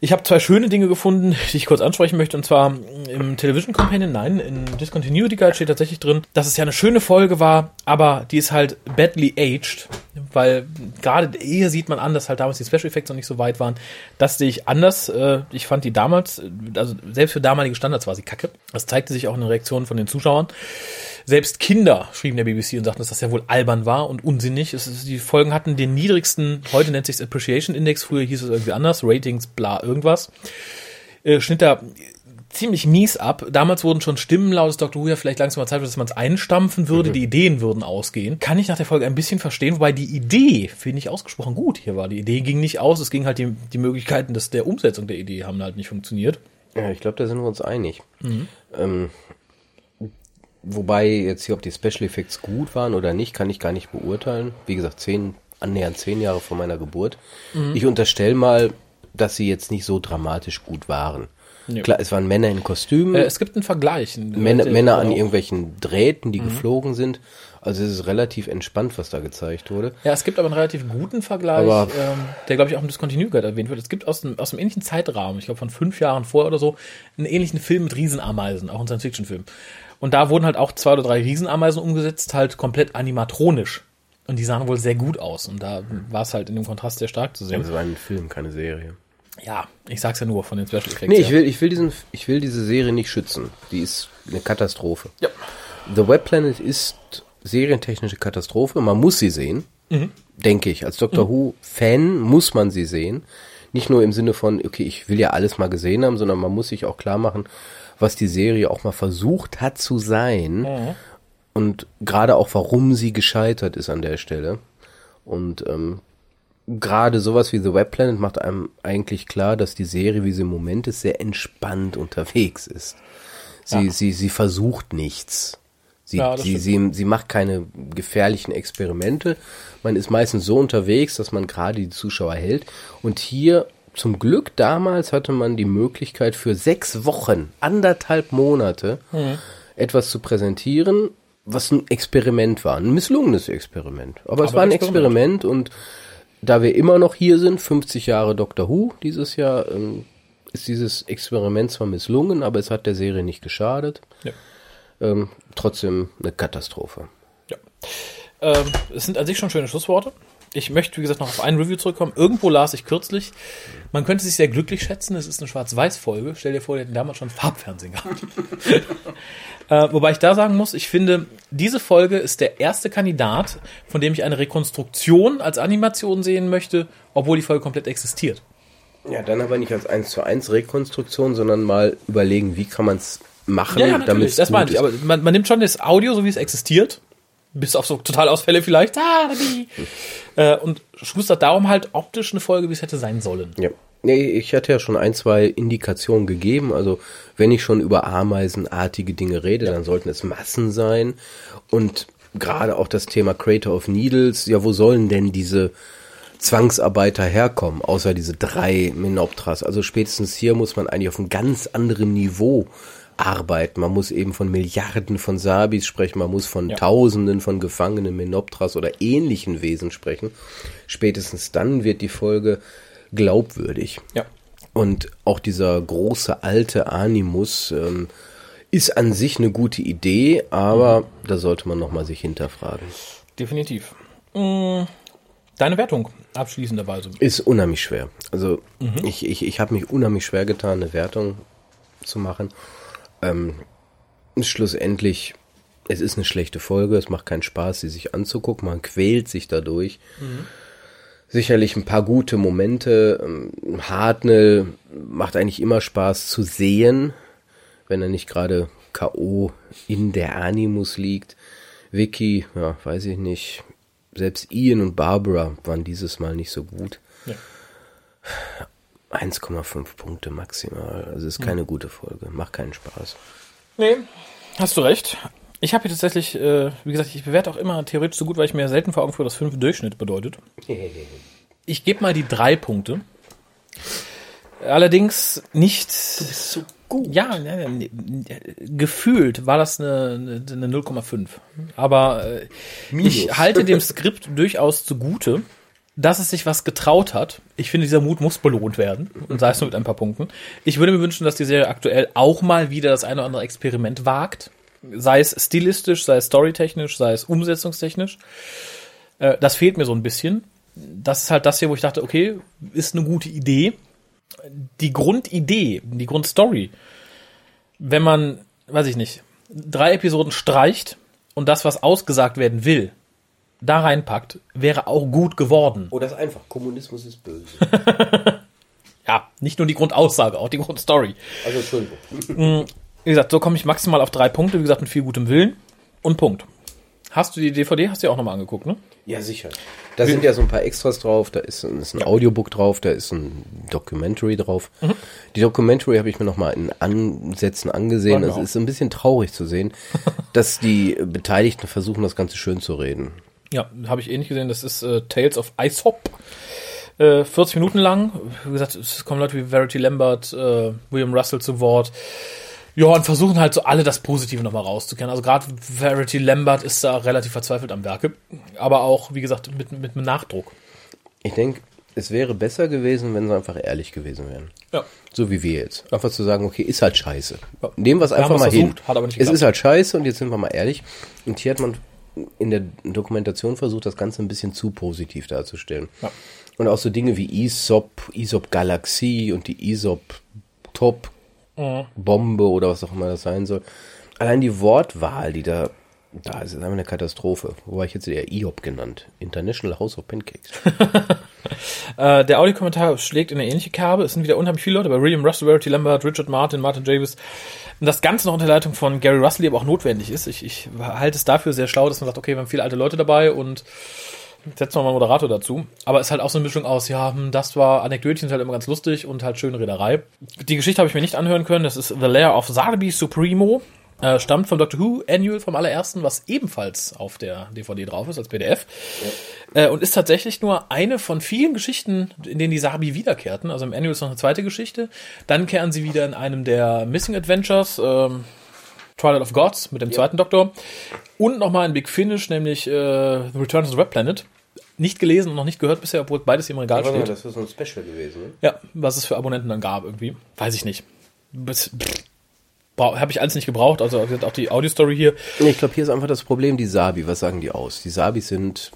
[SPEAKER 1] Ich habe zwei schöne Dinge gefunden, die ich kurz ansprechen möchte, und zwar im Television Companion, nein, in Discontinuity Guide steht tatsächlich drin, dass es ja eine schöne Folge war, aber die ist halt badly aged, weil gerade hier sieht man an, dass halt damals die Special Effects noch nicht so weit waren. Das sehe ich anders. Äh, Ich fand die damals, also selbst für damalige Standards war sie kacke. Das zeigte sich auch in den Reaktionen von den Zuschauern. Selbst Kinder schrieben der BBC und sagten, dass das ja wohl albern war und unsinnig. Es die Folgen hatten den niedrigsten, heute nennt sich Appreciation Index, früher hieß es irgendwie anders, Ratings, bla, irgendwas. Äh, schnitt da ziemlich mies ab. Damals wurden schon Stimmen laut, dass Dr. Who ja vielleicht langsam mal Zeit wird, dass man es einstampfen würde, die Ideen würden ausgehen. Kann ich nach der Folge ein bisschen verstehen, wobei die Idee, finde ich ausgesprochen gut hier war. Die Idee ging nicht aus, es ging halt die, die Möglichkeiten des, der Umsetzung der Idee haben halt nicht funktioniert.
[SPEAKER 2] Ja, ich glaube, da sind wir uns einig. Ähm, wobei jetzt hier, ob die Special Effects gut waren oder nicht, kann ich gar nicht beurteilen. Wie gesagt, zehn, annähernd zehn Jahre vor meiner Geburt. Ich unterstelle mal, dass sie jetzt nicht so dramatisch gut waren.
[SPEAKER 1] Ja.
[SPEAKER 2] Klar, es waren Männer in Kostümen,
[SPEAKER 1] Äh, es gibt einen Vergleich.
[SPEAKER 2] Männer, Männer an irgendwelchen Drähten,
[SPEAKER 1] Mhm.
[SPEAKER 2] die geflogen sind. Also es ist relativ entspannt, was da gezeigt wurde.
[SPEAKER 1] Ja, es gibt aber einen relativ guten Vergleich,
[SPEAKER 2] Aber-
[SPEAKER 1] ähm, der, glaube ich, auch im Discontinue Guide erwähnt wird. Es gibt aus dem, aus dem ähnlichen Zeitrahmen, ich glaube von fünf Jahren vorher oder so, einen ähnlichen Film mit Riesenameisen, auch ein Science-Fiction-Film. Und da wurden halt auch zwei oder drei Riesenameisen umgesetzt, halt komplett animatronisch. Und die sahen wohl sehr gut aus. Und da war es halt in dem Kontrast sehr stark zu sehen.
[SPEAKER 2] Das war ein Film, keine Serie.
[SPEAKER 1] Ja, ich sag's ja nur von den Special Effects.
[SPEAKER 2] Nee, ich will, ich will diesen, ich will diese Serie nicht schützen. Die ist eine Katastrophe.
[SPEAKER 1] Ja.
[SPEAKER 2] The Web Planet ist serientechnische Katastrophe. Man muss sie sehen,
[SPEAKER 1] Mhm.
[SPEAKER 2] denke ich. Als Doctor Who Fan muss man sie sehen. Nicht nur im Sinne von, okay, ich will ja alles mal gesehen haben, sondern man muss sich auch klar machen, was die Serie auch mal versucht hat zu sein.
[SPEAKER 1] Mhm.
[SPEAKER 2] Und gerade auch, warum sie gescheitert ist an der Stelle. Und ähm, gerade sowas wie The Web Planet macht einem eigentlich klar, dass die Serie, wie sie im Moment ist, sehr entspannt unterwegs ist. Sie,
[SPEAKER 1] Ja.
[SPEAKER 2] sie, sie versucht nichts. Sie,
[SPEAKER 1] Ja,
[SPEAKER 2] sie, sie, sie macht keine gefährlichen Experimente. Man ist meistens so unterwegs, dass man gerade die Zuschauer hält. Und hier, zum Glück damals, hatte man die Möglichkeit für sechs Wochen, anderthalb Monate,
[SPEAKER 1] Mhm.
[SPEAKER 2] etwas zu präsentieren, was ein Experiment war. Ein misslungenes Experiment. Aber, es
[SPEAKER 1] Aber
[SPEAKER 2] war ein
[SPEAKER 1] ein
[SPEAKER 2] Experiment und da wir immer noch hier sind, 50 Jahre Doctor Who dieses Jahr, ähm, ist dieses Experiment zwar misslungen, aber es hat der Serie nicht geschadet.
[SPEAKER 1] Ja.
[SPEAKER 2] Ähm, trotzdem eine Katastrophe.
[SPEAKER 1] Ja. Ähm, es sind an sich schon schöne Schlussworte. Ich möchte, wie gesagt, noch auf ein Review zurückkommen. Irgendwo las ich kürzlich, man könnte sich sehr glücklich schätzen, es ist eine Schwarz-Weiß-Folge. Stell dir vor, die hätten damals schon Farbfernsehen gehabt. äh, wobei ich da sagen muss, ich finde, diese Folge ist der erste Kandidat, von dem ich eine Rekonstruktion als Animation sehen möchte, obwohl die Folge komplett existiert.
[SPEAKER 2] Ja, dann aber nicht als 1 zu 1 Rekonstruktion, sondern mal überlegen, wie kann man es machen, damit es
[SPEAKER 1] das meine ich. Aber man, man nimmt schon das Audio, so wie es existiert, bis auf so Totalausfälle vielleicht, ah, die, äh, und schustert darum halt optisch eine Folge, wie es hätte sein sollen.
[SPEAKER 2] Ja. Nee, ich hatte ja schon ein, zwei Indikationen gegeben. Also, wenn ich schon über ameisenartige Dinge rede, dann sollten es Massen sein. Und gerade auch das Thema Creator of Needles, ja, wo sollen denn diese Zwangsarbeiter herkommen, außer diese drei Menoptras. Also spätestens hier muss man eigentlich auf einem ganz anderen Niveau arbeiten. Man muss eben von Milliarden von Sabis sprechen, man muss von
[SPEAKER 1] Ja.
[SPEAKER 2] Tausenden von gefangenen Menoptras oder ähnlichen Wesen sprechen. Spätestens dann wird die Folge glaubwürdig.
[SPEAKER 1] Ja.
[SPEAKER 2] Und auch dieser große alte Animus ähm, ist an sich eine gute Idee, aber da sollte man noch mal sich hinterfragen.
[SPEAKER 1] Definitiv. Mm, Deine Wertung abschließenderweise.
[SPEAKER 2] Ist unheimlich schwer. Also ich, ich, ich habe mich unheimlich schwer getan, eine Wertung zu machen. Ähm, schlussendlich, es ist eine schlechte Folge, es macht keinen Spaß, sie sich anzugucken, man quält sich dadurch. Sicherlich ein paar gute Momente. Ähm, Hartnell macht eigentlich immer Spaß zu sehen, wenn er nicht gerade K.O. in der Animus liegt. Vicky, ja, weiß ich nicht. Selbst Ian und Barbara waren dieses Mal nicht so gut.
[SPEAKER 1] Ja.
[SPEAKER 2] 1,5 Punkte maximal. Also ist keine gute Folge. Macht keinen Spaß.
[SPEAKER 1] Nee, hast du recht. Ich habe hier tatsächlich, äh, wie gesagt, ich bewerte auch immer theoretisch so gut, weil ich mir selten vor Augen führe, was 5 Durchschnitt bedeutet. Ich gebe mal die drei Punkte. Allerdings nicht.
[SPEAKER 2] so gut.
[SPEAKER 1] Ja, ne, ne, gefühlt war das eine, eine, eine 0,5. Aber äh, ich halte dem Skript durchaus zugute, dass es sich was getraut hat. Ich finde, dieser Mut muss belohnt werden. Und sei es nur mit ein paar Punkten. Ich würde mir wünschen, dass die Serie aktuell auch mal wieder das eine oder andere Experiment wagt. Sei es stilistisch, sei es storytechnisch, sei es umsetzungstechnisch. Äh, das fehlt mir so ein bisschen. Das ist halt das hier, wo ich dachte, okay, ist eine gute Idee. Die Grundidee, die Grundstory, wenn man, weiß ich nicht, drei Episoden streicht und das, was ausgesagt werden will, da reinpackt, wäre auch gut geworden.
[SPEAKER 2] Oder ist einfach, Kommunismus ist böse.
[SPEAKER 1] Ja, nicht nur die Grundaussage, auch die Grundstory.
[SPEAKER 2] Also Entschuldigung.
[SPEAKER 1] Wie gesagt, so komme ich maximal auf drei Punkte, wie gesagt, mit viel gutem Willen und Punkt. Hast du die DVD, hast du ja auch nochmal angeguckt, ne?
[SPEAKER 2] Ja, sicher. Da sind ja so ein paar Extras drauf, da ist, ein- ist ein Audiobook drauf, da ist ein Documentary drauf. Die Documentary habe ich mir nochmal in Ansätzen angesehen.
[SPEAKER 1] Ja,
[SPEAKER 2] Es
[SPEAKER 1] genau.
[SPEAKER 2] ist ein bisschen traurig zu sehen, dass die Beteiligten versuchen, das Ganze schön zu reden.
[SPEAKER 1] Ja, habe ich ähnlich gesehen. Das ist äh, Tales of Aesop. Äh, 40 Minuten lang. Wie gesagt, es kommen Leute wie Verity Lambert, äh, William Russell zu Wort. Ja, und versuchen halt so alle das Positive nochmal rauszukehren. Also gerade Verity Lambert ist da relativ verzweifelt am Werke. Aber auch, wie gesagt, mit, mit einem Nachdruck.
[SPEAKER 2] Ich denke, es wäre besser gewesen, wenn sie einfach ehrlich gewesen wären.
[SPEAKER 1] Ja.
[SPEAKER 2] So wie wir jetzt. Einfach zu sagen, okay, ist halt scheiße.
[SPEAKER 1] Ja.
[SPEAKER 2] Nehmen wir es einfach mal hin.
[SPEAKER 1] versucht, hat aber nicht
[SPEAKER 2] es ist halt scheiße und jetzt sind wir mal ehrlich. Und hier hat man in der Dokumentation versucht, das Ganze ein bisschen zu positiv darzustellen.
[SPEAKER 1] Ja.
[SPEAKER 2] Und auch so Dinge wie ISOP, ISOP Galaxie und die ISOP Top
[SPEAKER 1] Mhm.
[SPEAKER 2] Bombe oder was auch immer das sein soll. Allein die Wortwahl, die da da ist, ist einfach eine Katastrophe. Wobei ich jetzt eher IOP genannt. International House of Pancakes.
[SPEAKER 1] Äh, der Audiokommentar schlägt in eine ähnliche Kerbe. Es sind wieder unheimlich viele Leute bei William Russell, Verity Lambert, Richard Martin, Martin Davis. Und das Ganze noch unter Leitung von Gary Russell, die aber auch notwendig ist. Ich, ich halte es dafür sehr schlau, dass man sagt, okay, wir haben viele alte Leute dabei und setzen wir mal einen Moderator dazu. Aber es ist halt auch so eine Mischung aus, ja, hm, das war Anekdötchen, halt immer ganz lustig und halt schöne Rederei. Die Geschichte habe ich mir nicht anhören können. Das ist The Lair of Sarbi Supremo. Äh, stammt vom Doctor Who Annual vom allerersten, was ebenfalls auf der DVD drauf ist als PDF. Äh, und ist tatsächlich nur eine von vielen Geschichten, in denen die Sabi wiederkehrten. Also im Annual ist noch eine zweite Geschichte. Dann kehren sie wieder in einem der Missing Adventures, ähm, Twilight of Gods mit dem zweiten Doktor. Und nochmal ein Big Finish, nämlich äh, The Return to the Red Planet. Nicht gelesen und noch nicht gehört bisher, obwohl beides hier im Regal steht.
[SPEAKER 2] das ist so ein Special gewesen. Ne?
[SPEAKER 1] Ja, was es für Abonnenten dann gab irgendwie. Weiß ich nicht. Habe ich alles nicht gebraucht, also auch die Audio-Story hier.
[SPEAKER 2] Nee, Ich glaube, hier ist einfach das Problem, die Sabi. Was sagen die aus? Die Sabis sind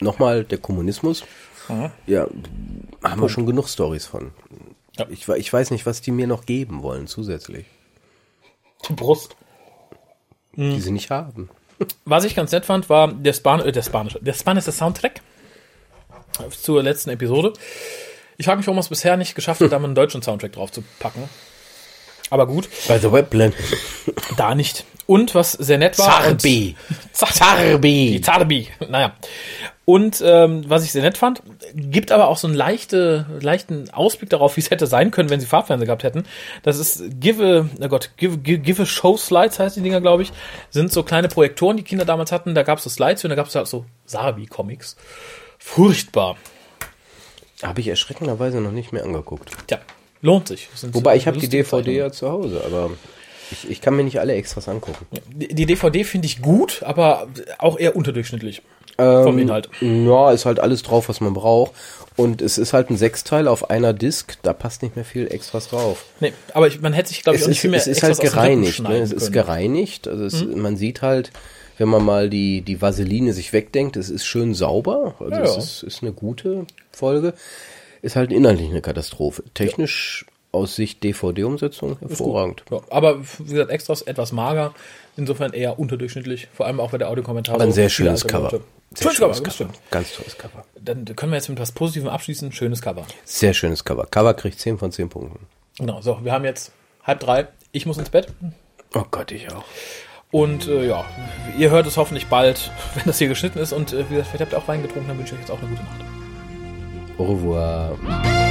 [SPEAKER 2] nochmal der Kommunismus. Ja, haben wir schon genug Stories von.
[SPEAKER 1] Ja.
[SPEAKER 2] Ich, ich weiß nicht, was die mir noch geben wollen zusätzlich.
[SPEAKER 1] Die Brust.
[SPEAKER 2] Die sie nicht haben.
[SPEAKER 1] Was ich ganz nett fand, war der, Span äh, der spanische, der spanische Soundtrack zur letzten Episode. Ich frage mich, warum es bisher nicht geschafft hat, da mal einen deutschen Soundtrack drauf zu packen. Aber gut,
[SPEAKER 2] Bei The Webland.
[SPEAKER 1] da nicht. Und was sehr nett war.
[SPEAKER 2] Zarbi.
[SPEAKER 1] Zar-
[SPEAKER 2] Zarbi.
[SPEAKER 1] Die Zarbi. Naja. Und ähm, was ich sehr nett fand, gibt aber auch so einen leichte, leichten Ausblick darauf, wie es hätte sein können, wenn sie Farbfernsehen gehabt hätten. Das ist Give a, oh Gott, Give, give, give a Show Slides heißt die Dinger, glaube ich. Sind so kleine Projektoren, die Kinder damals hatten. Da gab es so Slides und da gab es halt so Sarbi-Comics. Furchtbar.
[SPEAKER 2] Habe ich erschreckenderweise noch nicht mehr angeguckt.
[SPEAKER 1] Tja, lohnt sich.
[SPEAKER 2] Wobei ich habe die DVD ja zu Hause, aber ich, ich kann mir nicht alle Extras angucken.
[SPEAKER 1] Die die DVD finde ich gut, aber auch eher unterdurchschnittlich. Vom
[SPEAKER 2] Ähm,
[SPEAKER 1] Inhalt.
[SPEAKER 2] Ja, ist halt alles drauf, was man braucht. Und es ist halt ein Sechsteil auf einer Disc, da passt nicht mehr viel Extras drauf.
[SPEAKER 1] Nee, aber ich, man hätte sich, glaube ich, auch nicht
[SPEAKER 2] ist,
[SPEAKER 1] viel mehr
[SPEAKER 2] es ist
[SPEAKER 1] Extras
[SPEAKER 2] halt
[SPEAKER 1] den Rippen
[SPEAKER 2] gereinigt, ne? Es ist
[SPEAKER 1] können. Mhm.
[SPEAKER 2] gereinigt. Also es, man sieht halt, wenn man mal die, die Vaseline sich wegdenkt, es ist schön sauber. Also
[SPEAKER 1] Ja,
[SPEAKER 2] es
[SPEAKER 1] ja.
[SPEAKER 2] ist, ist eine gute Folge. Ist halt inhaltlich eine Katastrophe. Technisch aus Sicht DVD-Umsetzung hervorragend.
[SPEAKER 1] Ja, aber wie gesagt, Extras etwas mager, insofern eher unterdurchschnittlich, vor allem auch bei der Audiokommentar.
[SPEAKER 2] Aber ein
[SPEAKER 1] so
[SPEAKER 2] sehr schönes Cover.
[SPEAKER 1] Leute.
[SPEAKER 2] Sehr
[SPEAKER 1] Schönes
[SPEAKER 2] schönes
[SPEAKER 1] Cover,
[SPEAKER 2] Cover.
[SPEAKER 1] stimmt.
[SPEAKER 2] Ganz tolles Cover.
[SPEAKER 1] Dann können wir jetzt mit was Positivem abschließen. Schönes Cover.
[SPEAKER 2] Sehr schönes Cover. Cover kriegt 10 von 10 Punkten.
[SPEAKER 1] Genau, so, wir haben jetzt halb drei. Ich muss ins Bett.
[SPEAKER 2] Oh Gott, ich auch.
[SPEAKER 1] Und äh, ja, ihr hört es hoffentlich bald, wenn das hier geschnitten ist. Und äh, wie gesagt, vielleicht habt ihr auch Wein getrunken, dann wünsche ich euch jetzt auch eine gute Nacht.
[SPEAKER 2] Au revoir.